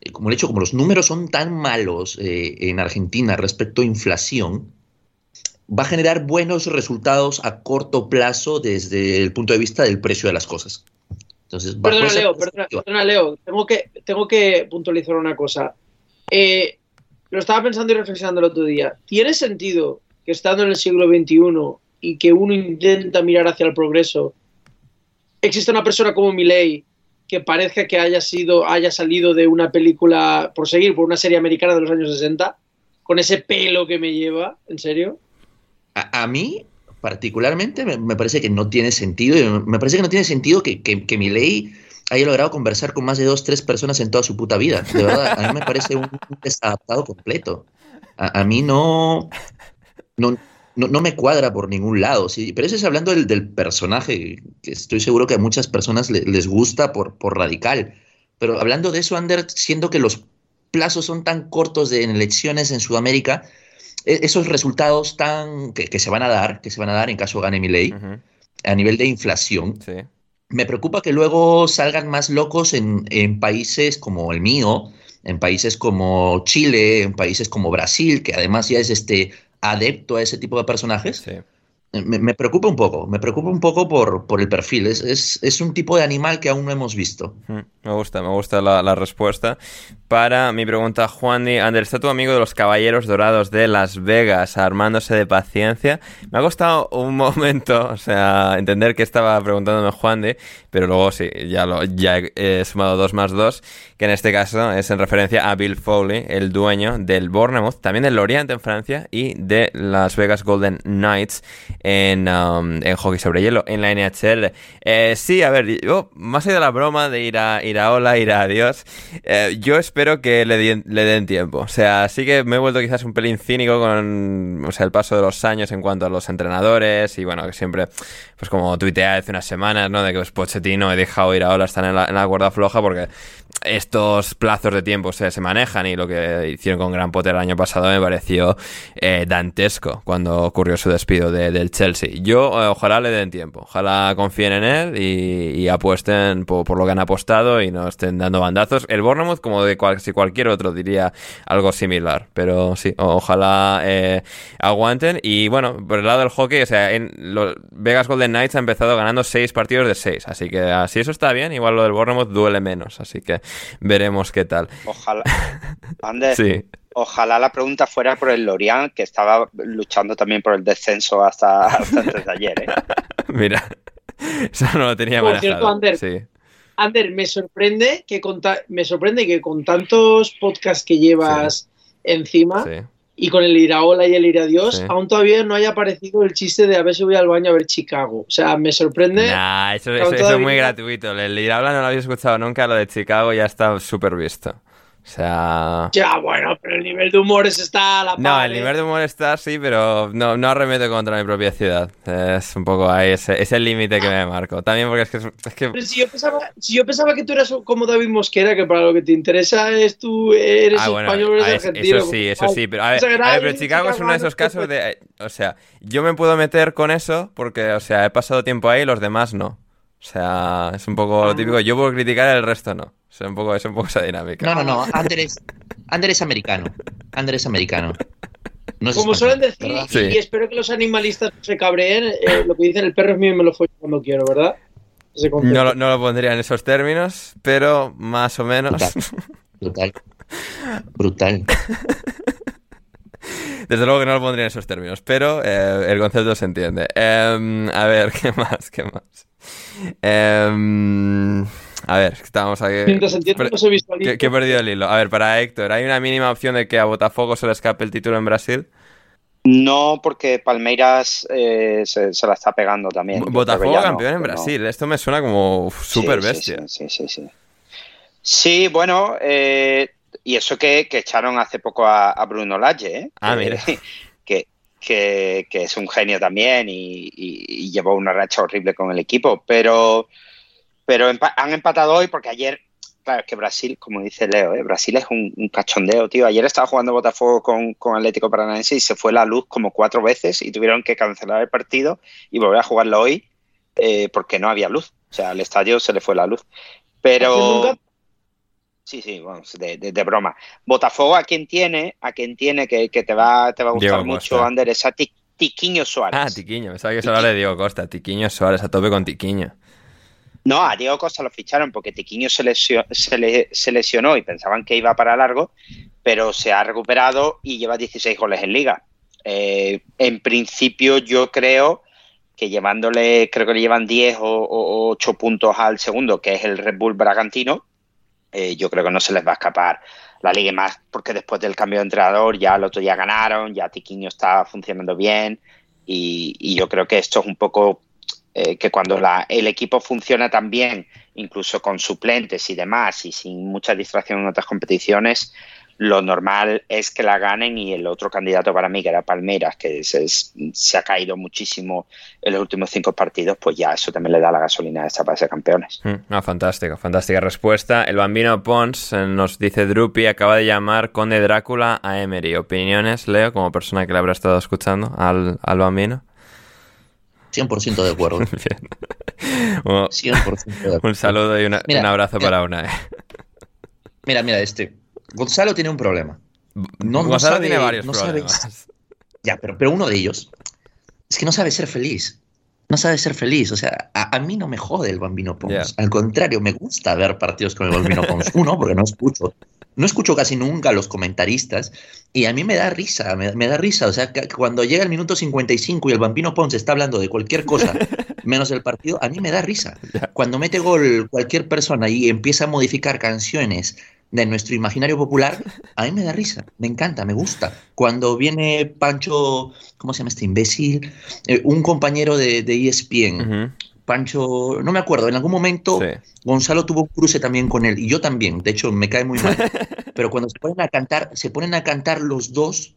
eh, como el hecho, como los números son tan malos eh, en Argentina respecto a inflación, va a generar buenos resultados a corto plazo desde el punto de vista del precio de las cosas. Entonces, Perdona, Leo, perdona, Leo, tengo que, tengo que puntualizar una cosa. Eh, lo estaba pensando y reflexionando el otro día. ¿Tiene sentido que estando en el siglo XXI y que uno intenta mirar hacia el progreso, exista una persona como Milei que parezca que haya sido, haya salido de una película, por seguir, por una serie americana de los años 60, con ese pelo que me lleva, ¿en serio? A, mí, particularmente, me, parece que no tiene sentido. Me parece que no tiene sentido que, que, haya logrado conversar con más de dos, tres personas en toda su puta vida. De verdad, a mí me parece un desadaptado completo. A, a mí no, no, no, no me cuadra por ningún lado. Sí, pero eso es hablando del, del personaje, que estoy seguro que a muchas personas le- les gusta por, por radical. Pero hablando de eso, Ander, siendo que los plazos son tan cortos de en elecciones en Sudamérica, e- esos resultados tan que, que se van a dar, que se van a dar en caso gane mi ley, Ujú, a nivel de inflación, Sí. Me preocupa que luego salgan más locos en, países como el mío, en países como Chile, en países como Brasil, que además ya es este adepto a ese tipo de personajes, Sí. Me, preocupa un poco, me preocupa un poco por, por el perfil. Es, es, es un tipo de animal que aún no hemos visto. Me gusta, me gusta la, la respuesta. Para mi pregunta, Juan Di, Ander, ¿está tu amigo de los Caballeros Dorados de Las Vegas armándose de paciencia? Me ha costado un momento, o sea, entender que estaba preguntándome Juan Di, pero luego sí, ya, lo, ya he, he sumado dos más dos, que en este caso es en referencia a Bill Foley, el dueño del Bournemouth, también del Lorient en Francia y de Las Vegas Golden Knights en, um, en hockey sobre hielo, en la NHL. Eh, sí, a ver, yo, más allá de la broma de ir a, ir a hola, ir a adiós, eh, yo espero que le, di- le den tiempo. O sea, sí que me he vuelto quizás un pelín cínico con o sea, el paso de los años en cuanto a los entrenadores y bueno, que siempre, pues como tuiteé hace unas semanas, ¿no? De que pues, Pochettino he dejado ir a hola, están en la, en la cuerda floja porque estos plazos de tiempo se, se manejan y lo que hicieron con Gran Potter el año pasado me pareció eh, dantesco cuando ocurrió su despido de- del Chelsea. Yo eh, ojalá le den tiempo, ojalá confíen en él y, y apuesten por, por lo que han apostado y no estén dando bandazos. El Bournemouth, como de cual- si cualquier otro, diría algo similar, pero sí, ojalá eh, aguanten. Y bueno, por el lado del hockey, o sea, en los Vegas Golden Knights ha empezado ganando seis partidos de seis, así que así eso está bien, igual lo del Bournemouth duele menos, así que veremos qué tal. Ojalá. Ander, Sí. Ojalá la pregunta fuera por el Lorient, que estaba luchando también por el descenso hasta, hasta antes de ayer. ¿eh? Mira, eso no lo tenía Por manejado. cierto, Ander, sí, Ander, me sorprende que con, ta- me sorprende que con tantos podcasts que llevas encima sí. y con el Iraola y el Iradios, Sí. aún todavía no haya aparecido el chiste de a ver si voy al baño a ver Chicago. O sea, me sorprende. Nah, eso, eso- es muy gratuito. El Irabla no lo había escuchado nunca, lo de Chicago ya está súper visto. O sea... Ya, bueno, pero el nivel de humor es está a la No, par, el ¿eh? nivel de humor está sí, pero no, no arremeto contra mi propia ciudad. Es un poco ahí ese, ese límite que me marco. También porque es que, es que Pero si yo, pensaba, si yo pensaba que tú eras como David Mosquera, que para lo que te interesa es tú eres Ah, bueno, español eres ah, es- argentino. eso sí, eso sí, pero a ver, a pero Chicago es uno de esos casos de, o sea, yo me puedo meter con eso porque, o sea, he pasado tiempo ahí y los demás no. O sea, es un poco lo típico, yo puedo criticar el resto no. O sea, un poco, es un poco esa dinámica. No, no, no. Ander es, Ander es americano. Ander es americano. No es Como español, suelen decir, ¿verdad? Sí. y espero que los animalistas no se cabreen, eh, lo que dicen el perro es mío y me lo follo cuando quiero, ¿verdad? Lo- no lo pondría en esos términos, pero más o menos. Brutal. Brutal. Desde luego que no lo pondría en esos términos, pero eh, el concepto se entiende. Em, a ver, ¿qué más? ¿Qué más? Em, a ver, estamos aquí. Mientras entiendo, no se visualiza. Que, que he perdido el hilo. A ver, para Héctor, ¿hay una mínima opción de que a Botafogo se le escape el título en Brasil? No, porque Palmeiras eh, se, se la está pegando también. Botafogo no, campeón en no. Brasil. Esto me suena como súper sí, bestia. Sí, sí, sí. Sí, Sí, bueno, eh, y eso que, que echaron hace poco a, a Bruno Lage, ¿eh? Ah, mira. Que, es un genio también y, llevó una racha horrible con el equipo, pero, pero han empatado hoy porque ayer, claro, es que Brasil, como dice Leo, ¿eh? Brasil es un, un cachondeo, tío. Ayer estaba jugando Botafogo con, con Atlético Paranaense y se fue la luz como cuatro veces y tuvieron que cancelar el partido y volver a jugarlo hoy eh, porque no había luz. O sea, al estadio se le fue la luz. Pero... Sí, sí, vamos, de, de- de broma. Botafogo a quien tiene, a quien tiene que, que te va, te va a gustar Diego mucho, Costa. Ander, es a Ti- Tiquiño Suárez. Ah, Tiquiño. Pensaba que se hablaba de Diego Costa. Tiquiño Suárez, a tope con Tiquiño. No, a Diego Costa lo ficharon porque Tiquiño se, lesio- se, le- se lesionó y pensaban que iba para largo, pero se ha recuperado y lleva 16 goles en liga. Eh, en principio yo creo que llevándole, creo que le llevan 10 o, o 8 puntos al segundo, que es el Red Bull Bragantino, eh, yo creo que no se les va a escapar la liga más, porque después del cambio de entrenador ya el otro día ganaron, ya Tiquiño está funcionando bien y, y yo creo que esto es un poco eh, que cuando la- el equipo funciona tan bien, incluso con suplentes y demás, y sin mucha distracción en otras competiciones, lo normal es que la ganen y el otro candidato para mí, que era Palmeiras, que se, se ha caído muchísimo en los últimos cinco partidos, pues ya eso también le da la gasolina esta para ser campeones. Mm, No, fantástico, fantástica respuesta. El bambino Pons eh, nos dice Drupi acaba de llamar Conde Drácula a Emery. ¿Opiniones, Leo, como persona que le habrá estado escuchando al, al bambino? 100% de acuerdo. Bueno, 100% de acuerdo. un saludo y una- Mira, un abrazo mira. para una. Mira, mira, este. Gonzalo tiene un problema. No- no Gonzalo sabe- tiene varios no problemas. Ya, pero, pero uno de ellos. es que no sabe ser feliz. No sabe ser feliz. O sea, a, a mí no me jode el Bambino Pons. Yeah. Al contrario, me gusta ver partidos con el Bambino Pons. Uno, porque no escucho. No escucho casi nunca a los comentaristas y a mí me da risa, me, me da risa. O sea, cuando llega el minuto 55 y el Bambino Pons está hablando de cualquier cosa menos el partido, a mí me da risa. Cuando mete gol cualquier persona y empieza a modificar canciones de nuestro imaginario popular, a mí me da risa, me encanta, me gusta. Cuando viene Pancho, ¿cómo se llama este imbécil? Eh, un compañero de, de ESPN, Pancho, no me acuerdo, en algún momento Sí. Gonzalo tuvo un cruce también con él, y yo también, de hecho me cae muy mal. Pero cuando se ponen a cantar, se ponen a cantar los dos,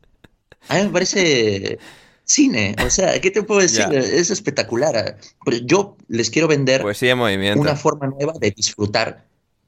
a mí me parece cine, o sea, ¿qué te puedo decir? Es espectacular. Pero yo les quiero vender Poesía movimiento. una forma nueva de disfrutar,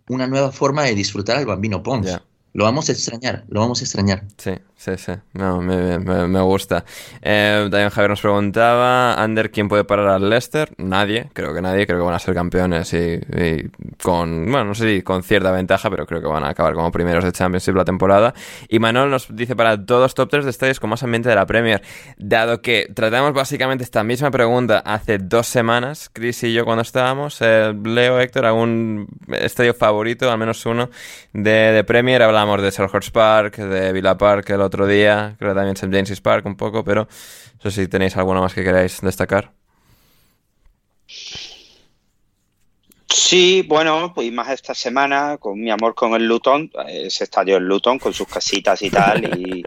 una nueva forma de disfrutar al Bambino Pons. Lo vamos a extrañar, lo vamos a extrañar. Sí, sí, sí. No, me, me- gusta. Eh, también Javier nos preguntaba, Ander, ¿quién puede parar al Leicester? Nadie, creo que nadie. Creo que van a ser campeones y, y con, bueno, no sé si con cierta ventaja, pero creo que van a acabar como primeros de Championship la temporada. Y Manuel nos dice para todos top 3 de estadios con más ambiente de la Premier. Dado que tratamos básicamente esta misma pregunta hace dos semanas, Chris y yo cuando estábamos, eh, Leo, Héctor, ¿algún estadio favorito, al menos uno, de, de Premier? Hablamos de Selhurst Park, de Villa Park el otro día, creo que también St. James's Park un poco, pero no sé si tenéis alguno más que queráis destacar. Sí, bueno, pues más esta semana con mi amor con el Luton, ese estadio en Luton con sus casitas y tal, y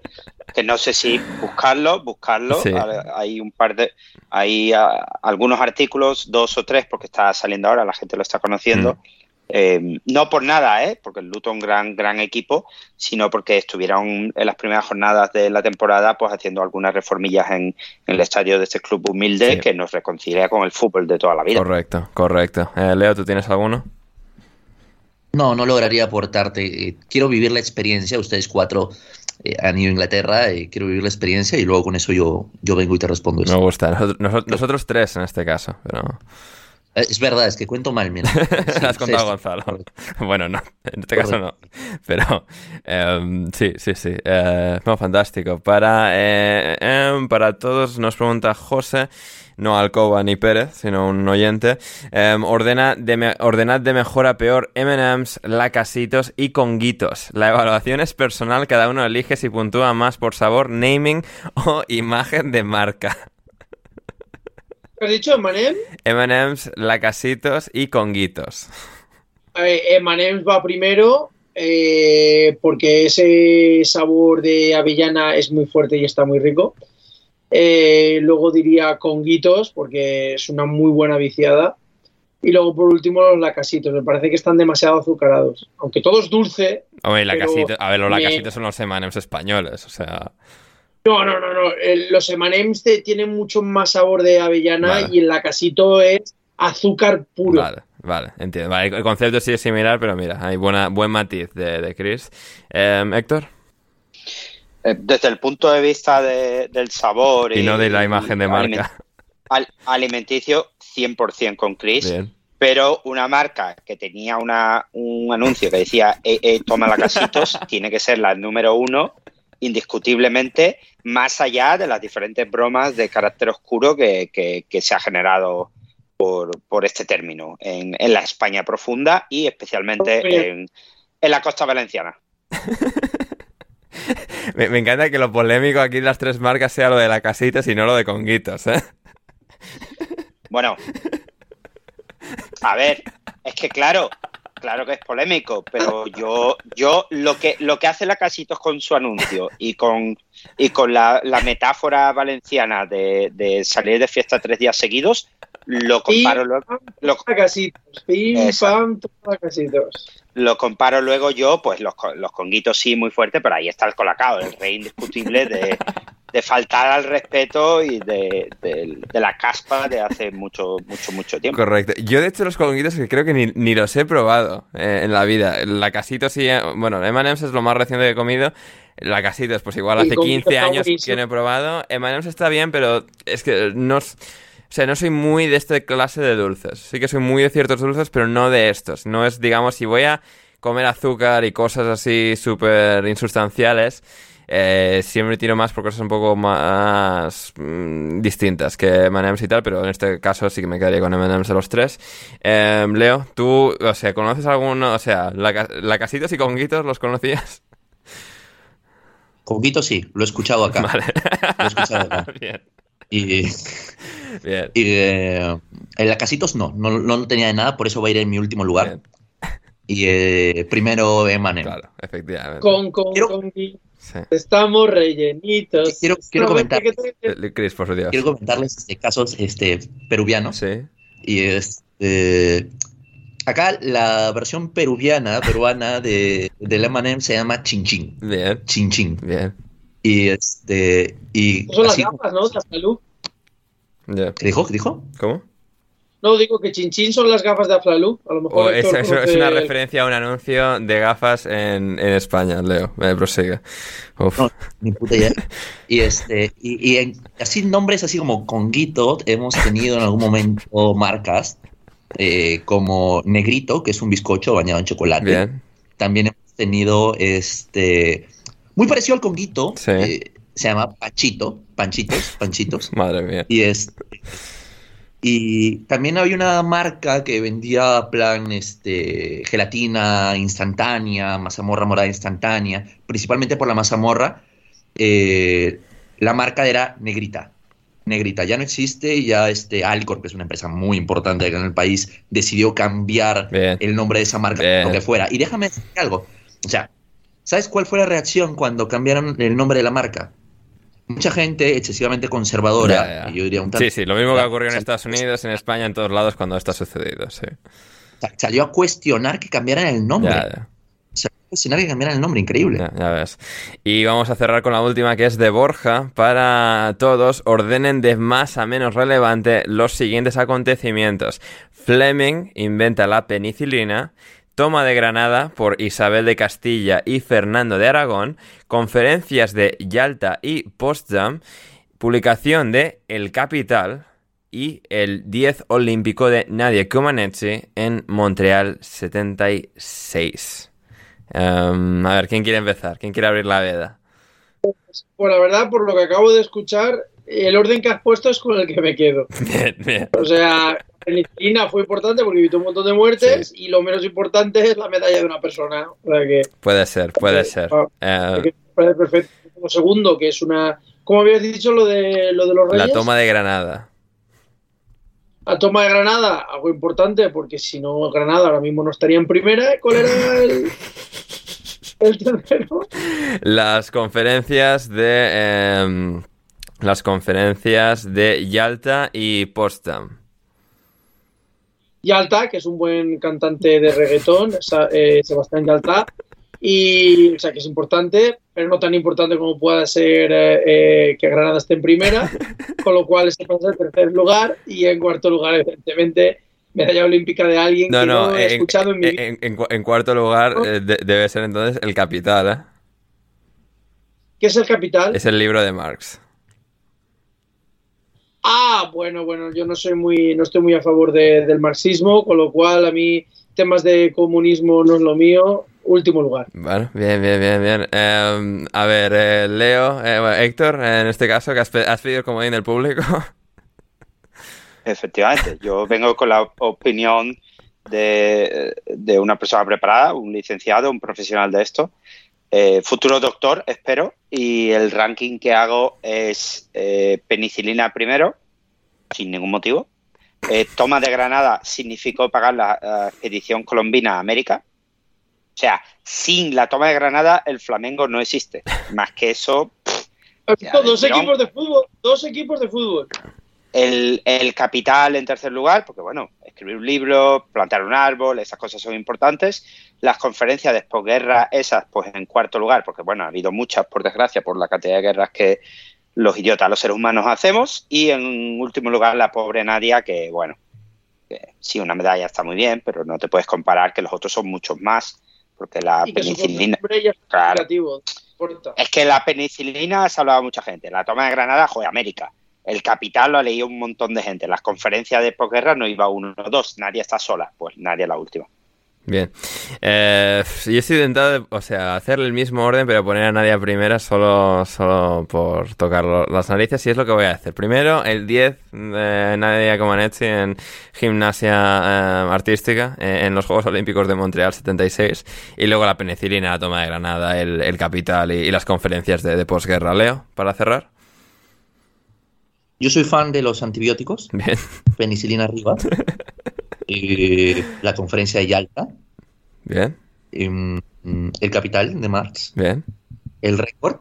que no sé si buscarlo, buscarlo. Sí. Hay un par de, hay ah, algunos artículos, dos o tres, porque está saliendo ahora, la gente lo está conociendo. Mm. Eh, no por nada, ¿eh? porque el Luton gran gran equipo, sino porque estuvieron en las primeras jornadas de la temporada pues haciendo algunas reformillas en, en el estadio de este club humilde Sí. que nos reconcilia con el fútbol de toda la vida. Correcto, correcto. Eh, Leo, ¿tú tienes alguno? No, no lograría aportarte. eh, quiero vivir la experiencia, ustedes cuatro eh, han ido a Inglaterra, eh, quiero vivir la experiencia y luego con eso yo, yo vengo y te respondo Me gusta. Nosotros, nosotros- nosotros tres en este caso, pero... Eh, Es verdad, es que cuento mal, mira. Sí, has contado sí, Gonzalo. Bueno, no, en este caso no. Pero em, sí, sí, sí. Eh, no, fantástico. Para, eh, em, para todos nos pregunta José, no Alcoba ni Pérez, sino un oyente. em, ordena de me- ordenad de mejor a peor M&M's, lacasitos y conguitos. La evaluación es personal, cada uno elige si puntúa más por sabor, naming o imagen de marca. ¿Qué has dicho, Manem? M&M's, lacasitos y conguitos. Manem va primero eh, porque ese sabor de avellana es muy fuerte y está muy rico. Eh, luego diría conguitos porque es una muy buena viciada. Y luego por último los lacasitos. Me parece que están demasiado azucarados. Aunque todo es dulce. Hombre, a ver, los me- lacasitos son los M&M's españoles, o sea... No, no, no, no. El- los M&M's te- tienen mucho más sabor de avellana Vale. y el lacasito es azúcar puro. Vale, vale, entiendo. Vale, el concepto sí es similar, pero mira, hay buena, buen matiz de, de Chris. Em, Héctor, Eh, Desde el punto de vista de- del sabor y no de la imagen de aliment- marca. al- alimenticio, 100% con Chris, Bien. pero una marca que tenía una, un anuncio que decía eh, eh, toma la casitos, tiene que ser la número uno, indiscutiblemente, más allá de las diferentes bromas de carácter oscuro que, que- que se ha generado por, por este término en, en la España profunda y especialmente en, en la costa valenciana. Me, me encanta que lo polémico aquí de las tres marcas sea lo de la casita y no lo de conguitos, ¿eh? Bueno, a ver, es que claro, claro que es polémico, pero yo, yo lo que lo que hace la Casitos con su anuncio y con y con la, la metáfora valenciana de, de salir de fiesta tres días seguidos, lo comparo luego, lo. Pim, pam, lo comparo luego yo, pues los, los conguitos sí muy fuerte, pero ahí está el colacao, el rey indiscutible de, de faltar al respeto y de, de- de la caspa de hace mucho, mucho, mucho tiempo. Correcto. Yo, de hecho, los conguitos que creo que ni, ni los he probado eh, en la vida. La casito sí, bueno, M&M's es lo más reciente que he comido. La casitos, pues igual hace conguito 15 está años buenísimo. que no he probado. M&M's está bien, pero es que no... O sea, no soy muy de esta clase de dulces. Sí que soy muy de ciertos dulces, pero no de estos. No es, digamos, si voy a comer azúcar y cosas así súper insustanciales, eh, siempre tiro más por cosas un poco más mm, distintas que M&M's y tal, pero en este caso sí que me quedaría con M&M's de los tres. Eh, Leo, tú, o sea, ¿conoces alguno? O sea, la, la Casitos y Conguitos los conocías? Conguito sí, lo he escuchado acá. Vale. Lo he escuchado acá. Bien. Y, Bien. y eh, en la Casitos no, no, no tenía de nada, por eso va a ir en mi último lugar. Bien. Y eh, primero Emanem. Claro, efectivamente. Con, con, Quiero- con- Sí. Estamos rellenitos. Quiero- quiero comentar- Eh, Chris, por su Dios. Quiero comentarles este, casos este, peruvianos. Sí. Y este, acá la versión peruviana, peruana de, del Emanem se llama Chin Chin. Bien. Chin Chin. Bien. Y este, y Son las gafas, ¿no? ¿Qué dijo? ¿Qué dijo? ¿Cómo? No, digo que Chinchín son las gafas de Aflalú. A lo mejor. O es, una el- referencia a un anuncio de gafas en, en España, Leo. Me prosigue. Uf. No, ni puta idea. Y este, y, y en- así nombres así como Conguito, hemos tenido en algún momento marcas eh, como Negrito, que es un bizcocho bañado en chocolate. Bien. También hemos tenido este muy parecido al Conguito, Sí. eh, se llama Pachito, Panchitos, Panchitos. Madre mía. Y es y también había una marca que vendía plan este gelatina instantánea, mazamorra morada instantánea, principalmente por la mazamorra. eh, la marca era Negrita. Negrita ya no existe y ya este Alcor, que es una empresa muy importante acá en el país, decidió cambiar Bien. el nombre de esa marca, Bien. lo que fuera. Y déjame decir algo. O sea, ¿sabes cuál fue la reacción cuando cambiaron el nombre de la marca? Mucha gente excesivamente conservadora, y yo diría un tanto, Sí, sí, lo mismo que Ya, ocurrió en Estados Unidos, en España, en todos lados cuando esto ha sucedido, sí. sa- salió a cuestionar que cambiaran el nombre. A cuestionar que cambiaran el nombre, increíble. Ya, ya ves. Y vamos a cerrar con la última que es de Borja. Para todos, ordenen de más a menos relevante los siguientes acontecimientos. Fleming inventa la penicilina. Toma de Granada por Isabel de Castilla y Fernando de Aragón. Conferencias de Yalta y Potsdam. Publicación de El Capital. Y el 10 olímpico de Nadia Comaneci en Montreal 76. Em, a ver, ¿quién quiere empezar? ¿Quién quiere abrir la veda? Pues la verdad, por lo que acabo de escuchar, el orden que has puesto es con el que me quedo. Bien, bien. O sea, penicilina fue importante porque evitó un montón de muertes y lo menos importante es la medalla de una persona. O sea que Puede ser, puede ser. Eh, que me parece perfecto. Como segundo, que es una. ¿Cómo habías dicho lo de lo de los reyes? la toma de Granada. La toma de Granada, algo importante, porque si no, Granada ahora mismo no estaría en primera. ¿Cuál era el, el tercero? Las conferencias de. em, las conferencias de Yalta y Potsdam. Yalta, que es un buen cantante de reggaetón, eh, Sebastián Yalta, y o sea que es importante, pero no tan importante como pueda ser eh, eh, que Granada esté en primera, con lo cual este pasa en tercer lugar y en cuarto lugar, evidentemente, medalla olímpica de alguien No, que no, no, he en, escuchado en mi vida. en- en cu- en cuarto lugar eh, de- debe ser entonces El Capital, ¿eh? ¿Qué es el capital? Es el libro de Marx. Ah, bueno, bueno, yo no soy muy, no estoy muy a favor de- del marxismo, con lo cual a mí temas de comunismo no es lo mío. Último lugar. Bueno, bien, bien, bien, bien. Em, a ver, eh, Leo, eh, bueno, Héctor, en este caso, que has, has pedido el comodín del público. Efectivamente, yo vengo con la opinión de, de una persona preparada, un licenciado, un profesional de esto, eh, futuro doctor, espero, y el ranking que hago es eh, penicilina primero, sin ningún motivo. Eh, toma de Granada significó pagar la eh, expedición colombina a América. O sea, sin la toma de Granada el Flamengo no existe. Más que eso, Ya, dos equipos de fútbol, dos equipos de fútbol. El, el capital en tercer lugar, porque bueno, escribir un libro, plantar un árbol, esas cosas son importantes. Las conferencias de posguerra, esas, pues en cuarto lugar, porque bueno, ha habido muchas, por desgracia, por la cantidad de guerras que los idiotas, los seres humanos hacemos. Y en último lugar, la pobre Nadia, que bueno, que sí, una medalla está muy bien, pero no te puedes comparar que los otros son muchos más, porque la y penicilina... es Claro. que la penicilina se ha hablado a mucha gente. La toma de Granada, joder, América. El capital lo ha leído un montón de gente. Las conferencias de posguerra no iba uno o dos. Nadie está sola. Pues nadie la última. Bien. Eh, yo estoy intentando, o sea, hacer el mismo orden, pero poner a Nadia primera solo, solo por tocar las narices, y es lo que voy a hacer. Primero, el 10 de Nadia Comaneci en gimnasia eh, artística eh, en los Juegos Olímpicos de Montreal 76, y luego la penicilina, la toma de Granada, el, capital y, las conferencias de, de posguerra. Leo, para cerrar. Yo soy fan de los antibióticos. Bien. Penicilina arriba. Eh, la conferencia de Yalta. Bien. Em, el Capital de Marx. Bien. El récord.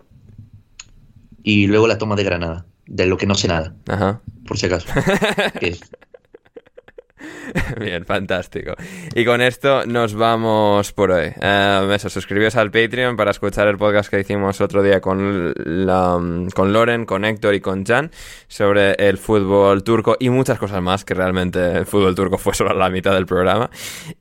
Y luego la toma de Granada. De lo que no sé nada. Ajá. Por si acaso. Bien, fantástico. Y con esto nos vamos por hoy. Eh, eso, suscribíos al Patreon para escuchar el podcast que hicimos otro día con, la, con Loren, con Héctor y con Jan sobre el fútbol turco y muchas cosas más, que realmente el fútbol turco fue solo la mitad del programa.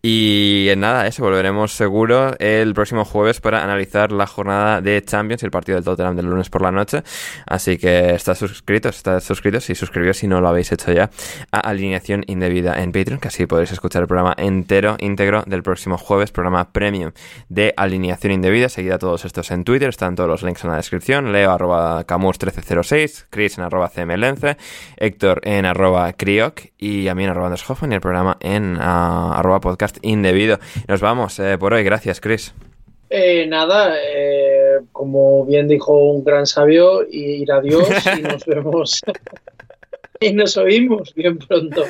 Y nada, eso, volveremos seguro el próximo jueves para analizar la jornada de Champions y el partido del Tottenham del lunes por la noche. Así que estad suscritos, estad suscritos y suscribíos si no lo habéis hecho ya a Alineación Indebida en Patreon, que así podréis escuchar el programa entero, íntegro del próximo jueves, programa premium de alineación indebida. Seguid a todos estos en Twitter, están todos los links en la descripción. Leo arroba camus1306, Chris en arroba cmlence, Héctor en arroba crioc y a mí en arroba y el programa en uh, arroba podcast indebido. Nos vamos eh, por hoy, gracias Chris. Eh, nada, eh, como bien dijo un gran sabio, ir a Dios y nos vemos y nos oímos bien pronto.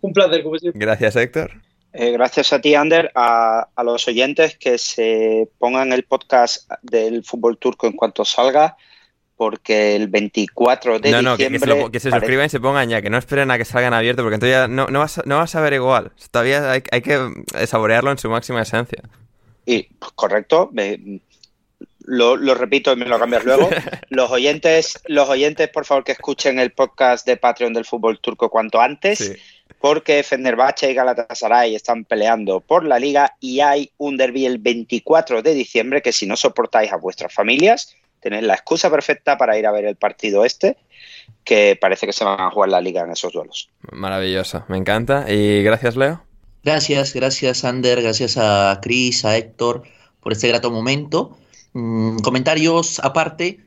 Un placer, como siempre. Gracias, Héctor. Eh, gracias a ti, Ander, a, los oyentes que se pongan el podcast del fútbol turco en cuanto salga, porque el 24 de no, diciembre... No, que, que se suscriban y se pongan ya, que no esperen a que salgan abiertos, porque entonces ya no, no, vas, no vas a ver igual. Todavía hay, hay que saborearlo en su máxima esencia. Y, pues, correcto, me, lo, repito y me lo cambias luego. Los oyentes, los oyentes, por favor, que escuchen el podcast de Patreon del fútbol turco cuanto antes, porque Fenerbahce y Galatasaray están peleando por la liga y hay un derby el 24 de diciembre que si no soportáis a vuestras familias, tenéis la excusa perfecta para ir a ver el partido este, que parece que se van a jugar la liga en esos duelos. Maravilloso, me encanta. Y gracias, Leo. Gracias, gracias, Ander, gracias a Cris, a Héctor por este grato momento. Mm, comentarios aparte.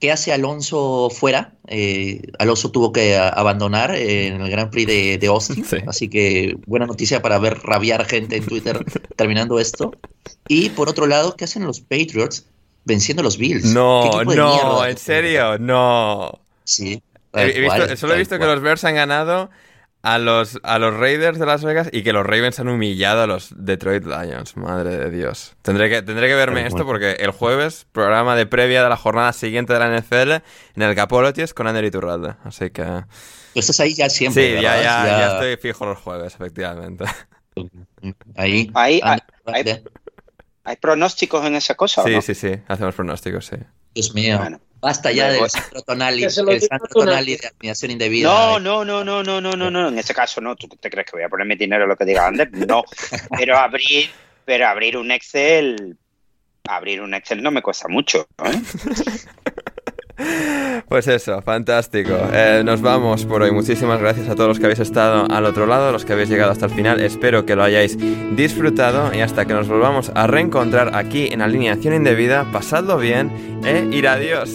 ¿Qué hace Alonso fuera? Eh, Alonso tuvo que abandonar en el Grand Prix de, Austin, así que buena noticia para ver rabiar gente en Twitter terminando esto. Y por otro lado, ¿qué hacen los Patriots venciendo a los Bills? No, no, en serio, no. Sí. solo he visto que los Bears han ganado a los, a los Raiders de Las Vegas y que los Ravens han humillado a los Detroit Lions. Madre de Dios. Tendré que, tendré que verme esto porque el jueves, programa de previa de la jornada siguiente de la NFL en el Capolotis con Ander Turralde. Así que. Tú estás ahí ya siempre. Sí, ya, ya, ya, estoy fijo los jueves, efectivamente. Ahí. Ahí hay, pronósticos en esa cosa. Sí, sí, sí. Hacemos pronósticos, sí. Dios mío. Basta ya del santo tonal y, de admiración indebida. No, no, no, no, no, no, no, no. En ese caso no. ¿Tú te crees que voy a poner mi dinero en lo que diga Ander? No. pero abrir, pero abrir un Excel, abrir un Excel no me cuesta mucho. ¿eh? Pues eso, fantástico. Eh, nos vamos por hoy. Muchísimas gracias a todos los que habéis estado al otro lado, los que habéis llegado hasta el final. Espero que lo hayáis disfrutado y hasta que nos volvamos a reencontrar aquí en Alineación Indebida, pasadlo bien e ir adiós.